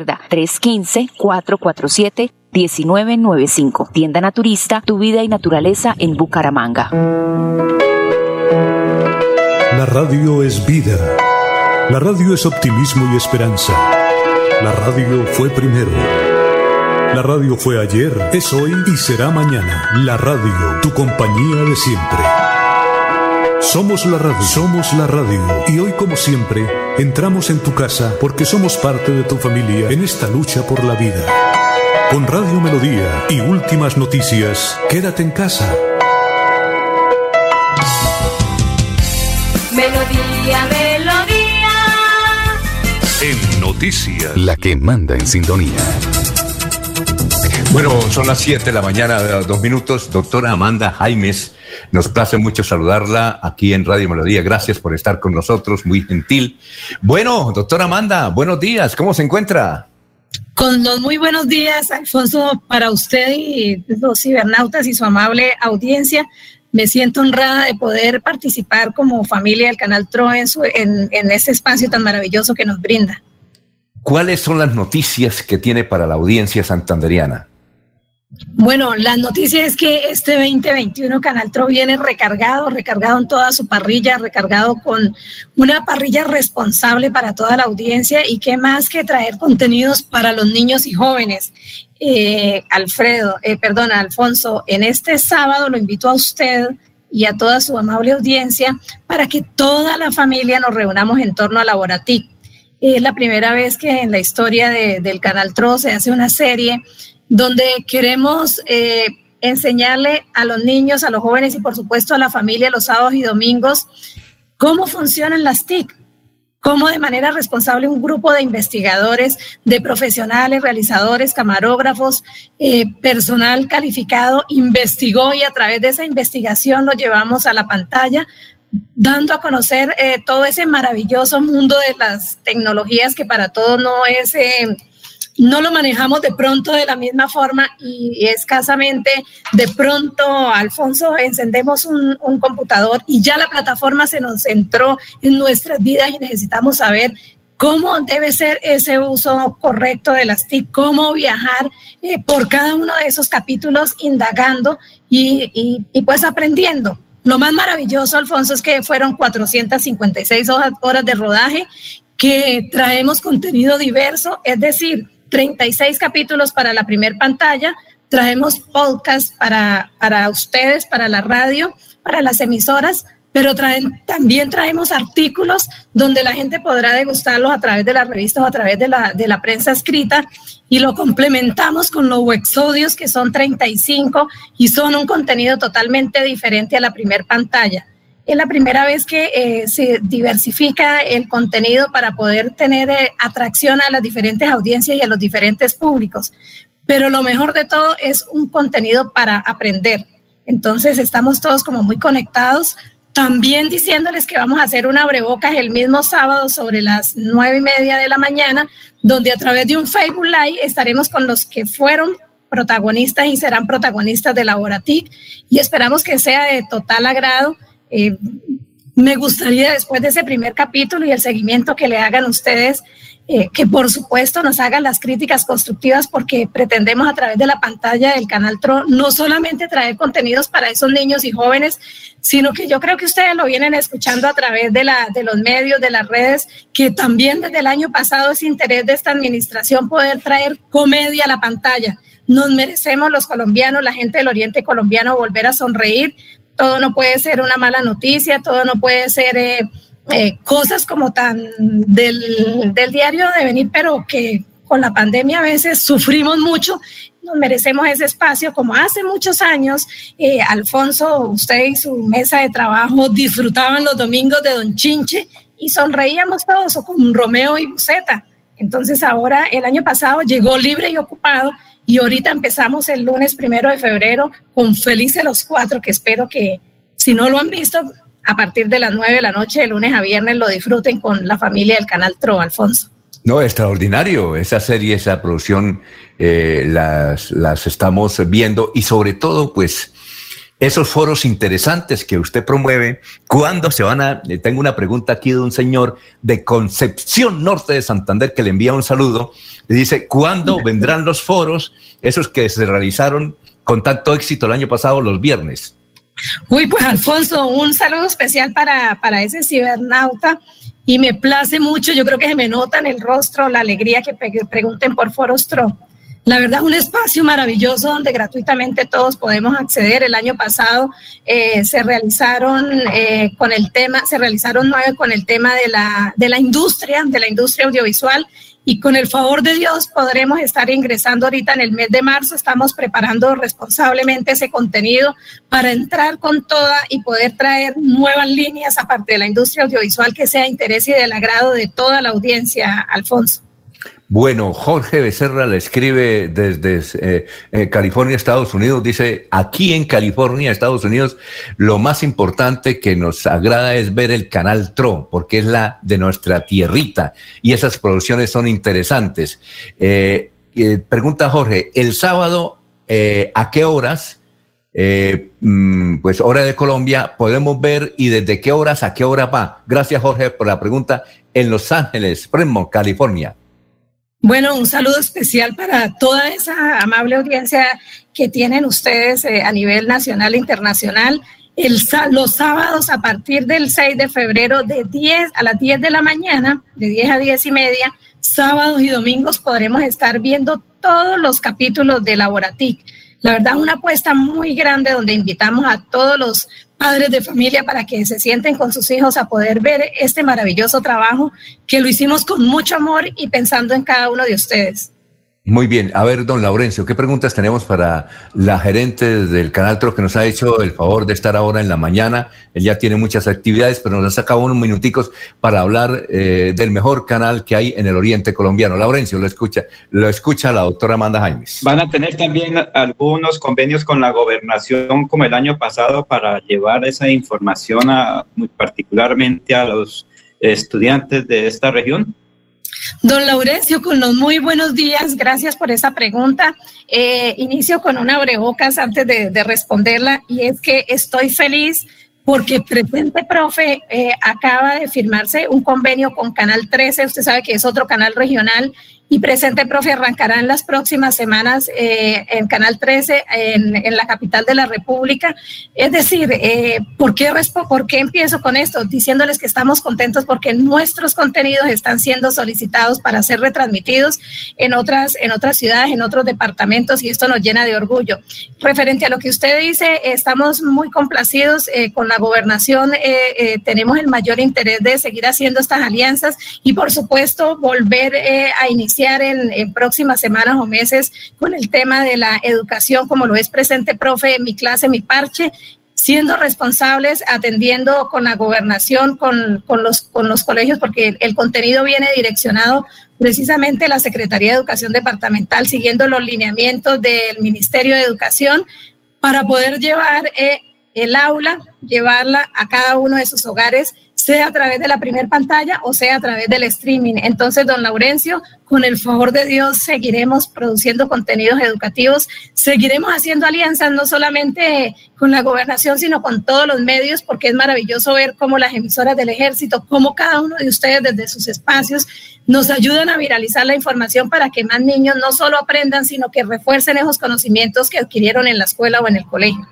315-447-1995. Tienda Naturista, tu vida y naturaleza en Bucaramanga. La radio es vida. La radio es optimismo y esperanza. La radio fue primero. La radio fue ayer, es hoy y será mañana. La radio, tu compañía de siempre. Somos la radio, somos la radio. Y hoy como siempre, entramos en tu casa porque somos parte de tu familia en esta lucha por la vida. Con Radio Melodía y últimas noticias, quédate en casa. Melodía, melodía. En noticias. La que manda en sintonía. Bueno, son las 7 de la mañana, dos minutos. Doctora Amanda Jaimes, nos place mucho saludarla aquí en Radio Melodía. Gracias por estar con nosotros, muy gentil. Bueno, doctora Amanda, buenos días. ¿Cómo se encuentra? Con los muy buenos días, Alfonso, para usted y los cibernautas y su amable audiencia. Me siento honrada de poder participar como familia del Canal TRO en, en, en este espacio tan maravilloso que nos brinda. ¿Cuáles son las noticias que tiene para la audiencia santanderiana? Bueno, la noticia es que este 2021 Canal Tro viene recargado, recargado en toda su parrilla, recargado con una parrilla responsable para toda la audiencia y qué más que traer contenidos para los niños y jóvenes. Eh, Alfredo, eh, perdona, Alfonso, en este sábado lo invito a usted y a toda su amable audiencia para que toda la familia nos reunamos en torno a Laboratic. Es la primera vez que en la historia del Canal Tro se hace una serie donde queremos eh, enseñarle a los niños, a los jóvenes y por supuesto a la familia los sábados y domingos cómo funcionan las TIC, cómo de manera responsable un grupo de investigadores, de profesionales, realizadores, camarógrafos, eh, personal calificado investigó y a través de esa investigación lo llevamos a la pantalla dando a conocer eh, todo ese maravilloso mundo de las tecnologías que para todos no es no lo manejamos de pronto de la misma forma y escasamente de pronto, Alfonso, encendemos un, computador y ya la plataforma se nos entró en nuestras vidas y necesitamos saber cómo debe ser ese uso correcto de las TIC, cómo viajar eh, por cada uno de esos capítulos indagando y, y, pues aprendiendo. Lo más maravilloso, Alfonso, es que fueron 456 horas de rodaje, que traemos contenido diverso, es decir, 36 capítulos para la primer pantalla. Traemos podcast para, para ustedes, para la radio, para las emisoras, pero traen, también traemos artículos donde la gente podrá degustarlos a través de las revistas o a través de la, de la prensa escrita y lo complementamos con los websodios que son 35 y son un contenido totalmente diferente a la primer pantalla es la primera vez que eh, se diversifica el contenido para poder tener eh, atracción a las diferentes audiencias y a los diferentes públicos. Pero lo mejor de todo es un contenido para aprender. Entonces estamos todos como muy conectados. También diciéndoles que vamos a hacer una abrebocas el mismo sábado sobre las nueve y media de la mañana, donde a través de un Facebook Live estaremos con los que fueron protagonistas y serán protagonistas de Laboratic y esperamos que sea de total agrado eh, me gustaría después de ese primer capítulo y el seguimiento que le hagan ustedes, eh, que por supuesto nos hagan las críticas constructivas porque pretendemos a través de la pantalla del canal TRO no solamente traer contenidos para esos niños y jóvenes, sino que yo creo que ustedes lo vienen escuchando a través de, de los medios, de las redes, que también desde el año pasado es interés de esta administración poder traer comedia a la pantalla. Nos merecemos los colombianos, la gente del oriente colombiano, volver a sonreír, todo no puede ser una mala noticia, todo no puede ser eh, eh, cosas como tan del, diario de venir, pero que con la pandemia a veces sufrimos mucho, nos merecemos ese espacio, como hace muchos años, eh, Alfonso, usted y su mesa de trabajo disfrutaban los domingos de Don Chinche y sonreíamos todos, con Romeo y Buceta. Entonces ahora, el año pasado, llegó libre y ocupado y ahorita empezamos el lunes primero de febrero con Felices los Cuatro, que espero que si no lo han visto, a partir de las nueve de la noche, de lunes a viernes, lo disfruten con la familia del canal Tro, Alfonso. No, extraordinario. Esa serie, esa producción, eh, las, las estamos viendo y sobre todo, pues, esos foros interesantes que usted promueve, ¿cuándo se van a...? Eh, tengo una pregunta aquí de un señor de Concepción Norte de Santander que le envía un saludo. Le dice, ¿cuándo vendrán los foros, esos que se realizaron con tanto éxito el año pasado, los viernes? Uy, pues Alfonso, un saludo especial para, para ese cibernauta y me place mucho, yo creo que se me nota en el rostro la alegría que pregunten por Foros Tro La verdad, un espacio maravilloso donde gratuitamente todos podemos acceder. El año pasado eh, se realizaron eh, con el tema, se realizaron nueve con el tema de la, de la industria, de la industria audiovisual y con el favor de Dios podremos estar ingresando ahorita en el mes de marzo. Estamos preparando responsablemente ese contenido para entrar con toda y poder traer nuevas líneas aparte de la industria audiovisual que sea interés y del agrado de toda la audiencia, Alfonso. Bueno, Jorge Becerra le escribe desde eh, eh, California, Estados Unidos. Dice, aquí en California, Estados Unidos, lo más importante que nos agrada es ver el canal TRO, porque es la de nuestra tierrita y esas producciones son interesantes. Eh, pregunta Jorge, el sábado, ¿a qué horas? Mm, pues hora de Colombia, podemos ver y desde qué horas a qué hora va. Gracias Jorge por la pregunta. En Los Ángeles, Fremont, California. Bueno, un saludo especial para toda esa amable audiencia que tienen ustedes eh, a nivel nacional e internacional. El, los sábados a partir del 6 de febrero de 10 a las 10 de la mañana, de 10 a 10 y media, sábados y domingos podremos estar viendo todos los capítulos de Laboratic. La verdad, una apuesta muy grande donde invitamos a todos los padres de familia para que se sienten con sus hijos a poder ver este maravilloso trabajo que lo hicimos con mucho amor y pensando en cada uno de ustedes. Muy bien, a ver, don Laurencio, ¿qué preguntas tenemos para la gerente del Canal Tro que nos ha hecho el favor de estar ahora en la mañana? Él ya tiene muchas actividades, pero nos ha sacado unos minuticos para hablar eh, del mejor canal que hay en el oriente colombiano. Laurencio, lo escucha, lo escucha la doctora Amanda Jaimes. Van a tener también algunos convenios con la gobernación como el año pasado para llevar esa información a, muy particularmente a los estudiantes de esta región. Don Laurencio, con los muy buenos días, gracias por esa pregunta. Eh, inicio con una abrebocas antes de, responderla y es que estoy feliz porque Presente Profe eh, acaba de firmarse un convenio con Canal 13, usted sabe que es otro canal regional y Presente Profe arrancará en las próximas semanas eh, en Canal 13, en, en, la capital de la República. Es decir, eh, ¿por, qué ¿por qué empiezo con esto? Diciéndoles que estamos contentos porque nuestros contenidos están siendo solicitados para ser retransmitidos en otras, en otras ciudades, en otros departamentos y esto nos llena de orgullo. Referente a lo que usted dice, estamos muy complacidos eh, con la gobernación, eh, tenemos el mayor interés de seguir haciendo estas alianzas y por supuesto volver a iniciar en, próximas semanas o meses con el tema de la educación, como lo es presente, profe, en mi clase, mi parche, siendo responsables, atendiendo con la gobernación, con, con, los, con los colegios, porque el, contenido viene direccionado precisamente la Secretaría de Educación Departamental, siguiendo los lineamientos del Ministerio de Educación, para poder llevar eh, el aula, llevarla a cada uno de sus hogares sea a través de la primera pantalla o sea a través del streaming. Entonces, don Laurencio, con el favor de Dios, seguiremos produciendo contenidos educativos, seguiremos haciendo alianzas no solamente con la gobernación, sino con todos los medios, porque es maravilloso ver cómo las emisoras del ejército, cómo cada uno de ustedes desde sus espacios nos ayudan a viralizar la información para que más niños no solo aprendan, sino que refuercen esos conocimientos que adquirieron en la escuela o en el colegio.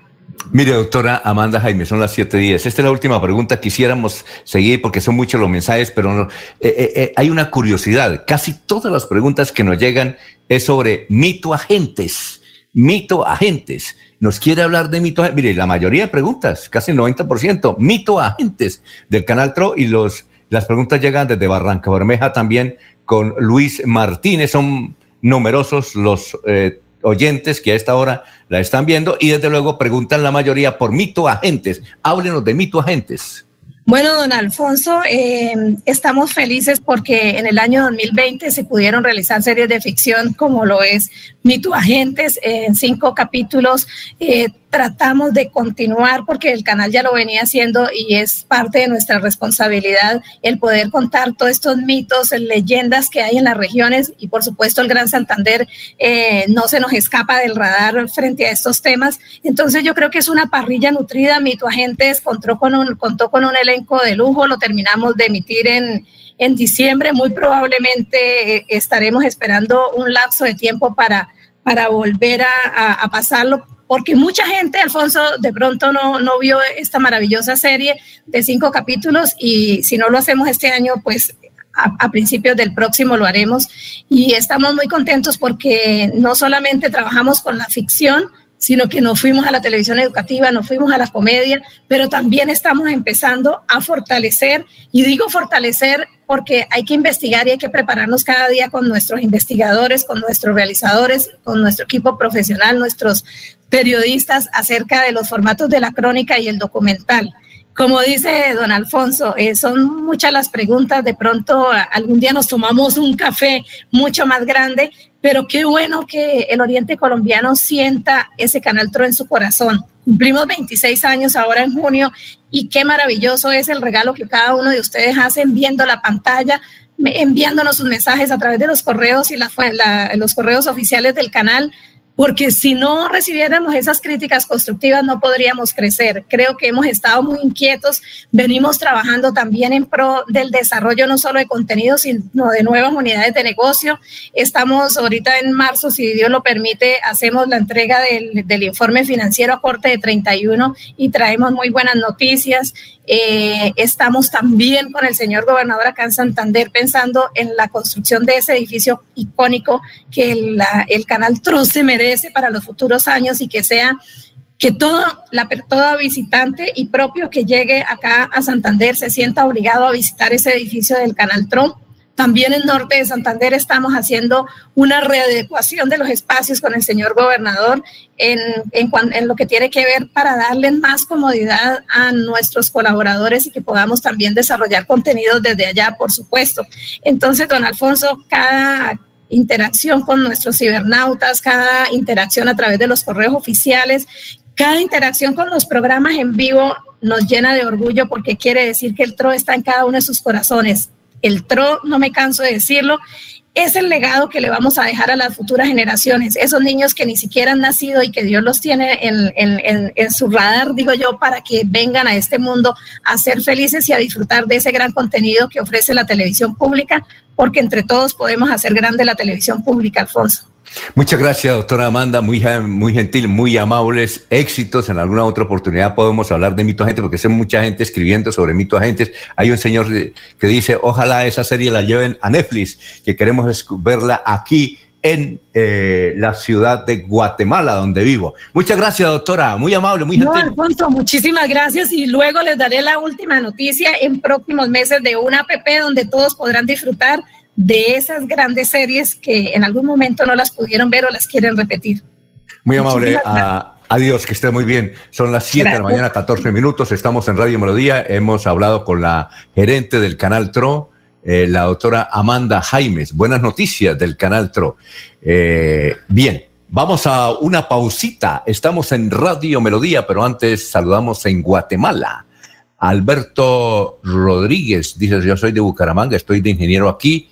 Mire, doctora Amanda Jaime, son las siete días. Esta es la última pregunta. Quisiéramos seguir porque son muchos los mensajes, pero no, eh, eh, eh, hay una curiosidad. Casi todas las preguntas que nos llegan es sobre mito agentes. Mito agentes. Nos quiere hablar de mito Mire, la mayoría de preguntas, casi el 90%, mito agentes del canal TRO y los, las preguntas llegan desde Barranca Bermeja también con Luis Martínez. Son numerosos los oyentes que a esta hora la están viendo y desde luego preguntan la mayoría por mito agentes. Háblenos de mito agentes. Bueno, don Alfonso, eh, estamos felices porque en el año 2020 se pudieron realizar series de ficción como lo es Mito Agentes en cinco capítulos. Eh, tratamos de continuar porque el canal ya lo venía haciendo y es parte de nuestra responsabilidad el poder contar todos estos mitos, leyendas que hay en las regiones y por supuesto el Gran Santander eh, no se nos escapa del radar frente a estos temas. Entonces yo creo que es una parrilla nutrida. Mito Agentes contó con un, contó con un elenco de lujo, lo terminamos de emitir en, en diciembre. Muy probablemente eh, estaremos esperando un lapso de tiempo para, para volver a, a pasarlo porque mucha gente, Alfonso, de pronto no, no vio esta maravillosa serie de cinco capítulos y si no lo hacemos este año, pues a, principios del próximo lo haremos y estamos muy contentos porque no solamente trabajamos con la ficción, sino que nos fuimos a la televisión educativa, nos fuimos a la comedia, pero también estamos empezando a fortalecer, y digo fortalecer porque hay que investigar y hay que prepararnos cada día con nuestros investigadores, con nuestros realizadores, con nuestro equipo profesional, nuestros periodistas acerca de los formatos de la crónica y el documental. Como dice don Alfonso, eh, son muchas las preguntas, de pronto algún día nos tomamos un café mucho más grande, pero qué bueno que el Oriente colombiano sienta ese Canal TRO en su corazón. Cumplimos 26 años ahora en junio y qué maravilloso es el regalo que cada uno de ustedes hacen viendo la pantalla, enviándonos sus mensajes a través de los correos y los correos oficiales del canal porque si no recibiéramos esas críticas constructivas no podríamos crecer. Creo que hemos estado muy inquietos, venimos trabajando también en pro del desarrollo no solo de contenidos, sino de nuevas unidades de negocio. Estamos ahorita en marzo, si Dios lo permite, hacemos la entrega del, del informe financiero a corte de 31 y traemos muy buenas noticias. Eh, estamos también con el señor gobernador acá en Santander pensando en la construcción de ese edificio icónico que el, Canal Trust se merece para los futuros años y que sea que todo, la, todo visitante y propio que llegue acá a Santander se sienta obligado a visitar ese edificio del Canal Trump también en Norte de Santander estamos haciendo una readecuación de los espacios con el señor gobernador en, en, lo que tiene que ver para darle más comodidad a nuestros colaboradores y que podamos también desarrollar contenidos desde allá, por supuesto. Entonces, don Alfonso, cada interacción con nuestros cibernautas, cada interacción a través de los correos oficiales, cada interacción con los programas en vivo nos llena de orgullo porque quiere decir que el TRO está en cada uno de sus corazones. El TRO, no me canso de decirlo, es el legado que le vamos a dejar a las futuras generaciones, esos niños que ni siquiera han nacido y que Dios los tiene en, su radar, digo yo, para que vengan a este mundo a ser felices y a disfrutar de ese gran contenido que ofrece la televisión pública, porque entre todos podemos hacer grande la televisión pública, Alfonso. Muchas gracias, doctora Amanda, muy, muy gentil, muy amables, éxitos. En alguna otra oportunidad podemos hablar de mito agentes, porque sé mucha gente escribiendo sobre mito agentes. Hay un señor que dice, ojalá esa serie la lleven a Netflix, que queremos verla aquí en eh, la ciudad de Guatemala, donde vivo. Muchas gracias, doctora, muy amable, muy gentil. No, Alfonso, muchísimas gracias y luego les daré la última noticia en próximos meses de una app donde todos podrán disfrutar de esas grandes series que en algún momento no las pudieron ver o las quieren repetir. Muy amable. adiós, que esté muy bien. Son las 7 de la mañana, 14 minutos. Estamos en Radio Melodía. Hemos hablado con la gerente del canal TRO, eh, la doctora Amanda Jaimes. Buenas noticias del canal TRO. Eh, bien, vamos a una pausita. Estamos en Radio Melodía, pero antes saludamos en Guatemala. Alberto Rodríguez dice: Yo soy de Bucaramanga, estoy de ingeniero aquí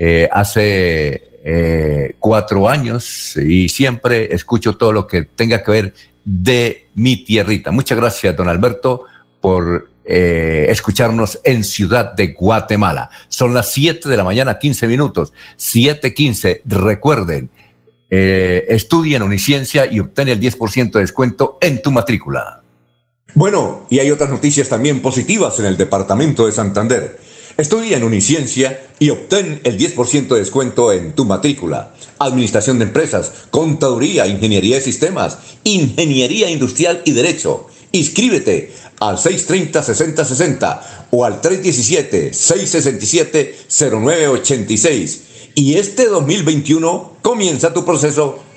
eh, hace eh, cuatro años y siempre escucho todo lo que tenga que ver de mi tierrita. Muchas gracias, don Alberto, por eh, escucharnos en Ciudad de Guatemala. Son las 7 de la mañana, 15 minutos. 7.15. Recuerden, estudien Uniciencia y obtén el 10% de descuento en tu matrícula. Bueno, y hay otras noticias también positivas en el departamento de Santander. Estudia en Uniciencia y obtén el 10% de descuento en tu matrícula. Administración de empresas, contaduría, ingeniería de sistemas, ingeniería industrial y derecho. Inscríbete al 630-6060 o al 317-667-0986. Y este 2021 comienza tu proceso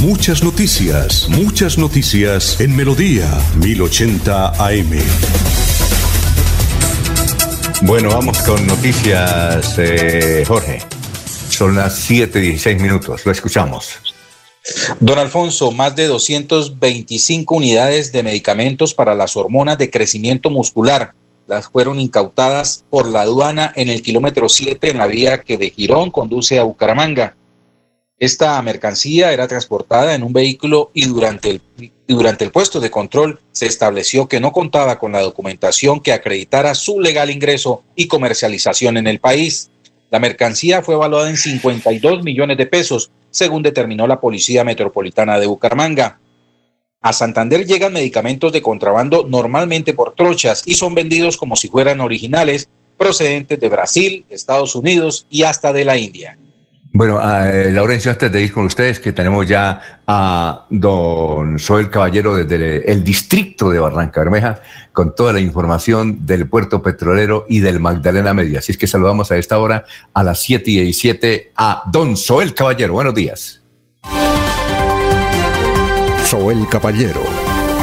Muchas noticias, muchas noticias en Melodía 1080 AM. Bueno, vamos con noticias, eh, Jorge. Son las 7:16 minutos, lo escuchamos. Don Alfonso, más de 225 unidades de medicamentos para las hormonas de crecimiento muscular las fueron incautadas por la aduana en el kilómetro 7 en la vía que de Girón conduce a Bucaramanga. Esta mercancía era transportada en un vehículo y durante el, durante el puesto de control se estableció que no contaba con la documentación que acreditara su legal ingreso y comercialización en el país. La mercancía fue evaluada en 52 millones de pesos, según determinó la Policía Metropolitana de Bucaramanga. A Santander llegan medicamentos de contrabando normalmente por trochas y son vendidos como si fueran originales, procedentes de Brasil, Estados Unidos y hasta de la India. Bueno, eh, Laurencio, antes de ir con ustedes, que tenemos ya a don Soel Caballero desde el distrito de Barranca Bermeja con toda la información del puerto petrolero y del Magdalena Media. Así es que saludamos a esta hora a las 7 y 17 a don Soel Caballero. Buenos días. Soel Caballero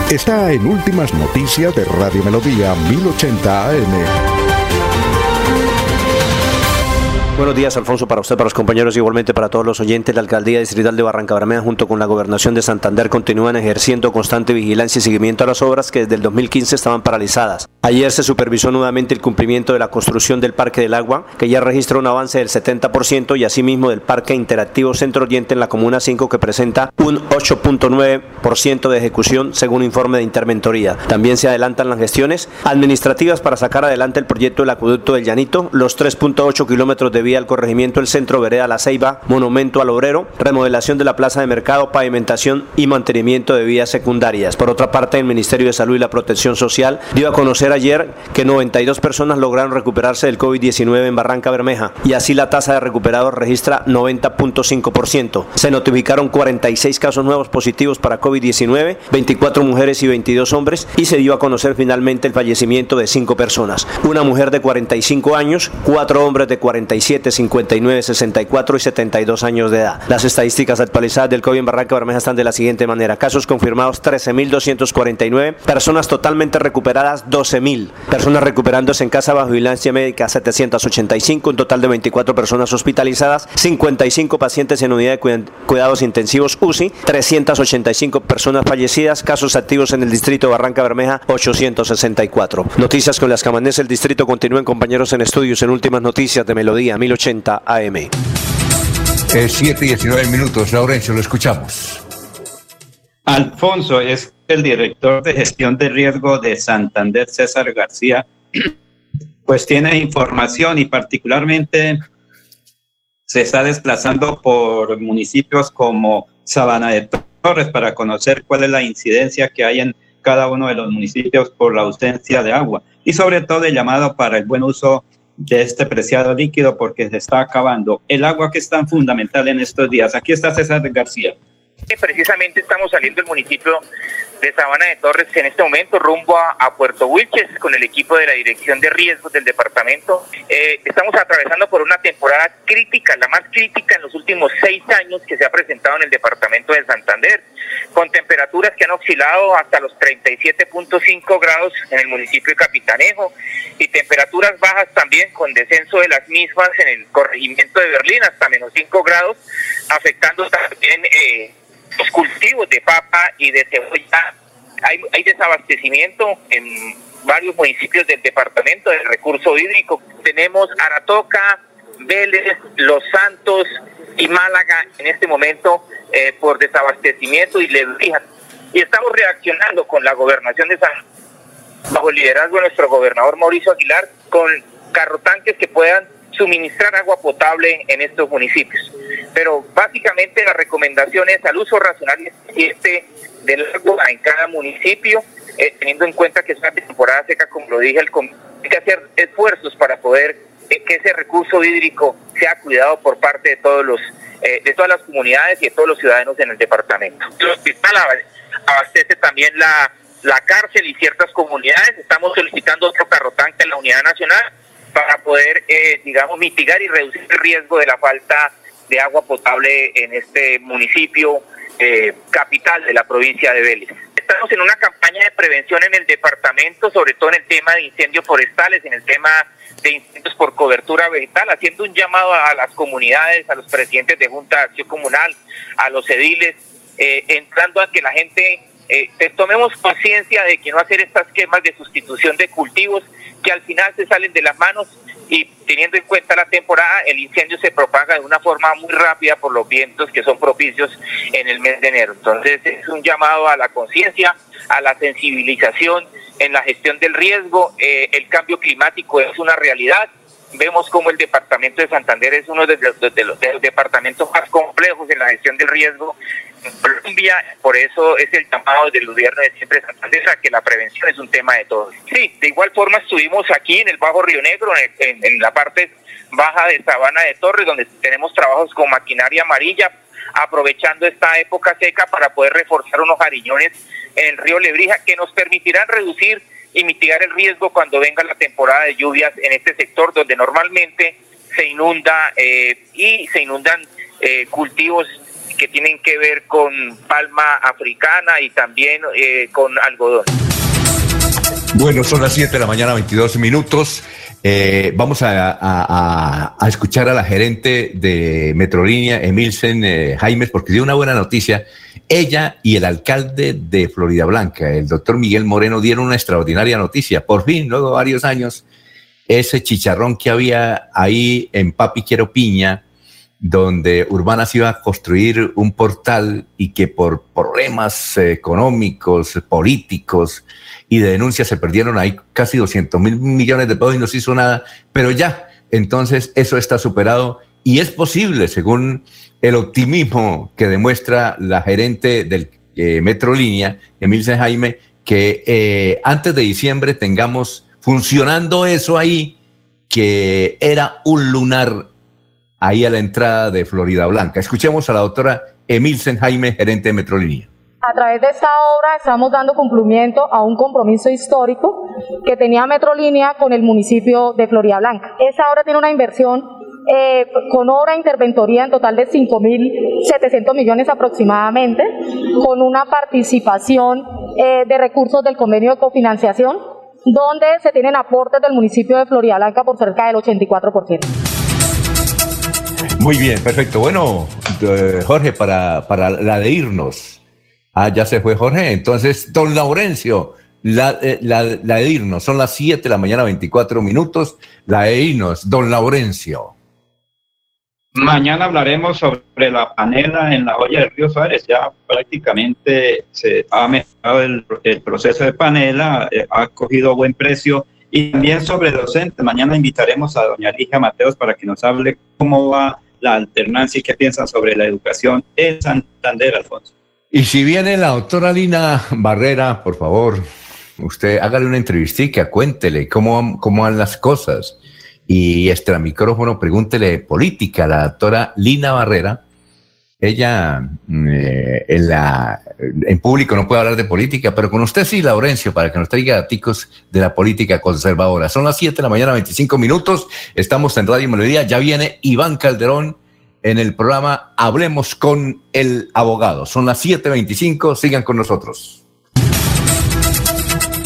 está en Últimas Noticias de Radio Melodía 1080 AM. Buenos días, Alfonso, para usted, para los compañeros y igualmente para todos los oyentes. La Alcaldía Distrital de Barranca Bermeja junto con la Gobernación de Santander continúan ejerciendo constante vigilancia y seguimiento a las obras que desde el 2015 estaban paralizadas. Ayer se supervisó nuevamente el cumplimiento de la construcción del Parque del Agua, que ya registra un avance del 70% y asimismo del Parque Interactivo Centro Oriente en la Comuna 5 que presenta un 8.9% de ejecución según informe de Interventoría. También se adelantan las gestiones administrativas para sacar adelante el proyecto del acueducto del Llanito, los 3.8 kilómetros de vía al corregimiento El Centro Vereda La Ceiba, Monumento al Obrero, remodelación de la plaza de mercado, pavimentación y mantenimiento de vías secundarias. Por otra parte, el Ministerio de Salud y la Protección Social dio a conocer ayer que 92 personas lograron recuperarse del COVID-19 en Barranca Bermeja y así la tasa de recuperados registra 90.5%. Se notificaron 46 casos nuevos positivos para COVID-19, 24 mujeres y 22 hombres y se dio a conocer finalmente el fallecimiento de 5 personas. Una mujer de 45 años, 4 hombres de 47, 59, 64 y 72 años de edad. Las estadísticas actualizadas del COVID en Barranca Bermeja están de la siguiente manera. Casos confirmados 13.249, personas totalmente recuperadas 12.000, personas recuperándose en casa bajo vigilancia médica 785, un total de 24 personas hospitalizadas, 55 pacientes en unidad de cuidados intensivos UCI, 385 personas fallecidas, casos activos en el distrito Barranca Bermeja 864. Noticias con las que amanece el distrito continúen compañeros en estudios en últimas noticias de Melodía 1080 AM. Es 7 y 19 minutos, Laurencio, lo escuchamos. Alfonso es el director de gestión de riesgo de Santander, César García, pues tiene información y particularmente se está desplazando por municipios como Sabana de Torres para conocer cuál es la incidencia que hay en cada uno de los municipios por la ausencia de agua y sobre todo el llamado para el buen uso de este preciado líquido porque se está acabando el agua que es tan fundamental en estos días. Aquí está César García. Precisamente estamos saliendo del municipio de Sabana de Torres en este momento rumbo a, Puerto Wilches con el equipo de la Dirección de Riesgos del departamento. Eh, estamos atravesando por una temporada crítica, la más crítica en los últimos seis años que se ha presentado en el departamento de Santander, con temperaturas que han oscilado hasta los 37.5 grados en el municipio de Capitanejo y temperaturas bajas también con descenso de las mismas en el corregimiento de Berlín hasta menos 5 grados, afectando también... Eh, los cultivos de papa y de cebolla. Hay, desabastecimiento en varios municipios del departamento del recurso hídrico. Tenemos Aratoca, Vélez, Los Santos y Málaga en este momento eh, por desabastecimiento y Lebrija. Y estamos reaccionando con la gobernación de San bajo el liderazgo de nuestro gobernador Mauricio Aguilar con carrotanques que puedan suministrar agua potable en estos municipios. Pero básicamente la recomendación es al uso racional y este del agua en cada municipio, eh, teniendo en cuenta que es una temporada seca, como lo dije, el hay que hacer esfuerzos para poder que ese recurso hídrico sea cuidado por parte de todos los eh, de todas las comunidades y de todos los ciudadanos en el departamento. El hospital abastece también la, la cárcel y ciertas comunidades. Estamos solicitando otro carrotanque en la unidad nacional para poder, eh, digamos, mitigar y reducir el riesgo de la falta de agua potable en este municipio eh, capital de la provincia de Vélez. Estamos en una campaña de prevención en el departamento, sobre todo en el tema de incendios forestales, en el tema de incendios por cobertura vegetal, haciendo un llamado a las comunidades, a los presidentes de Junta de Acción Comunal, a los ediles, eh, entrando a que la gente eh, tomemos conciencia de que no hacer estas quemas de sustitución de cultivos que al final se salen de las manos y teniendo en cuenta la temporada, el incendio se propaga de una forma muy rápida por los vientos que son propicios en el mes de enero. Entonces es un llamado a la conciencia, a la sensibilización en la gestión del riesgo. Eh, el cambio climático es una realidad. Vemos como el departamento de Santander es uno de los, de los departamentos más complejos en la gestión del riesgo Colombia, por eso es el llamado del gobierno de siempre Santander a que la prevención es un tema de todos. Sí, de igual forma estuvimos aquí en el Bajo Río Negro, en, la parte baja de Sabana de Torres, donde tenemos trabajos con maquinaria amarilla, aprovechando esta época seca para poder reforzar unos jariñones en el río Lebrija que nos permitirán reducir y mitigar el riesgo cuando venga la temporada de lluvias en este sector donde normalmente se inunda eh, y se inundan eh, cultivos que tienen que ver con palma africana y también eh, con algodón. Bueno, son las 7 de la mañana, 22 minutos. Eh, vamos a, escuchar a la gerente de Metrolínea, Emilsen eh, Jaimes, porque dio una buena noticia. Ella y el alcalde de Florida Blanca, el doctor Miguel Moreno, dieron una extraordinaria noticia. Por fin, luego de varios años, ese chicharrón que había ahí en Papi Quiero Piña, donde Urbanas iba a construir un portal y que por problemas económicos, políticos y de denuncias se perdieron ahí casi 200 mil millones de pesos y no se hizo nada, pero ya, entonces eso está superado y es posible, según el optimismo que demuestra la gerente del eh, Metrolínea, Emilce Jaime, que eh, antes de diciembre tengamos funcionando eso ahí, que era un lunar ahí a la entrada de Florida Blanca. Escuchemos a la doctora Emilsen Jaime, gerente de Metrolínea. A través de esta obra estamos dando cumplimiento a un compromiso histórico que tenía Metrolínea con el municipio de Florida Blanca. Esa obra tiene una inversión eh, con obra interventoría en total de 5.700 millones aproximadamente, con una participación eh, de recursos del convenio de cofinanciación, donde se tienen aportes del municipio de Florida Blanca por cerca del 84%. Muy bien, perfecto. Bueno, eh, Jorge, para, para la de irnos. Ah, ya se fue Jorge. Entonces, don Laurencio, la, eh, la, la de irnos. Son las 7 de la mañana, 24 minutos. La de irnos, don Laurencio. Mañana hablaremos sobre la panela en la olla del río Suárez. Ya prácticamente se ha mejorado el, proceso de panela, eh, ha cogido buen precio. Y también sobre docente. Mañana invitaremos a doña Ligia Mateos para que nos hable cómo va la alternancia y qué piensan sobre la educación en Santander, Alfonso. Y si viene la doctora Lina Barrera, por favor, usted hágale una entrevistica, cuéntele cómo, cómo van las cosas. Y extra micrófono, pregúntele política a la doctora Lina Barrera. Ella eh, en, la, en público no puede hablar de política, pero con usted sí, Laurencio, para que nos traiga datos de la política conservadora. Son las 7 de la mañana, 25 minutos. Estamos en Radio Melodía. Ya viene Iván Calderón en el programa Hablemos con el abogado. Son las 7.25, sigan con nosotros.